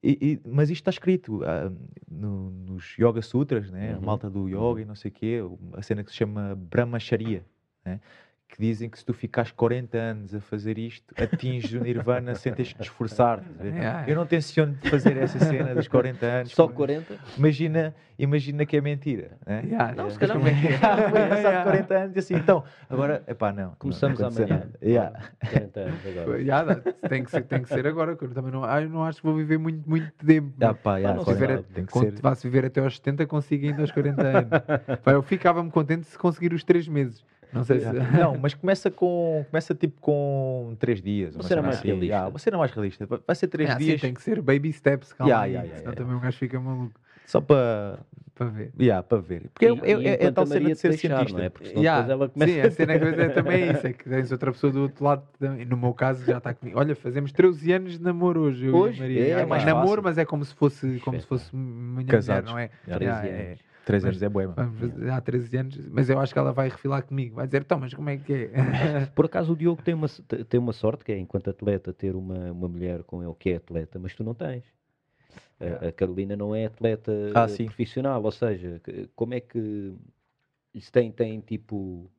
E- e- mas isto está escrito ah, no- nos Yoga Sutras, né? a Uhum. malta do yoga e não sei o quê, a cena que se chama Brahmacharya, né? Que dizem que se tu ficares 40 anos a fazer isto, atinges o Nirvana sem teres que te esforçar. Yeah. Eu não tenciono de fazer essa cena dos 40 anos. Só 40? Imagina, imagina que é mentira. Né? Yeah, Não, yeah. se calhar Como é Yeah. passado 40 anos e assim, então, agora, epá, não. Começamos não amanhã. Yeah. 40 anos agora. Já dá, tem, que ser, tem que ser agora, que eu também não, ah, eu não acho que vou viver muito, muito tempo. Ah, pá, yeah, não Se viver, tem que ser. vá-se viver até aos 70, consigo ainda aos 40 anos. Pá, eu ficava-me contente se conseguir os 3 meses. Não sei se. Não, mas começa com começa tipo com 3 dias. Uma cena mais assim. realista. Yeah, uma cena mais realista. Vai- ser 3 É, assim, dias tem que ser baby steps, calma. Yeah, aí, yeah, yeah, senão yeah. também o gajo fica maluco só para para ver. yeah, para ver. Porque E- é, é, e é, é tal cena de ser deixar, cientista. não é? Porque senão Yeah, depois ela começa Sim, a cena que eu dizer também é isso, é que tens outra pessoa do outro lado. também. No meu caso já está comigo. Olha, fazemos 13 anos de namoro hoje. eu e a Hoje? Maria. É, É, mais namoro, fácil. mas é como se fosse, como se fosse minha Casados. mulher, não é? Yeah. Yeah, 13 é- anos. 3 Mas- anos é fazer- há 13 anos, mas eu acho que ela vai refilar comigo. Vai dizer, então, mas como é que é? Por acaso o Diogo tem uma, tem uma sorte, que é enquanto atleta ter uma, uma mulher com ele que é atleta, mas tu não tens. A- A, Carolina não é atleta Ah, profissional, ou seja, como é que isso tem, tem tipo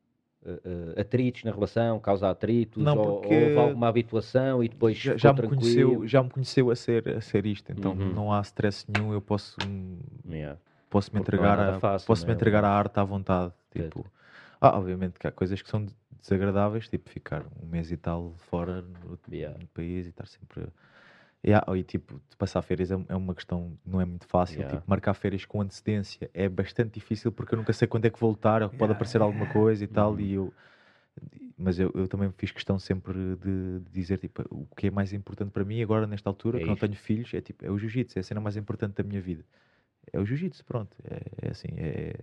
atritos na relação, causa atritos, Não, ou, porque ou houve alguma habituação e depois já, ficou já me tranquilo? conheceu, já me conheceu a ser, a ser isto, então Uhum. não há stress nenhum, eu posso, hum, Yeah. Posso me Porque não é entregar, a, fácil, posso me é? entregar à arte à vontade. Tipo, ah, obviamente que há coisas que são desagradáveis, tipo ficar um mês e tal fora no, Yeah. no país e estar sempre. Yeah, e tipo, de passar férias é, é uma questão, não é muito fácil. Yeah. Tipo, marcar férias com antecedência é bastante difícil porque eu nunca sei quando é que voltar, ou que pode aparecer alguma coisa e tal. Uhum. E eu, mas eu, eu também fiz questão sempre de, de dizer tipo, o que é mais importante para mim agora, nesta altura, É que não tenho filhos, é tipo, é o jiu-jitsu, é a cena mais importante da minha vida. É o jiu-jitsu, pronto. É, é assim, é.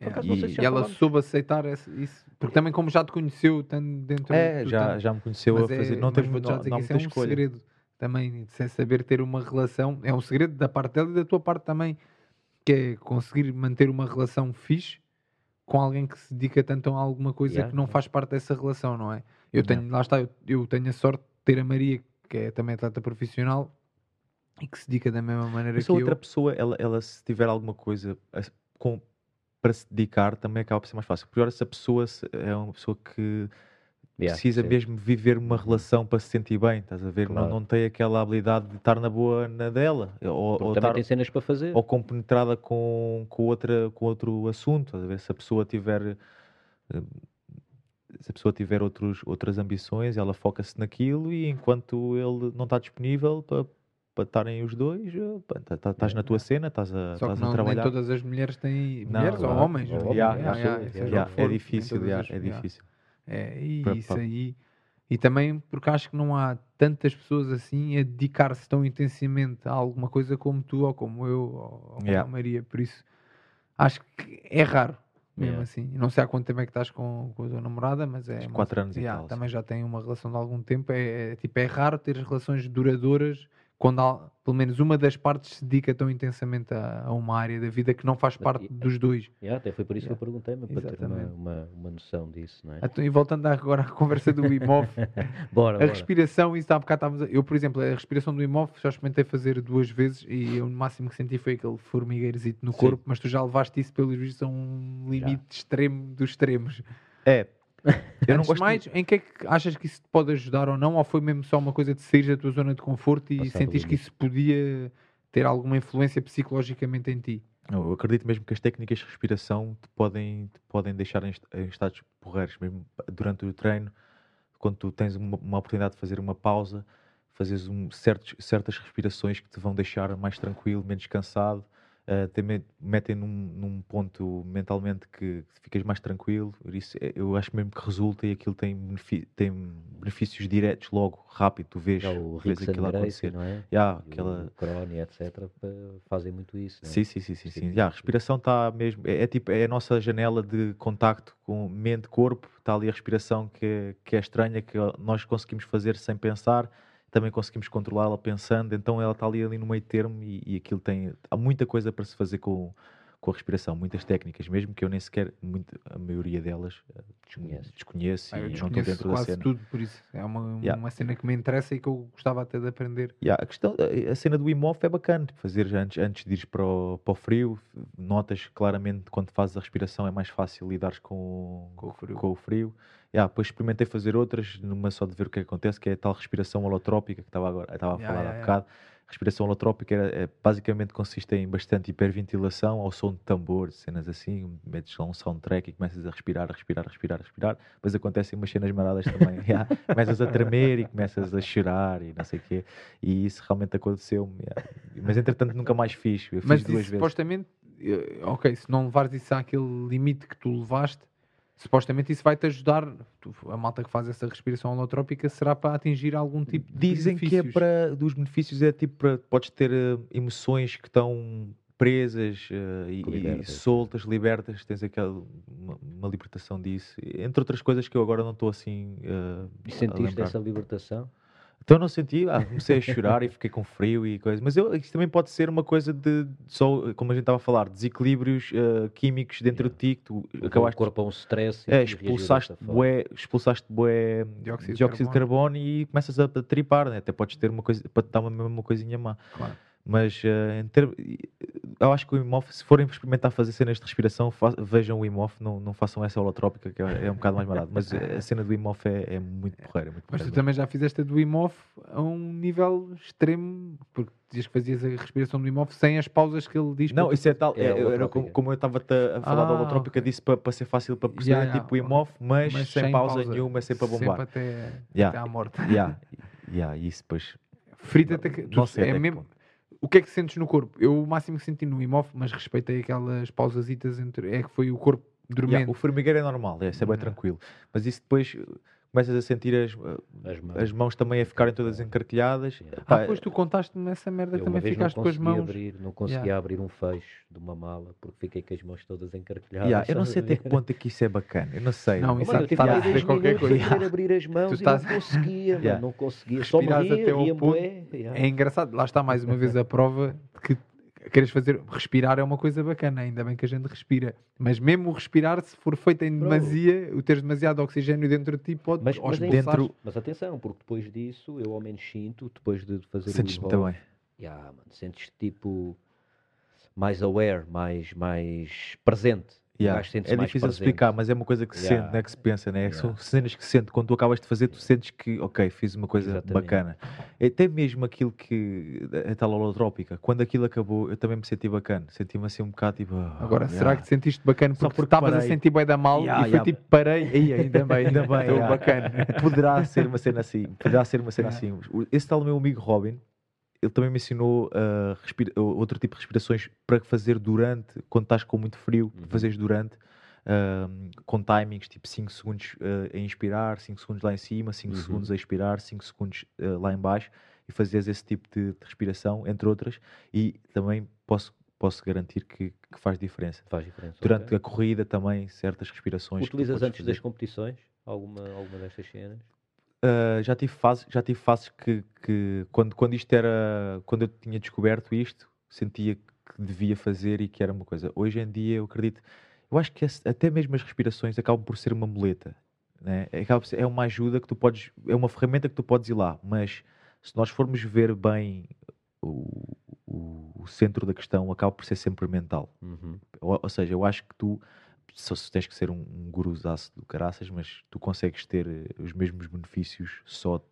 acaso, E- não e ela soube aceitar esse- isso. Porque também, como já te conheceu, dentro É, do já, já me conheceu a mas é- fazer. Não mas teve já não, não isso é um escolha. segredo também, de sem saber ter uma relação. É um segredo da parte dela e da tua parte também, que é conseguir manter uma relação fixe com alguém que se dedica tanto a alguma coisa Yeah, que não yeah. faz parte dessa relação, não é? Eu Yeah. tenho, lá está, eu, eu tenho a sorte de ter a Maria, que é também atleta profissional e que se dedica da mesma maneira Mas que a outra eu. pessoa, ela, ela se tiver alguma coisa a- com, para se dedicar, também acaba por ser mais fácil. Pior se a pessoa se- é uma pessoa que Yeah, precisa sim. mesmo viver uma relação para se sentir bem, estás a ver? Claro. Não, não tem aquela habilidade de estar na boa na dela. Ou, Porque ou, também estar- tem cenas para fazer. ou compenetrada com, com, outra, com outro assunto. Estás a ver? Se a pessoa tiver eh, se a pessoa tiver outros, outras ambições, ela foca-se naquilo e enquanto ele não está disponível para para estarem os dois, eh, tá- tá- estás na tua cena, estás a, Só a não, nem trabalhar. todas as mulheres têm. Não, mulheres ou homens. Ou homens, Yeah, yeah, yeah, for, é nem difícil, as- é difícil. É, e Pra- isso pra- aí. E também porque acho que não há tantas pessoas assim a dedicar-se tão intensamente a alguma coisa como tu, ou como eu, ou como a Maria. Por isso, acho que é raro, mesmo Yeah. assim. Não sei há quanto tempo é que estás com, com a tua namorada, mas é. Quatro anos e Yeah, tal, Também já tem uma relação de algum tempo. É, é, tipo, é raro ter relações duradouras quando há, pelo menos uma das partes se dedica tão intensamente a, a uma área da vida que não faz parte e- dos dois. Yeah, até foi por isso Yeah. que eu perguntei, mas para ter uma, uma, uma noção disso, não é? Então, e voltando agora à conversa do Hof, Bora, A bora. respiração, isso há bocado estávamos Eu, por exemplo, a respiração do imóvel já experimentei fazer duas vezes e eu, no máximo que senti foi aquele formigueirozito no Sim. corpo, mas tu já levaste isso, pelos vistos, a um limite extremo dos extremos. É. Eu não Antes gosto de mais, em que é que achas que isso te pode ajudar ou não? Ou foi mesmo só uma coisa de sair da tua zona de conforto e sentiste que isso podia ter alguma influência psicologicamente em ti? Eu acredito mesmo que as técnicas de respiração te podem, te podem deixar em estados porreiros, mesmo durante o treino, quando tu tens uma, uma oportunidade de fazer uma pausa, fazes um, certos, certas respirações que te vão deixar mais tranquilo, menos cansado, te me- metem num, num ponto mentalmente que ficas mais tranquilo. Isso, é- eu acho mesmo que resulta e aquilo tem, benefi- tem benefícios diretos logo, rápido, tu vês, Já o vês aquilo acontecer. não é? Yeah, E aquela, O Crony, etc. Fazem muito isso, é? Sim, sim, sim, sim, Sim, sim. sim, Já, a respiração está mesmo, é, é tipo, é a nossa janela de contacto com mente-corpo, está ali a respiração que, é- que é estranha, que nós conseguimos fazer sem pensar, também conseguimos controlá-la pensando, então ela está ali, ali no meio termo e, e aquilo tem, há muita coisa para se fazer com, com a respiração, muitas técnicas, mesmo que eu nem sequer, muito, a maioria delas, eh, Desconheces. desconheço Ah, e não estou desconheço dentro da quase cena. tudo, por isso é uma, Yeah. uma cena que me interessa e que eu gostava até de aprender. Yeah, a, questão, a- a cena do Hof é bacana, tipo, fazer antes, antes de ires para o, para o frio, notas claramente quando fazes a respiração é mais fácil lidares com, Com o frio. com o frio. Yeah, depois experimentei fazer outras, numa só de ver o que acontece, que é a tal respiração holotrópica que estava agora estava a falar yeah, há yeah. bocado. Respiração holotrópica é, é- basicamente consiste em bastante hiperventilação ao som de tambor, cenas assim, metes lá um soundtrack e começas a respirar, a respirar, a respirar, a respirar, depois acontecem umas cenas maradas também, yeah. começas a tremer e começas a chorar e não sei o quê, e isso realmente aconteceu-me, yeah. mas entretanto nunca mais fiz, eu fiz Mas duas isso, vezes. supostamente, eh, ok, se não levares isso àquele limite que tu levaste, supostamente isso vai-te ajudar. A malta que faz essa respiração holotrópica será para atingir algum tipo de Dizem que é benefícios. para. Dos benefícios é tipo para. Podes ter eh, emoções que estão presas eh, e, e soltas, libertas, tens aquela. Uma, uma libertação disso. Entre outras coisas que eu agora não estou assim. eh, E sentiste essa libertação? Então não senti, ah, comecei a chorar e fiquei com frio e coisas. Mas eu, isto também pode ser uma coisa de, só, como a gente estava a falar, desequilíbrios eh, químicos dentro de ti que tu O acabaste. corpo a um stress É, expulsaste bué, expulsaste bué Dióxido de dióxido, de carbono e começas a, a tripar, né? até podes ter uma coisa, para te dar uma, uma coisinha má. Claro. Mas eh, em ter- eu acho que o Imof, se forem experimentar fazer cenas de respiração, fa- vejam o Imof, não, não façam essa holotrópica, que é, é um bocado mais barato. Mas eh, a cena do Imof é, é muito porreira. é Muito Mas tu também já fizeste a do Imof a um nível extremo, porque dizias que fazias a respiração do Imof sem as pausas que ele diz. Não, isso é tal. É é- era como, como eu estava a falar da Ah, holotrópica, ok. disse para ser fácil para perceber, Yeah, yeah, tipo o Imof, mas, mas sem, pausa, nenhuma, sempre a bombar. Sempre até, Yeah. até à morte. Yeah, yeah, isso depois. Frita até que. Não tu- sei é mesmo, ponto. O que é que sentes no corpo? Eu o máximo que senti no Imof, mas respeitei aquelas pausasitas entre. É que foi o corpo dormente. Yeah, o formigueiro é normal, é, é bem tranquilo. Mas isso depois começas a sentir as, uh, As mãos. as mãos também a ficarem todas encarquilhadas. Yeah. Ah, Pá, pois tu contaste-me essa merda Eu uma também vez ficaste não com as consegui mãos. abrir, não conseguia Yeah. abrir um fecho de uma mala porque fiquei com as mãos todas encarquilhadas. yeah, eu não sei até estás que ponto é que isso é bacana. Eu não sei. Não, isso estar a dizer 10 qualquer coisa. abrir as mãos estás- e não conseguia, Yeah. não conseguia. Só me ria, até ria ponto- bué, yeah. É engraçado, lá está mais uma vez a prova de que queres fazer. Respirar é uma coisa bacana, ainda bem que a gente respira. Mas mesmo o respirar, se for feito em demasia, o teres demasiado oxigênio dentro de ti pode Mas, mas, é dentro- mas atenção, porque depois disso eu ao menos sinto, depois de fazer Sentes-me também. yeah, mano, sentes tipo mais aware, mais, mais presente. Yeah. É difícil de explicar, mas é uma coisa que se Yeah. sente, não é que se pensa, né? Yeah. São cenas que se sente. Quando tu acabas de fazer, tu sentes que, ok, fiz uma coisa Exatamente. bacana. Até mesmo aquilo que. A tal holotrópica, quando aquilo acabou, eu também me senti bacana. Senti-me assim um bocado tipo. ah, Agora, yeah. será que te sentiste bacana Só porque porque estavas a sentir bem da mal Yeah, e foi tipo, parei, Ei, ainda bem, Ainda bem, bacana. Poderá ser uma cena assim. Poderá ser uma cena Yeah. assim. Esse tal meu amigo Robin, ele também me ensinou a respira- outro tipo de respirações para fazer durante, quando estás com muito frio, Uhum. fazeres durante, ahm, com timings, tipo 5 segundos ah, a inspirar, 5 segundos lá em cima, 5 Uhum. segundos a expirar, 5 segundos ah, lá em baixo e fazeres esse tipo de, de respiração, entre outras, e também posso, posso garantir que, que faz diferença. Faz diferença. Durante ok. a corrida também, certas respirações. Utilizas antes fazer. das competições alguma, alguma destas cenas? Uh, já tive fases, já tive fases que, que quando, quando isto era, quando eu tinha descoberto isto, sentia que devia fazer e que era uma coisa. Hoje em dia eu acredito, eu acho que esse- até mesmo as respirações acabam por ser uma muleta, né? É uma ajuda que tu podes, é uma ferramenta que tu podes ir lá, mas se nós formos ver bem o, o, o centro da questão, acaba por ser sempre mental. Uhum. Ou, ou seja, eu acho que tu só se tens que ser um, um guruzaço do caraças, mas tu consegues ter eh, os mesmos benefícios só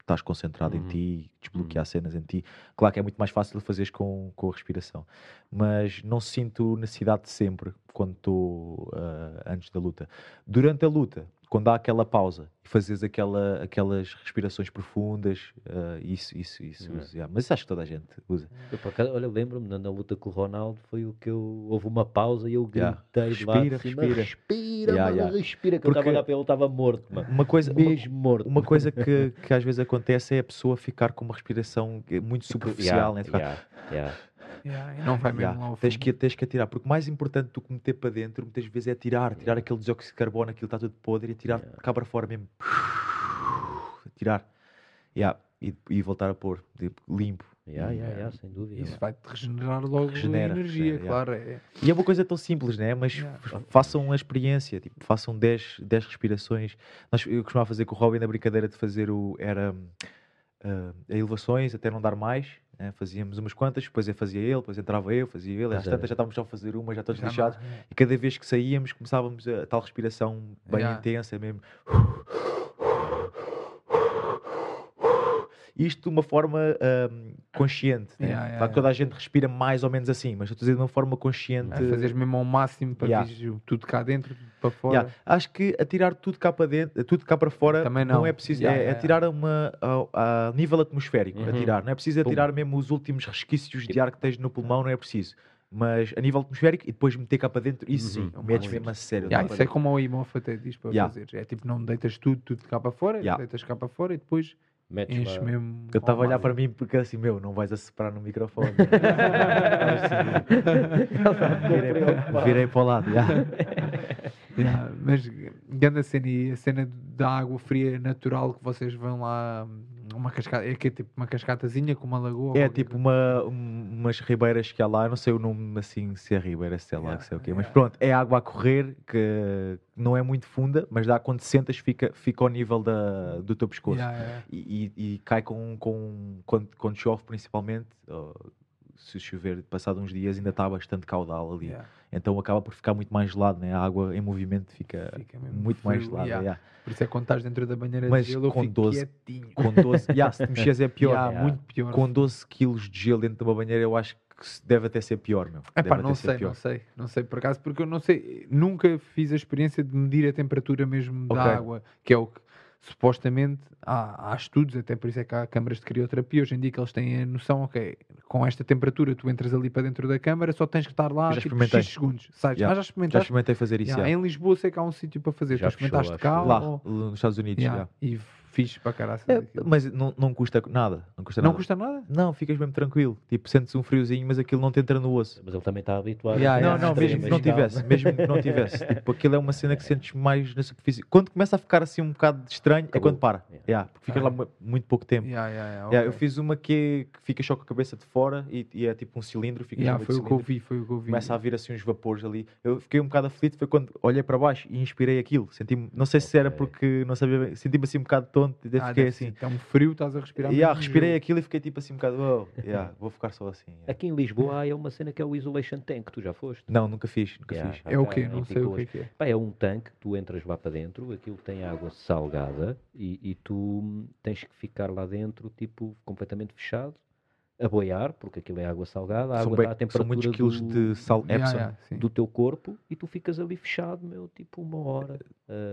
estás concentrado Uhum. em ti, desbloquear cenas em ti. Claro que é muito mais fácil de fazeres com, com a respiração, mas não sinto necessidade de sempre quando estou ah, antes da luta. Durante a luta, quando há aquela pausa e fazes aquela, aquelas respirações profundas, ah, isso, isso, isso, Yeah. uso, yeah. mas acho que toda a gente usa. Eu, acaso, olha, lembro-me na, na luta com o Ronaldo foi o que eu houve uma pausa e eu Yeah. gritei lá de Respira, cima, respira. respira, Yeah, mano, yeah. respira, que eu estava a Porque- olhar para ele, estava morto, mano. Uma coisa, uma, Mesmo morto. Uma coisa que, que às vezes acontece é a pessoa ficar com uma respiração eh, muito superficial, Yeah, né? Ficar, yeah, não vai mesmo "Yeah, lá ao tens, que, tens que atirar, porque o mais importante do que meter para dentro muitas vezes é tirar, tirar aquele dióxido de carbono, aquilo está tudo podre e tirar Yeah. cá para fora mesmo. Tirar. Yeah, E, e voltar a pôr, tipo, limpo. Yeah, yeah, Yeah. sem dúvida. Isso vai-te regenerar logo Regenera, a energia, regenera, claro. É. E é uma coisa tão simples, né? Mas façam a experiência, tipo, façam 10, 10 respirações. Nós, eu costumava fazer com o Robin na brincadeira de fazer o. Era ah, elevações até não dar mais. Né? Fazíamos umas quantas, depois eu fazia ele, depois entrava eu, fazia ele. Às é. tantas já estávamos só a fazer uma, já todos Já não- lixados. E cada vez que saíamos começávamos a, tal respiração bem Yeah. intensa mesmo. Isto de uma forma ahm, consciente. né? Yeah, yeah, Claro toda a gente respira mais ou menos assim, mas estou a dizer de uma forma consciente. É, fazeres mesmo ao máximo para Yeah. tudo cá dentro, para fora. Acho que atirar tudo cá para dentro, tudo cá para fora, Também não. não. é preciso. É, é atirar uma, a, a nível atmosférico. Uhum. Atirar. Não é preciso Pum. atirar mesmo os últimos resquícios de ar que tens no pulmão, não é preciso. Mas a nível atmosférico e depois meter cá para dentro, isso Uhum. sim, metes mesmo a sério. Yeah, isso é como o IMOF até diz para Yeah. fazer. É tipo, não deitas tudo, tudo cá para fora, Yeah. deitas cá para fora e depois Metes enches lá- mesmo. Eu estava a olhar para mim porque assim, meu, não vais a separar no microfone. virei, virei para o lado. já. Yeah, mas grande a cena e a cena da água fria natural que vocês vão lá uma cascata, é que é tipo uma cascatazinha com uma lagoa. É tipo uma, um- umas ribeiras que há lá, eu não sei o nome assim, se é ribeira, se é lá, Yeah, se é o quê, mas yeah. pronto, é água a correr que não é muito funda, mas dá quando sentas fica, fica ao nível da, do teu pescoço. Yeah. E, e- e cai com, com quando, quando chove principalmente, se chover passado uns dias ainda está bastante caudal ali. Então acaba por ficar muito mais gelado, né? a água em movimento fica, Fica muito mais frio, gelada. yeah. yeah. Por isso é quando estás dentro da banheira Mas de gelo, com fico 12 quietinho. Com 12, yeah, se te mexeres é pior. Yeah, muito pior. Com 12 quilos de gelo dentro de uma banheira, eu acho que deve até ser pior, meu. Não sei, não sei, não sei por acaso, porque eu não sei, nunca fiz a experiência de medir a temperatura mesmo da Ok. água, que é o que supostamente há, há estudos, até por isso é que há câmaras de crioterapia hoje em dia que eles têm a noção, ok, com esta temperatura tu entras ali para dentro da câmara, só tens que estar lá já tipo. X segundos, sais. Já, Ah, já Já experimentaste? experimentei fazer isso. Yeah, yeah. Em Lisboa sei que há um sítio para fazer, Já tu experimentaste cá. Lá, ou- nos Estados Unidos. Yeah, yeah. e fixe para caralho. É, mas não, não custa nada. Não custa não nada. custa nada? Não, ficas mesmo tranquilo. Tipo, sentes um friozinho, mas aquilo não te entra no osso. Mas ele também está habituado. Yeah, a não, não, mesmo que não tivesse, mesmo que não tivesse. Tipo, aquilo é uma cena que sentes mais na superfície. Quando começa a ficar assim um bocado estranho, é Acabou. quando para. Yeah. Yeah, porque ficas lá mu- muito pouco tempo. Yeah, yeah, yeah, Yeah, eu fiz uma que, que fica só com a cabeça de fora e, e é tipo um cilindro. Fica Yeah, foi o que eu vi, foi o que eu vi. Começa a vir assim uns vapores ali. Eu fiquei um bocado aflito, foi quando olhei para baixo e inspirei aquilo. Senti não sei se era porque não sabia bem, senti-me assim um bocado tonto tonto e Ah, fiquei assim. ser tão frio, estás a respirar. E yeah, respirei aquilo e fiquei tipo assim um bocado, oh, yeah, vou ficar só assim. yeah. Aqui em Lisboa há uma cena que é o Isolation Tank, tu já foste? Não, nunca fiz, nunca Yeah. fiz. É o quê? Não sei o que é que é. Pá, é um tanque, tu entras lá para dentro, aquilo tem água salgada e, e tu tens que ficar lá dentro, tipo, completamente fechado, a boiar, porque aquilo é água salgada, a São, água bem- está são temperatura muitos quilos do, de sal Yeah, Epsom. yeah, sim. do teu corpo e tu ficas ali fechado, meu, tipo uma hora.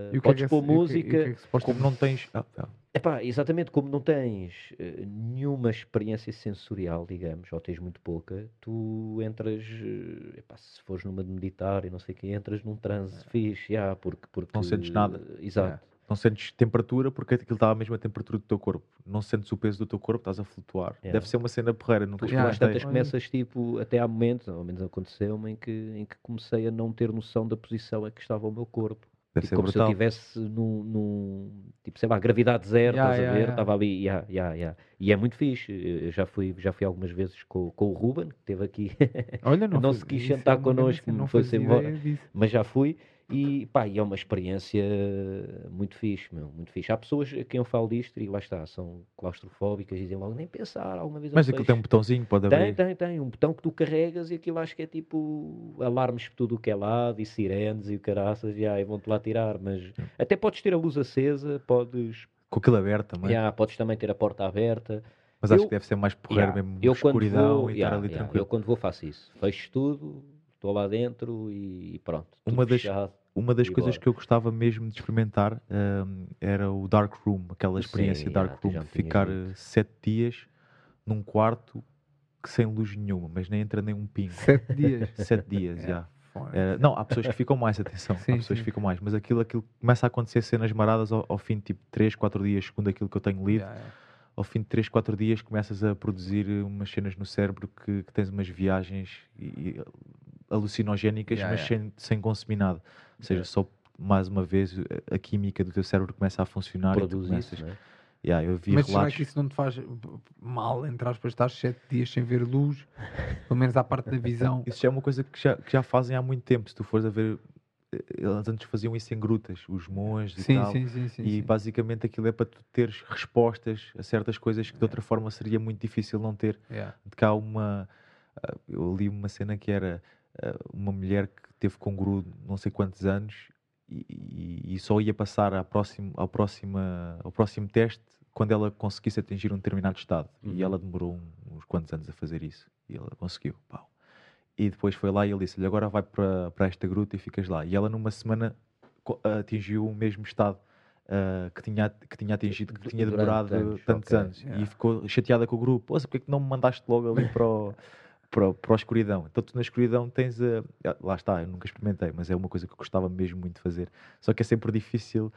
O que é podes é- pôr e e música. que é que Como não tens. ah, ah, Epá, exatamente, como não tens eh, nenhuma experiência sensorial, digamos, ou tens muito pouca, tu entras, eh, epá, se fores numa de meditar e não sei o que, entras num transe fixe, yeah, porque, porque... Não sentes nada. Exato. Não sentes temperatura porque aquilo está à mesma temperatura do teu corpo. Não sentes o peso do teu corpo, estás a flutuar. Yeah. Deve ser uma cena porreira, nunca Yeah, experimentei. tantas começas, tipo, até há momentos, ao menos aconteceu-me, em que, em que comecei a não ter noção da posição em que estava o meu corpo. Deve Tipo, ser como se eu brutal. estivesse num, num, tipo, sei lá, gravidade zero, Yeah, estás a ver? yeah. Estava ali, yeah, yeah, yeah. e é muito fixe. Eu já fui, já fui algumas vezes com, com o Ruben, que esteve aqui, Olha, não, não faz- se quis sentar grande connosco, não foi-se embora. mas já fui. E, pá, e é uma experiência muito fixe, meu, muito fixe. Há pessoas a quem eu falo disto e lá está, são claustrofóbicas e dizem logo, nem pensar, alguma vez Mas aquilo tem um fecho." botãozinho, pode Tem, abrir. tem, tem. Um botão que tu carregas e aquilo acho que é tipo alarmes por tudo o que é lado e sirenes e o caraças e aí vão-te lá tirar. Mas até podes ter a luz acesa, podes, Com aquilo aberto também. yeah, podes também ter a porta aberta. Mas acho Eu- que deve ser mais porreiro Yeah, mesmo. Eu escuridão vou, e yeah, estar ali yeah, tranquilo. eu quando vou faço isso. Fecho tudo, estou lá dentro e pronto. tudo Uma das- fechado. Uma das E coisas bora. que eu gostava mesmo de experimentar hum, era o Dark Room, aquela Sim, experiência yeah, Dark Room, de ficar dito. eh, sete dias num quarto que sem luz nenhuma, mas nem entra nem um pingo. Sete dias. Sete dias, É, já. Era- não, há pessoas que ficam mais, atenção. Sim, há pessoas sim. que ficam mais, mas aquilo, aquilo começa a acontecer cenas maradas ao, ao fim de tipo 3, 4 dias, segundo aquilo que eu tenho lido. Yeah, yeah. Ao fim de 3, 4 dias começas a produzir umas cenas no cérebro que, que tens umas viagens e- e alucinogénicas, Yeah, mas yeah. Sem, sem consumir nada. Ou seja, só mais uma vez a- química do teu cérebro começa a funcionar e tu Produz começas. isso, não é? Yeah, eu vi Mas será relatos. que isso não te faz mal, entre aspas, estar sete dias sem ver luz? Pelo menos à parte da visão. Isso já é uma coisa que já, que já fazem há muito tempo. Se tu fores a ver, eles antes faziam isso em grutas, os monges e Sim, tal. sim, sim, sim. e sim. basicamente aquilo é para tu teres respostas a certas coisas que de outra forma seria muito difícil não ter. Yeah. De cá uma. ah, Eu li uma cena que era ah, uma mulher que teve com guru não sei quantos anos e, e- e só ia passar à próxima, ao, próxima, ao próximo teste quando ela conseguisse atingir um determinado estado. Uhum. E ela demorou uns quantos anos a fazer isso. E ela conseguiu. Pau. E depois foi lá e ele disse-lhe: Agora vai para, esta gruta e ficas lá. E ela, numa semana, atingiu o mesmo estado. ah, que, tinha, que tinha atingido, que tinha demorado anos, tantos ok. anos. Yeah. E ficou chateada com o grupo. Poxa, porque é que não me mandaste logo ali para, o, para, para a escuridão? Então, tu na escuridão tens a. Lá está, eu nunca experimentei, mas é uma coisa que eu gostava mesmo muito de fazer. Só que é sempre difícil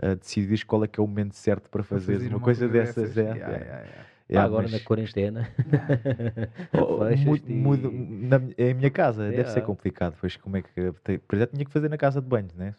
uh, decidir qual é que é o momento certo para fazer fazer uma, coisa, dessas. é, Yeah, é. yeah, yeah. É, Pá, agora mas- na quarentena. Oh, mudo- e- na minha- em minha casa deve ser Yeah. complicado. Pois como é que. Por exemplo, tinha que fazer na casa de banho, né?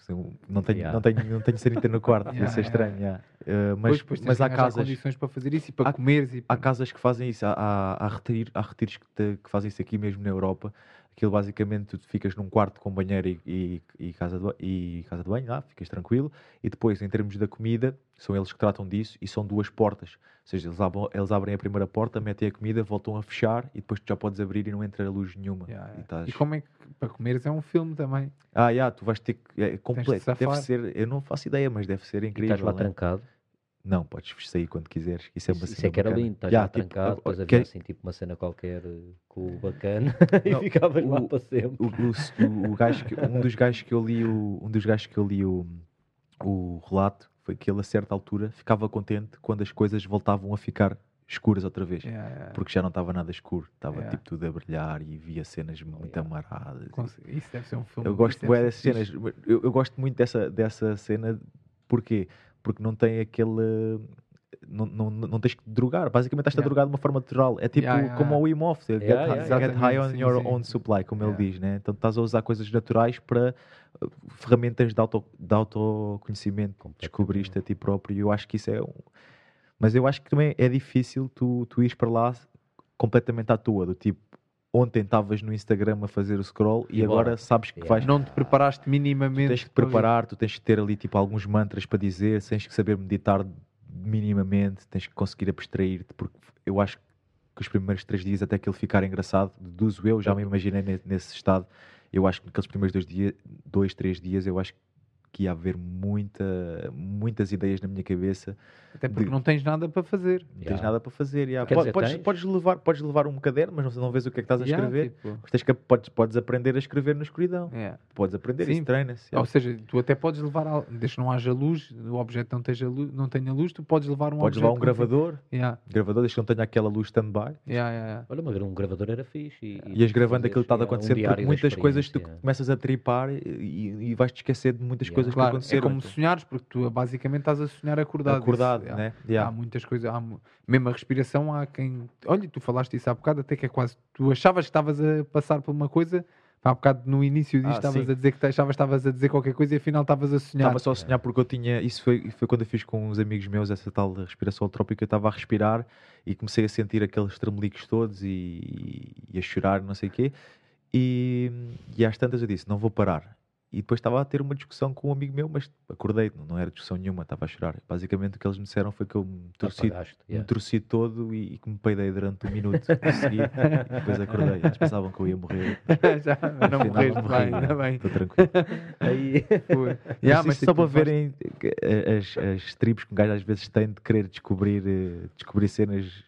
Não tenho, Yeah. não tenho, não tenho sanita no quarto, ia Yeah, ser yeah, estranho. yeah. Uh, mas Pois, tens mas há casas, condições para fazer isso e para há- comeres e há para... casas que fazem isso. Há, há, há, retir- há retiros que, te- que fazem isso aqui mesmo na Europa. Aquilo basicamente tu ficas num quarto com banheiro e, e, e casa, de, e casa de banho, lá, ficas tranquilo. E depois, em termos da comida, são eles que tratam disso e são duas portas. Ou seja, eles abrem, eles abrem a primeira porta, metem a comida, voltam a fechar e depois tu já podes abrir e não entra luz nenhuma. Yeah, E estás- E como é que para comeres é um filme também? Ah, yeah, tu vais ter que. É completo. Deve ser. Eu não faço ideia, mas deve ser E incrível. estás lá né? trancado. Não, podes sair quando quiseres. Isso é uma Isso, isso é que era bacana. lindo, estás Yeah, lá tipo, trancado, depois havia que- assim tipo uma cena qualquer eh, com o bacana e Não, ficavas lá o- para sempre. o, o, o gajo que- um dos gajos que eu li o, um dos gajos que eu li o, o relato foi que ele a certa altura ficava contente quando as coisas voltavam a ficar escuras outra vez Yeah, yeah. porque já não estava nada escuro estava Yeah. tipo tudo a brilhar e via cenas muito Yeah. amaradas Cons- Isso deve ser um filme. eu gosto dessas cenas eu, eu gosto muito dessa, dessa cena porquê? Porque não tem aquele não, não, não tens que drogar, basicamente estás a Yeah. drogar de uma forma natural. É tipo Yeah, yeah, como o Wim Hof, get, get high on sim, your sim. own supply, como ele diz, né? Então estás a usar coisas naturais para uh, ferramentas de, auto, de autoconhecimento, descobriste a ti próprio. E eu acho que isso é um. Mas eu acho que também é difícil tu, tu ires para lá completamente à toa, do tipo. Ontem estavas no Instagram a fazer o scroll e, E agora bora. sabes que Yeah. vais Não te preparaste Tu minimamente. tens que preparar, tu tens que ter ali tipo alguns mantras para dizer, tens que saber meditar minimamente, tens que conseguir abstrair-te, porque eu acho que os primeiros três dias, até aquilo ficar engraçado, deduzo eu, já me imaginei ne- nesse estado, eu acho que naqueles primeiros dois, dias, dois três dias, eu acho que ia haver muita, muitas ideias na minha cabeça Até porque de- não tens nada para fazer. não tens Yeah. nada para fazer. yeah. Quer Po- dizer, podes, tens? podes levar, podes levar um caderno, mas não, não vês o que é que estás a Yeah, escrever. tipo, Mas tens que, podes, podes aprender a escrever na escuridão. é. Podes aprender, Sim. isso treina-se. Ou seja, tu até podes levar, al- desde que não haja luz, o objeto não, tenha luz, não tenha luz, tu podes levar um Podes levar um gravador. Yeah, gravador, desde que não tenha aquela luz stand-by. yeah, yeah, yeah. Olha, mas um gravador era fixe. E, Ias gravando fazeres, aquilo que está a yeah, um acontecer, diário porque muitas coisas tu começas a tripar e, e- e vais-te esquecer de muitas Yeah. Coisas Claro, que é aconteceram. como sonhares, porque tu basicamente estás a sonhar acordado. acordado, Isso, yeah. né? Yeah. Há muitas coisas, há, mesmo a respiração, há quem. Olha, tu falaste isso há bocado, até que é quase. Tu achavas que estavas a passar por uma coisa, há bocado no início disto Ah, estavas sim. a dizer que achavas estavas a dizer qualquer coisa e afinal estavas a sonhar. Estava só a sonhar porque eu tinha. Isso foi, foi quando eu fiz com uns amigos meus essa tal respiração holotrópica. Eu estava a respirar e comecei a sentir aqueles tremelicos todos e, e a chorar, não sei o quê. E, e às tantas eu disse: não vou parar. E depois estava a ter uma discussão com um amigo meu, mas acordei, não, não era discussão nenhuma, estava a chorar. Basicamente o que eles me disseram foi que eu me torci, Apagaste, me yeah. torci todo e, e que me peidei durante um minuto e depois acordei. Eles pensavam que eu ia morrer. Já, mas não morreste, não vai, morri, ainda não. bem. Estou tranquilo. Aí, Foi. Mas Yeah, isto tipo, só para verem eh, as, as tribos que um gajo às vezes tem de querer descobrir, eh, descobrir cenas,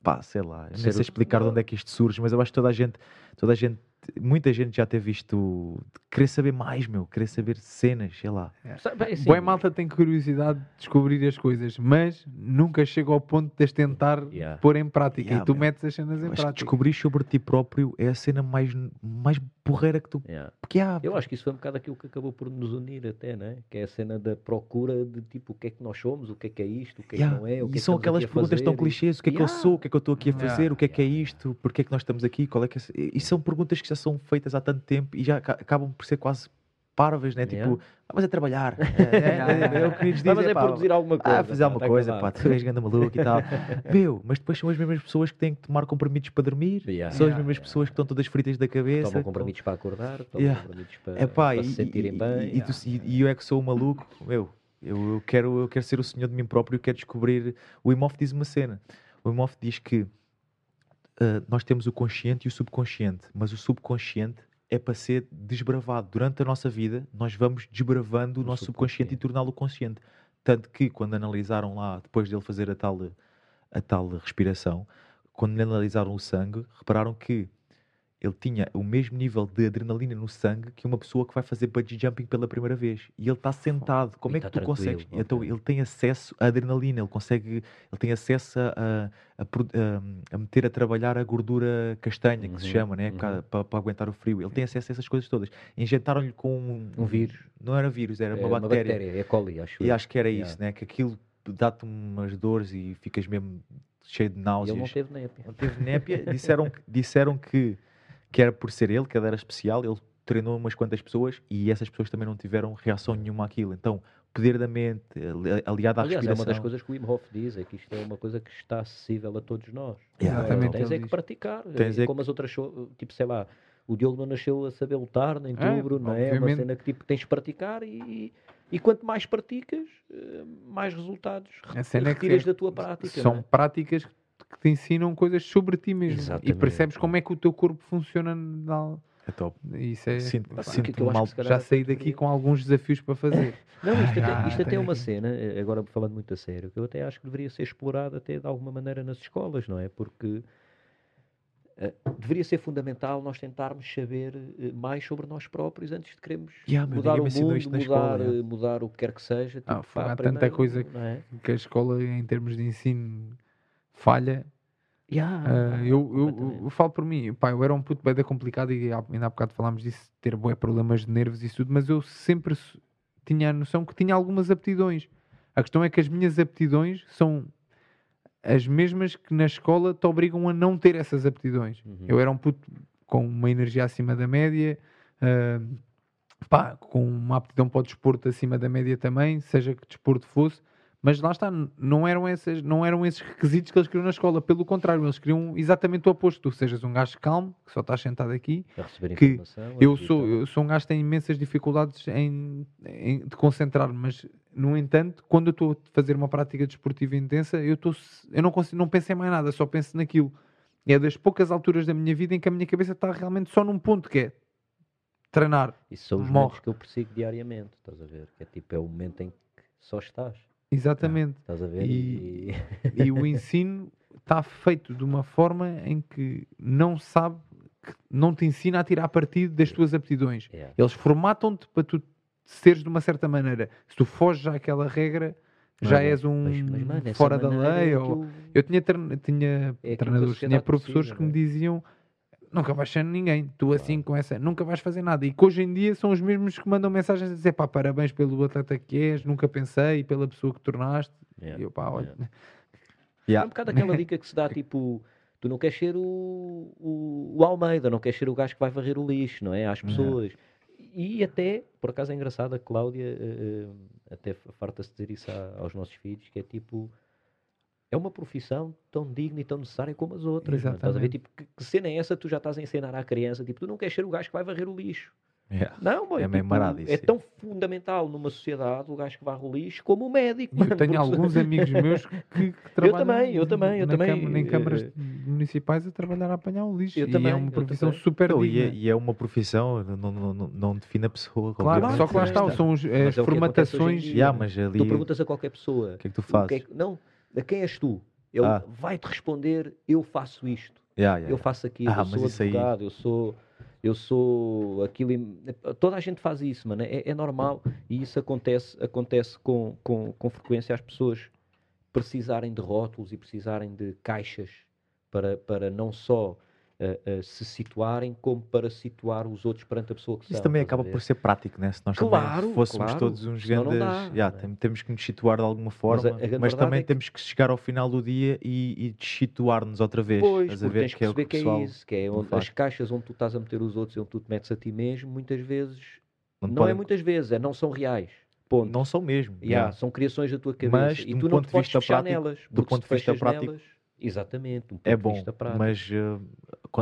pá, sei lá, nem sei explicar de onde é que isto surge, mas eu acho que toda a gente, toda a gente, muita gente já ter visto, querer saber mais, meu, querer saber cenas, sei lá. bem, assim, Boa malta tem curiosidade de descobrir as coisas, mas nunca chega ao ponto de as tentar Yeah. pôr em prática. Yeah, e tu meu. metes as cenas em prática. descobrir sobre ti próprio é a cena mais, mais porreira que tu. yeah. Porque há. Eu acho que isso foi um bocado aquilo que acabou por nos unir até, né? Que é a cena da procura de tipo o que é que nós somos, o que é que é isto, o que é Yeah, que não é, o que e é que são aquelas perguntas tão e- clichês: o que é que eu sou, o que é que eu estou aqui a Yeah. fazer, o que é que é isto, porque é que nós estamos aqui, qual é que é. E são perguntas que já são feitas há tanto tempo e já aca- acabam por ser quase parvas, né? Tipo, Yeah. ah, mas é trabalhar. É, é, é, é o que lhes Ah, mas é pá, produzir alguma coisa. Ah, fazer alguma tá coisa, pá, tu és grande maluco e tal. Meu, mas depois são as mesmas pessoas que têm que tomar comprimidos para dormir, Yeah. são as mesmas yeah. pessoas que estão todas fritas da cabeça. Tomam com- compromissos para acordar, tomam compromissos para, É pá, para e, se sentirem e- bem. e- tu- e- eu é que sou o maluco, meu, eu, eu quero, eu quero ser o senhor de mim próprio e quero descobrir. O Imoff diz uma cena. O Imoff diz que ah, nós temos o consciente e o subconsciente, mas o subconsciente é para ser desbravado. Durante a nossa vida, nós vamos desbravando o nosso subconsciente e subconsciente. torná-lo consciente. Tanto que, quando analisaram lá, depois dele fazer a tal, a tal respiração, quando lhe analisaram o sangue, repararam que ele tinha o mesmo nível de adrenalina no sangue que uma pessoa que vai fazer bungee jumping pela primeira vez. E ele está sentado. Como E é que tá tu consegues? Então ok. ele tem acesso à adrenalina, ele consegue, ele tem acesso a, a, a pro- a- meter a trabalhar a gordura castanha, que se Uhum, chama, né? uhum. para aguentar o frio. Ele tem acesso a essas coisas todas. Injetaram-lhe com um, Um vírus. Não era vírus, era É uma bactéria. é coli, acho E eu. acho que era Yeah. isso, né? Que aquilo dá-te umas dores e ficas mesmo cheio de E náuseas. ele não teve népia. Não teve népia. disseram, que- disseram que, que era por ser ele, que ele era especial. Ele treinou umas quantas pessoas e essas pessoas também não tiveram reação nenhuma àquilo. Então, poder da mente, ali- aliado à Aliás, é respiração. uma das coisas que o Wim Hof diz, é que isto é uma coisa que está acessível a todos nós. Yeah. Exatamente, Tens ele é que praticar. Tens é é como as outras, tipo, sei lá, o Diogo não nasceu a saber lutar, nem tu, É, Bruno, não é? É uma cena que tipo, tens de praticar e, e quanto mais praticas, eh, mais resultados é que retiras é- da tua prática. São é? práticas que te ensinam coisas sobre ti mesmo. E Exatamente. percebes como é que o teu corpo funciona. na- É top. Isso é. Sinto- pá, Sinto- que mal. que já saí daqui com alguns desafios para fazer. Não, isto, Ah, até, isto até é uma aqui. cena, eh, agora falando muito a sério, que eu até acho que deveria ser explorado até de alguma maneira nas escolas, não é? Porque eh, deveria ser fundamental nós tentarmos saber eh, mais sobre nós próprios antes de querermos Yeah, mudar o ensinou mundo, isto na mudar, escola, mudar o que quer que seja. Ah, tipo, foi- pá, há tanta primeiro, coisa não é? que a escola, em termos de ensino, falha. Yeah, Ah, eu, eu, eu falo por mim, pá, eu era um puto bem complicado e ainda há bocado falámos disso, ter bué problemas de nervos e tudo, mas eu sempre tinha a noção que tinha algumas aptidões. A questão é que as minhas aptidões são as mesmas que na escola te obrigam a não ter essas aptidões. Uhum. Eu era um puto com uma energia acima da média, ah, pá, com uma aptidão para o desporto acima da média também, seja que desporto fosse, mas lá está, não eram, essas, não eram esses requisitos que eles queriam na escola, pelo contrário, eles queriam exatamente o oposto, tu sejas um gajo calmo, que só estás sentado aqui, A receber que eu sou, eu sou um gajo que tem imensas dificuldades em, em- de concentrar, mas no entanto, quando eu estou a fazer uma prática desportiva intensa, eu, estou, eu não, consigo, não penso em mais nada, só penso naquilo. E é das poucas alturas da minha vida em que a minha cabeça está realmente só num ponto, que é treinar. Isso são os Morre. momentos que eu persigo diariamente, estás a ver? Que é tipo, é o momento em que só estás, Exatamente. estás a ver? E- E- E o ensino está feito de uma forma em que não sabe, que não te ensina a tirar partido das tuas aptidões. Yeah. Eles formatam-te para tu seres de uma certa maneira. Se tu foges àquela regra, Não já é és um Mas- mas, mano, fora da lei. é ou... aquilo- Eu tinha, trein- tinha É treinadores, tinha professores precisa, que me diziam nunca vais ser ninguém, tu assim com essa, nunca vais fazer nada. E que hoje em dia são os mesmos que mandam mensagens a dizer pá, parabéns pelo atleta que és, nunca pensei, pela pessoa que tornaste. Yeah. E eu pá, olha, Yeah. É Yeah. um bocado aquela dica que se dá, tipo, tu não queres ser o, o, o Almeida, não queres ser o gajo que vai varrer o lixo, não é? Às pessoas. E até, por acaso é engraçado, a Cláudia eh, até farta-se dizer isso a- aos nossos filhos, que é tipo, é uma profissão tão digna e tão necessária como as outras. mano. Estás a ver? Exatamente. Tipo, que, que cena é essa que tu já estás a ensinar à criança? Tipo, tu não queres ser o gajo que vai varrer o lixo. Yeah. Não, boy, É tipo, marado isso, é é. tão fundamental numa sociedade o gajo que varre o lixo como o médico. E eu mano, tenho porque- alguns amigos meus que, que trabalham também, eu também, eu também, câmara- em câmaras eh, municipais a trabalhar a apanhar o lixo. Eu e também, é uma eu profissão super Não, e, digna. é, e é uma profissão, não, não, não, não define a pessoa. Claro, só que lá mas está, são os- Mas as é que formatações. dia. Yeah, mas ali, Tu perguntas a qualquer pessoa. o que é que tu o fazes? que é que- não, a quem és tu? Ele Ah. vai-te responder, eu faço isto, Yeah, yeah, eu faço aquilo, Ah, eu sou isso aí- advogado, eu sou... Eu sou aquilo. Toda a gente faz isso, mano. É, é normal. E isso acontece, acontece com, com, com frequência às pessoas precisarem de rótulos e precisarem de caixas para, para não só eh, eh, se situarem, como para situar os outros perante a pessoa que Isso são. também estás a acaba por ser prático, né? Se nós Claro, também fôssemos claro. todos uns grandes. dá, Yeah, é? tem- temos que nos situar de alguma Mas forma, a- a mas, também é que- temos que chegar ao final do dia e, e desituar-nos outra vez. Pois, a ver tens que que é que o pessoal é isso, que é onde, as caixas onde tu estás a meter os outros e onde tu te metes a ti mesmo, muitas vezes, não, não, podem- é muitas vezes, é não são reais. Ponto. não são mesmo. Yeah. São criações da tua cabeça Mas, e de um tu não ponto te de podes fechar prático- nelas. do ponto de vista prático, nelas, exatamente, um ponto É bom, mas uh,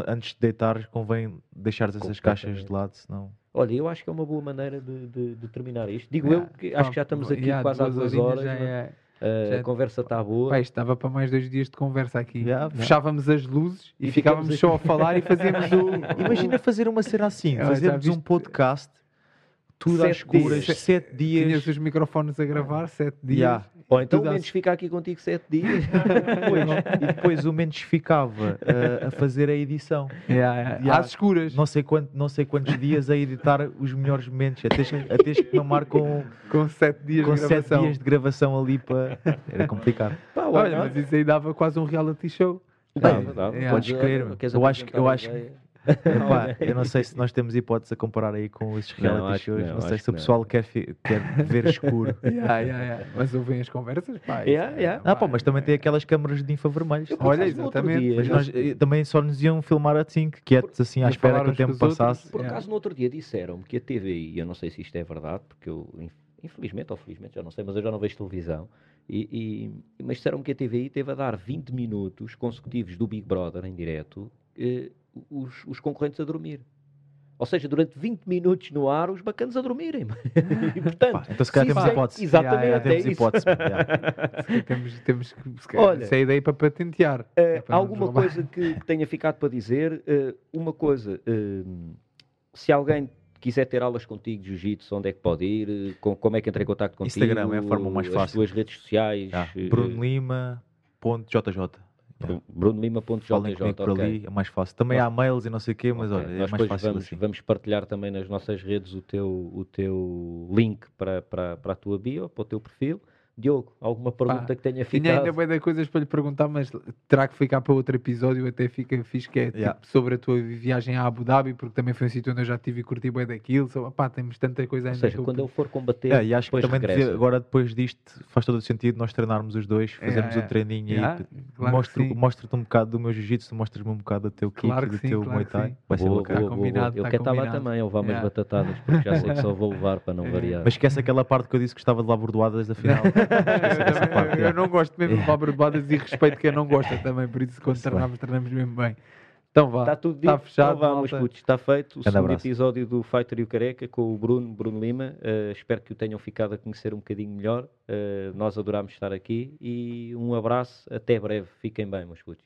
antes de deitares convém deixares essas caixas de lado, senão. Olha, eu acho que é uma boa maneira de, de- de terminar isto. Digo Yeah, eu, que acho que já estamos aqui yeah, quase há duas horas. já é- Uh, já- A conversa está boa. Isto estava para mais dois dias de conversa aqui. Yeah. Fechávamos as luzes e, E ficávamos só a falar e fazíamos o. Imagina fazer uma cena assim, fazermos um podcast, tudo às Sete escuras, dias. sete dias. Tinhas os microfones a gravar, sete dias. Yeah. Ou então o às- menos fica aqui contigo sete dias. Depois, e depois o Mendes ficava uh, a fazer a edição. Yeah, yeah. Yeah. Às escuras, Não sei, quanto, não sei quantos dias a editar os melhores momentos. A teres, que- mamar com, com sete dias com de sete gravação. dias de gravação ali para. Era complicado. Pá, Olha, mas isso aí dava quase um reality show. Dava, dava. Podes crer. Queres Eu acho que- eu acho que-? Epá, eu não sei se nós temos hipótese a comparar aí com esses Não, reality que shows. não, Não, sei se o pessoal quer, quer ver escuro. Yeah, yeah, yeah. Mas ouvem as conversas, pá. Yeah, é- yeah. Ah, pá, mas também tem aquelas câmaras de infravermelhos. Eu, Olha, exatamente. Mas nós também só nos iam filmar assim, quietos, assim, à Não espera que o tempo passasse. Por acaso, no outro dia disseram-me que a TVI, eu não sei se isto é verdade, porque eu, inf- infelizmente ou felizmente, já não sei, mas eu já não vejo televisão, e, e- mas disseram-me que a TVI teve a dar 20 minutos consecutivos do Big Brother em direto, eh, os, os concorrentes a dormir. Ou seja, durante 20 minutos no ar, os bacanas a dormirem. e, portanto, Pá, então se calhar temos hipótese. Exatamente, Yeah, Já temos é hipótese. yeah. Temos, temos que. Olha, Essa é a ideia para patentear. Eh, É para alguma coisa que, que tenha ficado para dizer? Eh, uma coisa, eh, se alguém quiser ter aulas contigo de jiu-jitsu, onde é que pode ir? Com, como é que entra em contato contigo? Instagram é a forma mais As fácil. tuas redes sociais? Yeah. eh, Bruno Lima, ponto JJ. Bru- bruno.lima.jj, Falem comigo por ok. ali, é mais fácil. Também Nós- há mails e não sei o quê, mas Ok. olha, é Nós mais depois fácil vamos, assim. vamos partilhar também nas nossas redes o teu, o teu link para, para, para a tua bio, para o teu perfil. Diogo, alguma pergunta que tenha Tinha ficado? ainda bem de coisas para lhe perguntar, mas terá que ficar para outro episódio. Até fica fixe que é tipo, Yeah. sobre a tua viagem a Abu Dhabi, porque também foi um sítio onde eu já estive e curti bem daquilo. So, pá, temos tanta coisa Ou ainda. seja, que eu- quando ele for combater, É, e acho que também devia- agora depois disto faz todo o sentido nós treinarmos os dois, fazermos É, um treininho yeah, aí. claro que mostro- sim. Mostro-te um bocado do meu jiu-jitsu, tu mostras-me um bocado do teu kick Claro e do sim, teu claro Muay Thai. sim. Vai ser Boa, bacana. boa, boa, boa. combinado, Eu tá quero estar lá também, a levar umas Yeah. batatadas, porque já sei que só vou levar para não variar. Mas esquece aquela parte que eu disse que gostava de lá bordoadas da final. Eu, é. eu não gosto mesmo de levar bordoadas e respeito quem não gosta também, por isso quando Está bem. treinamos, treinamos mesmo bem. Então vá. Está tudo Tá dito. fechado, então putos, está feito. O segundo abraço. episódio do Fighter e o Careca com o Bruno, Bruno Lima. Eh, espero que o tenham ficado a conhecer um bocadinho melhor. Eh, nós adorámos estar aqui e um abraço. Até breve. Fiquem bem, meus putos.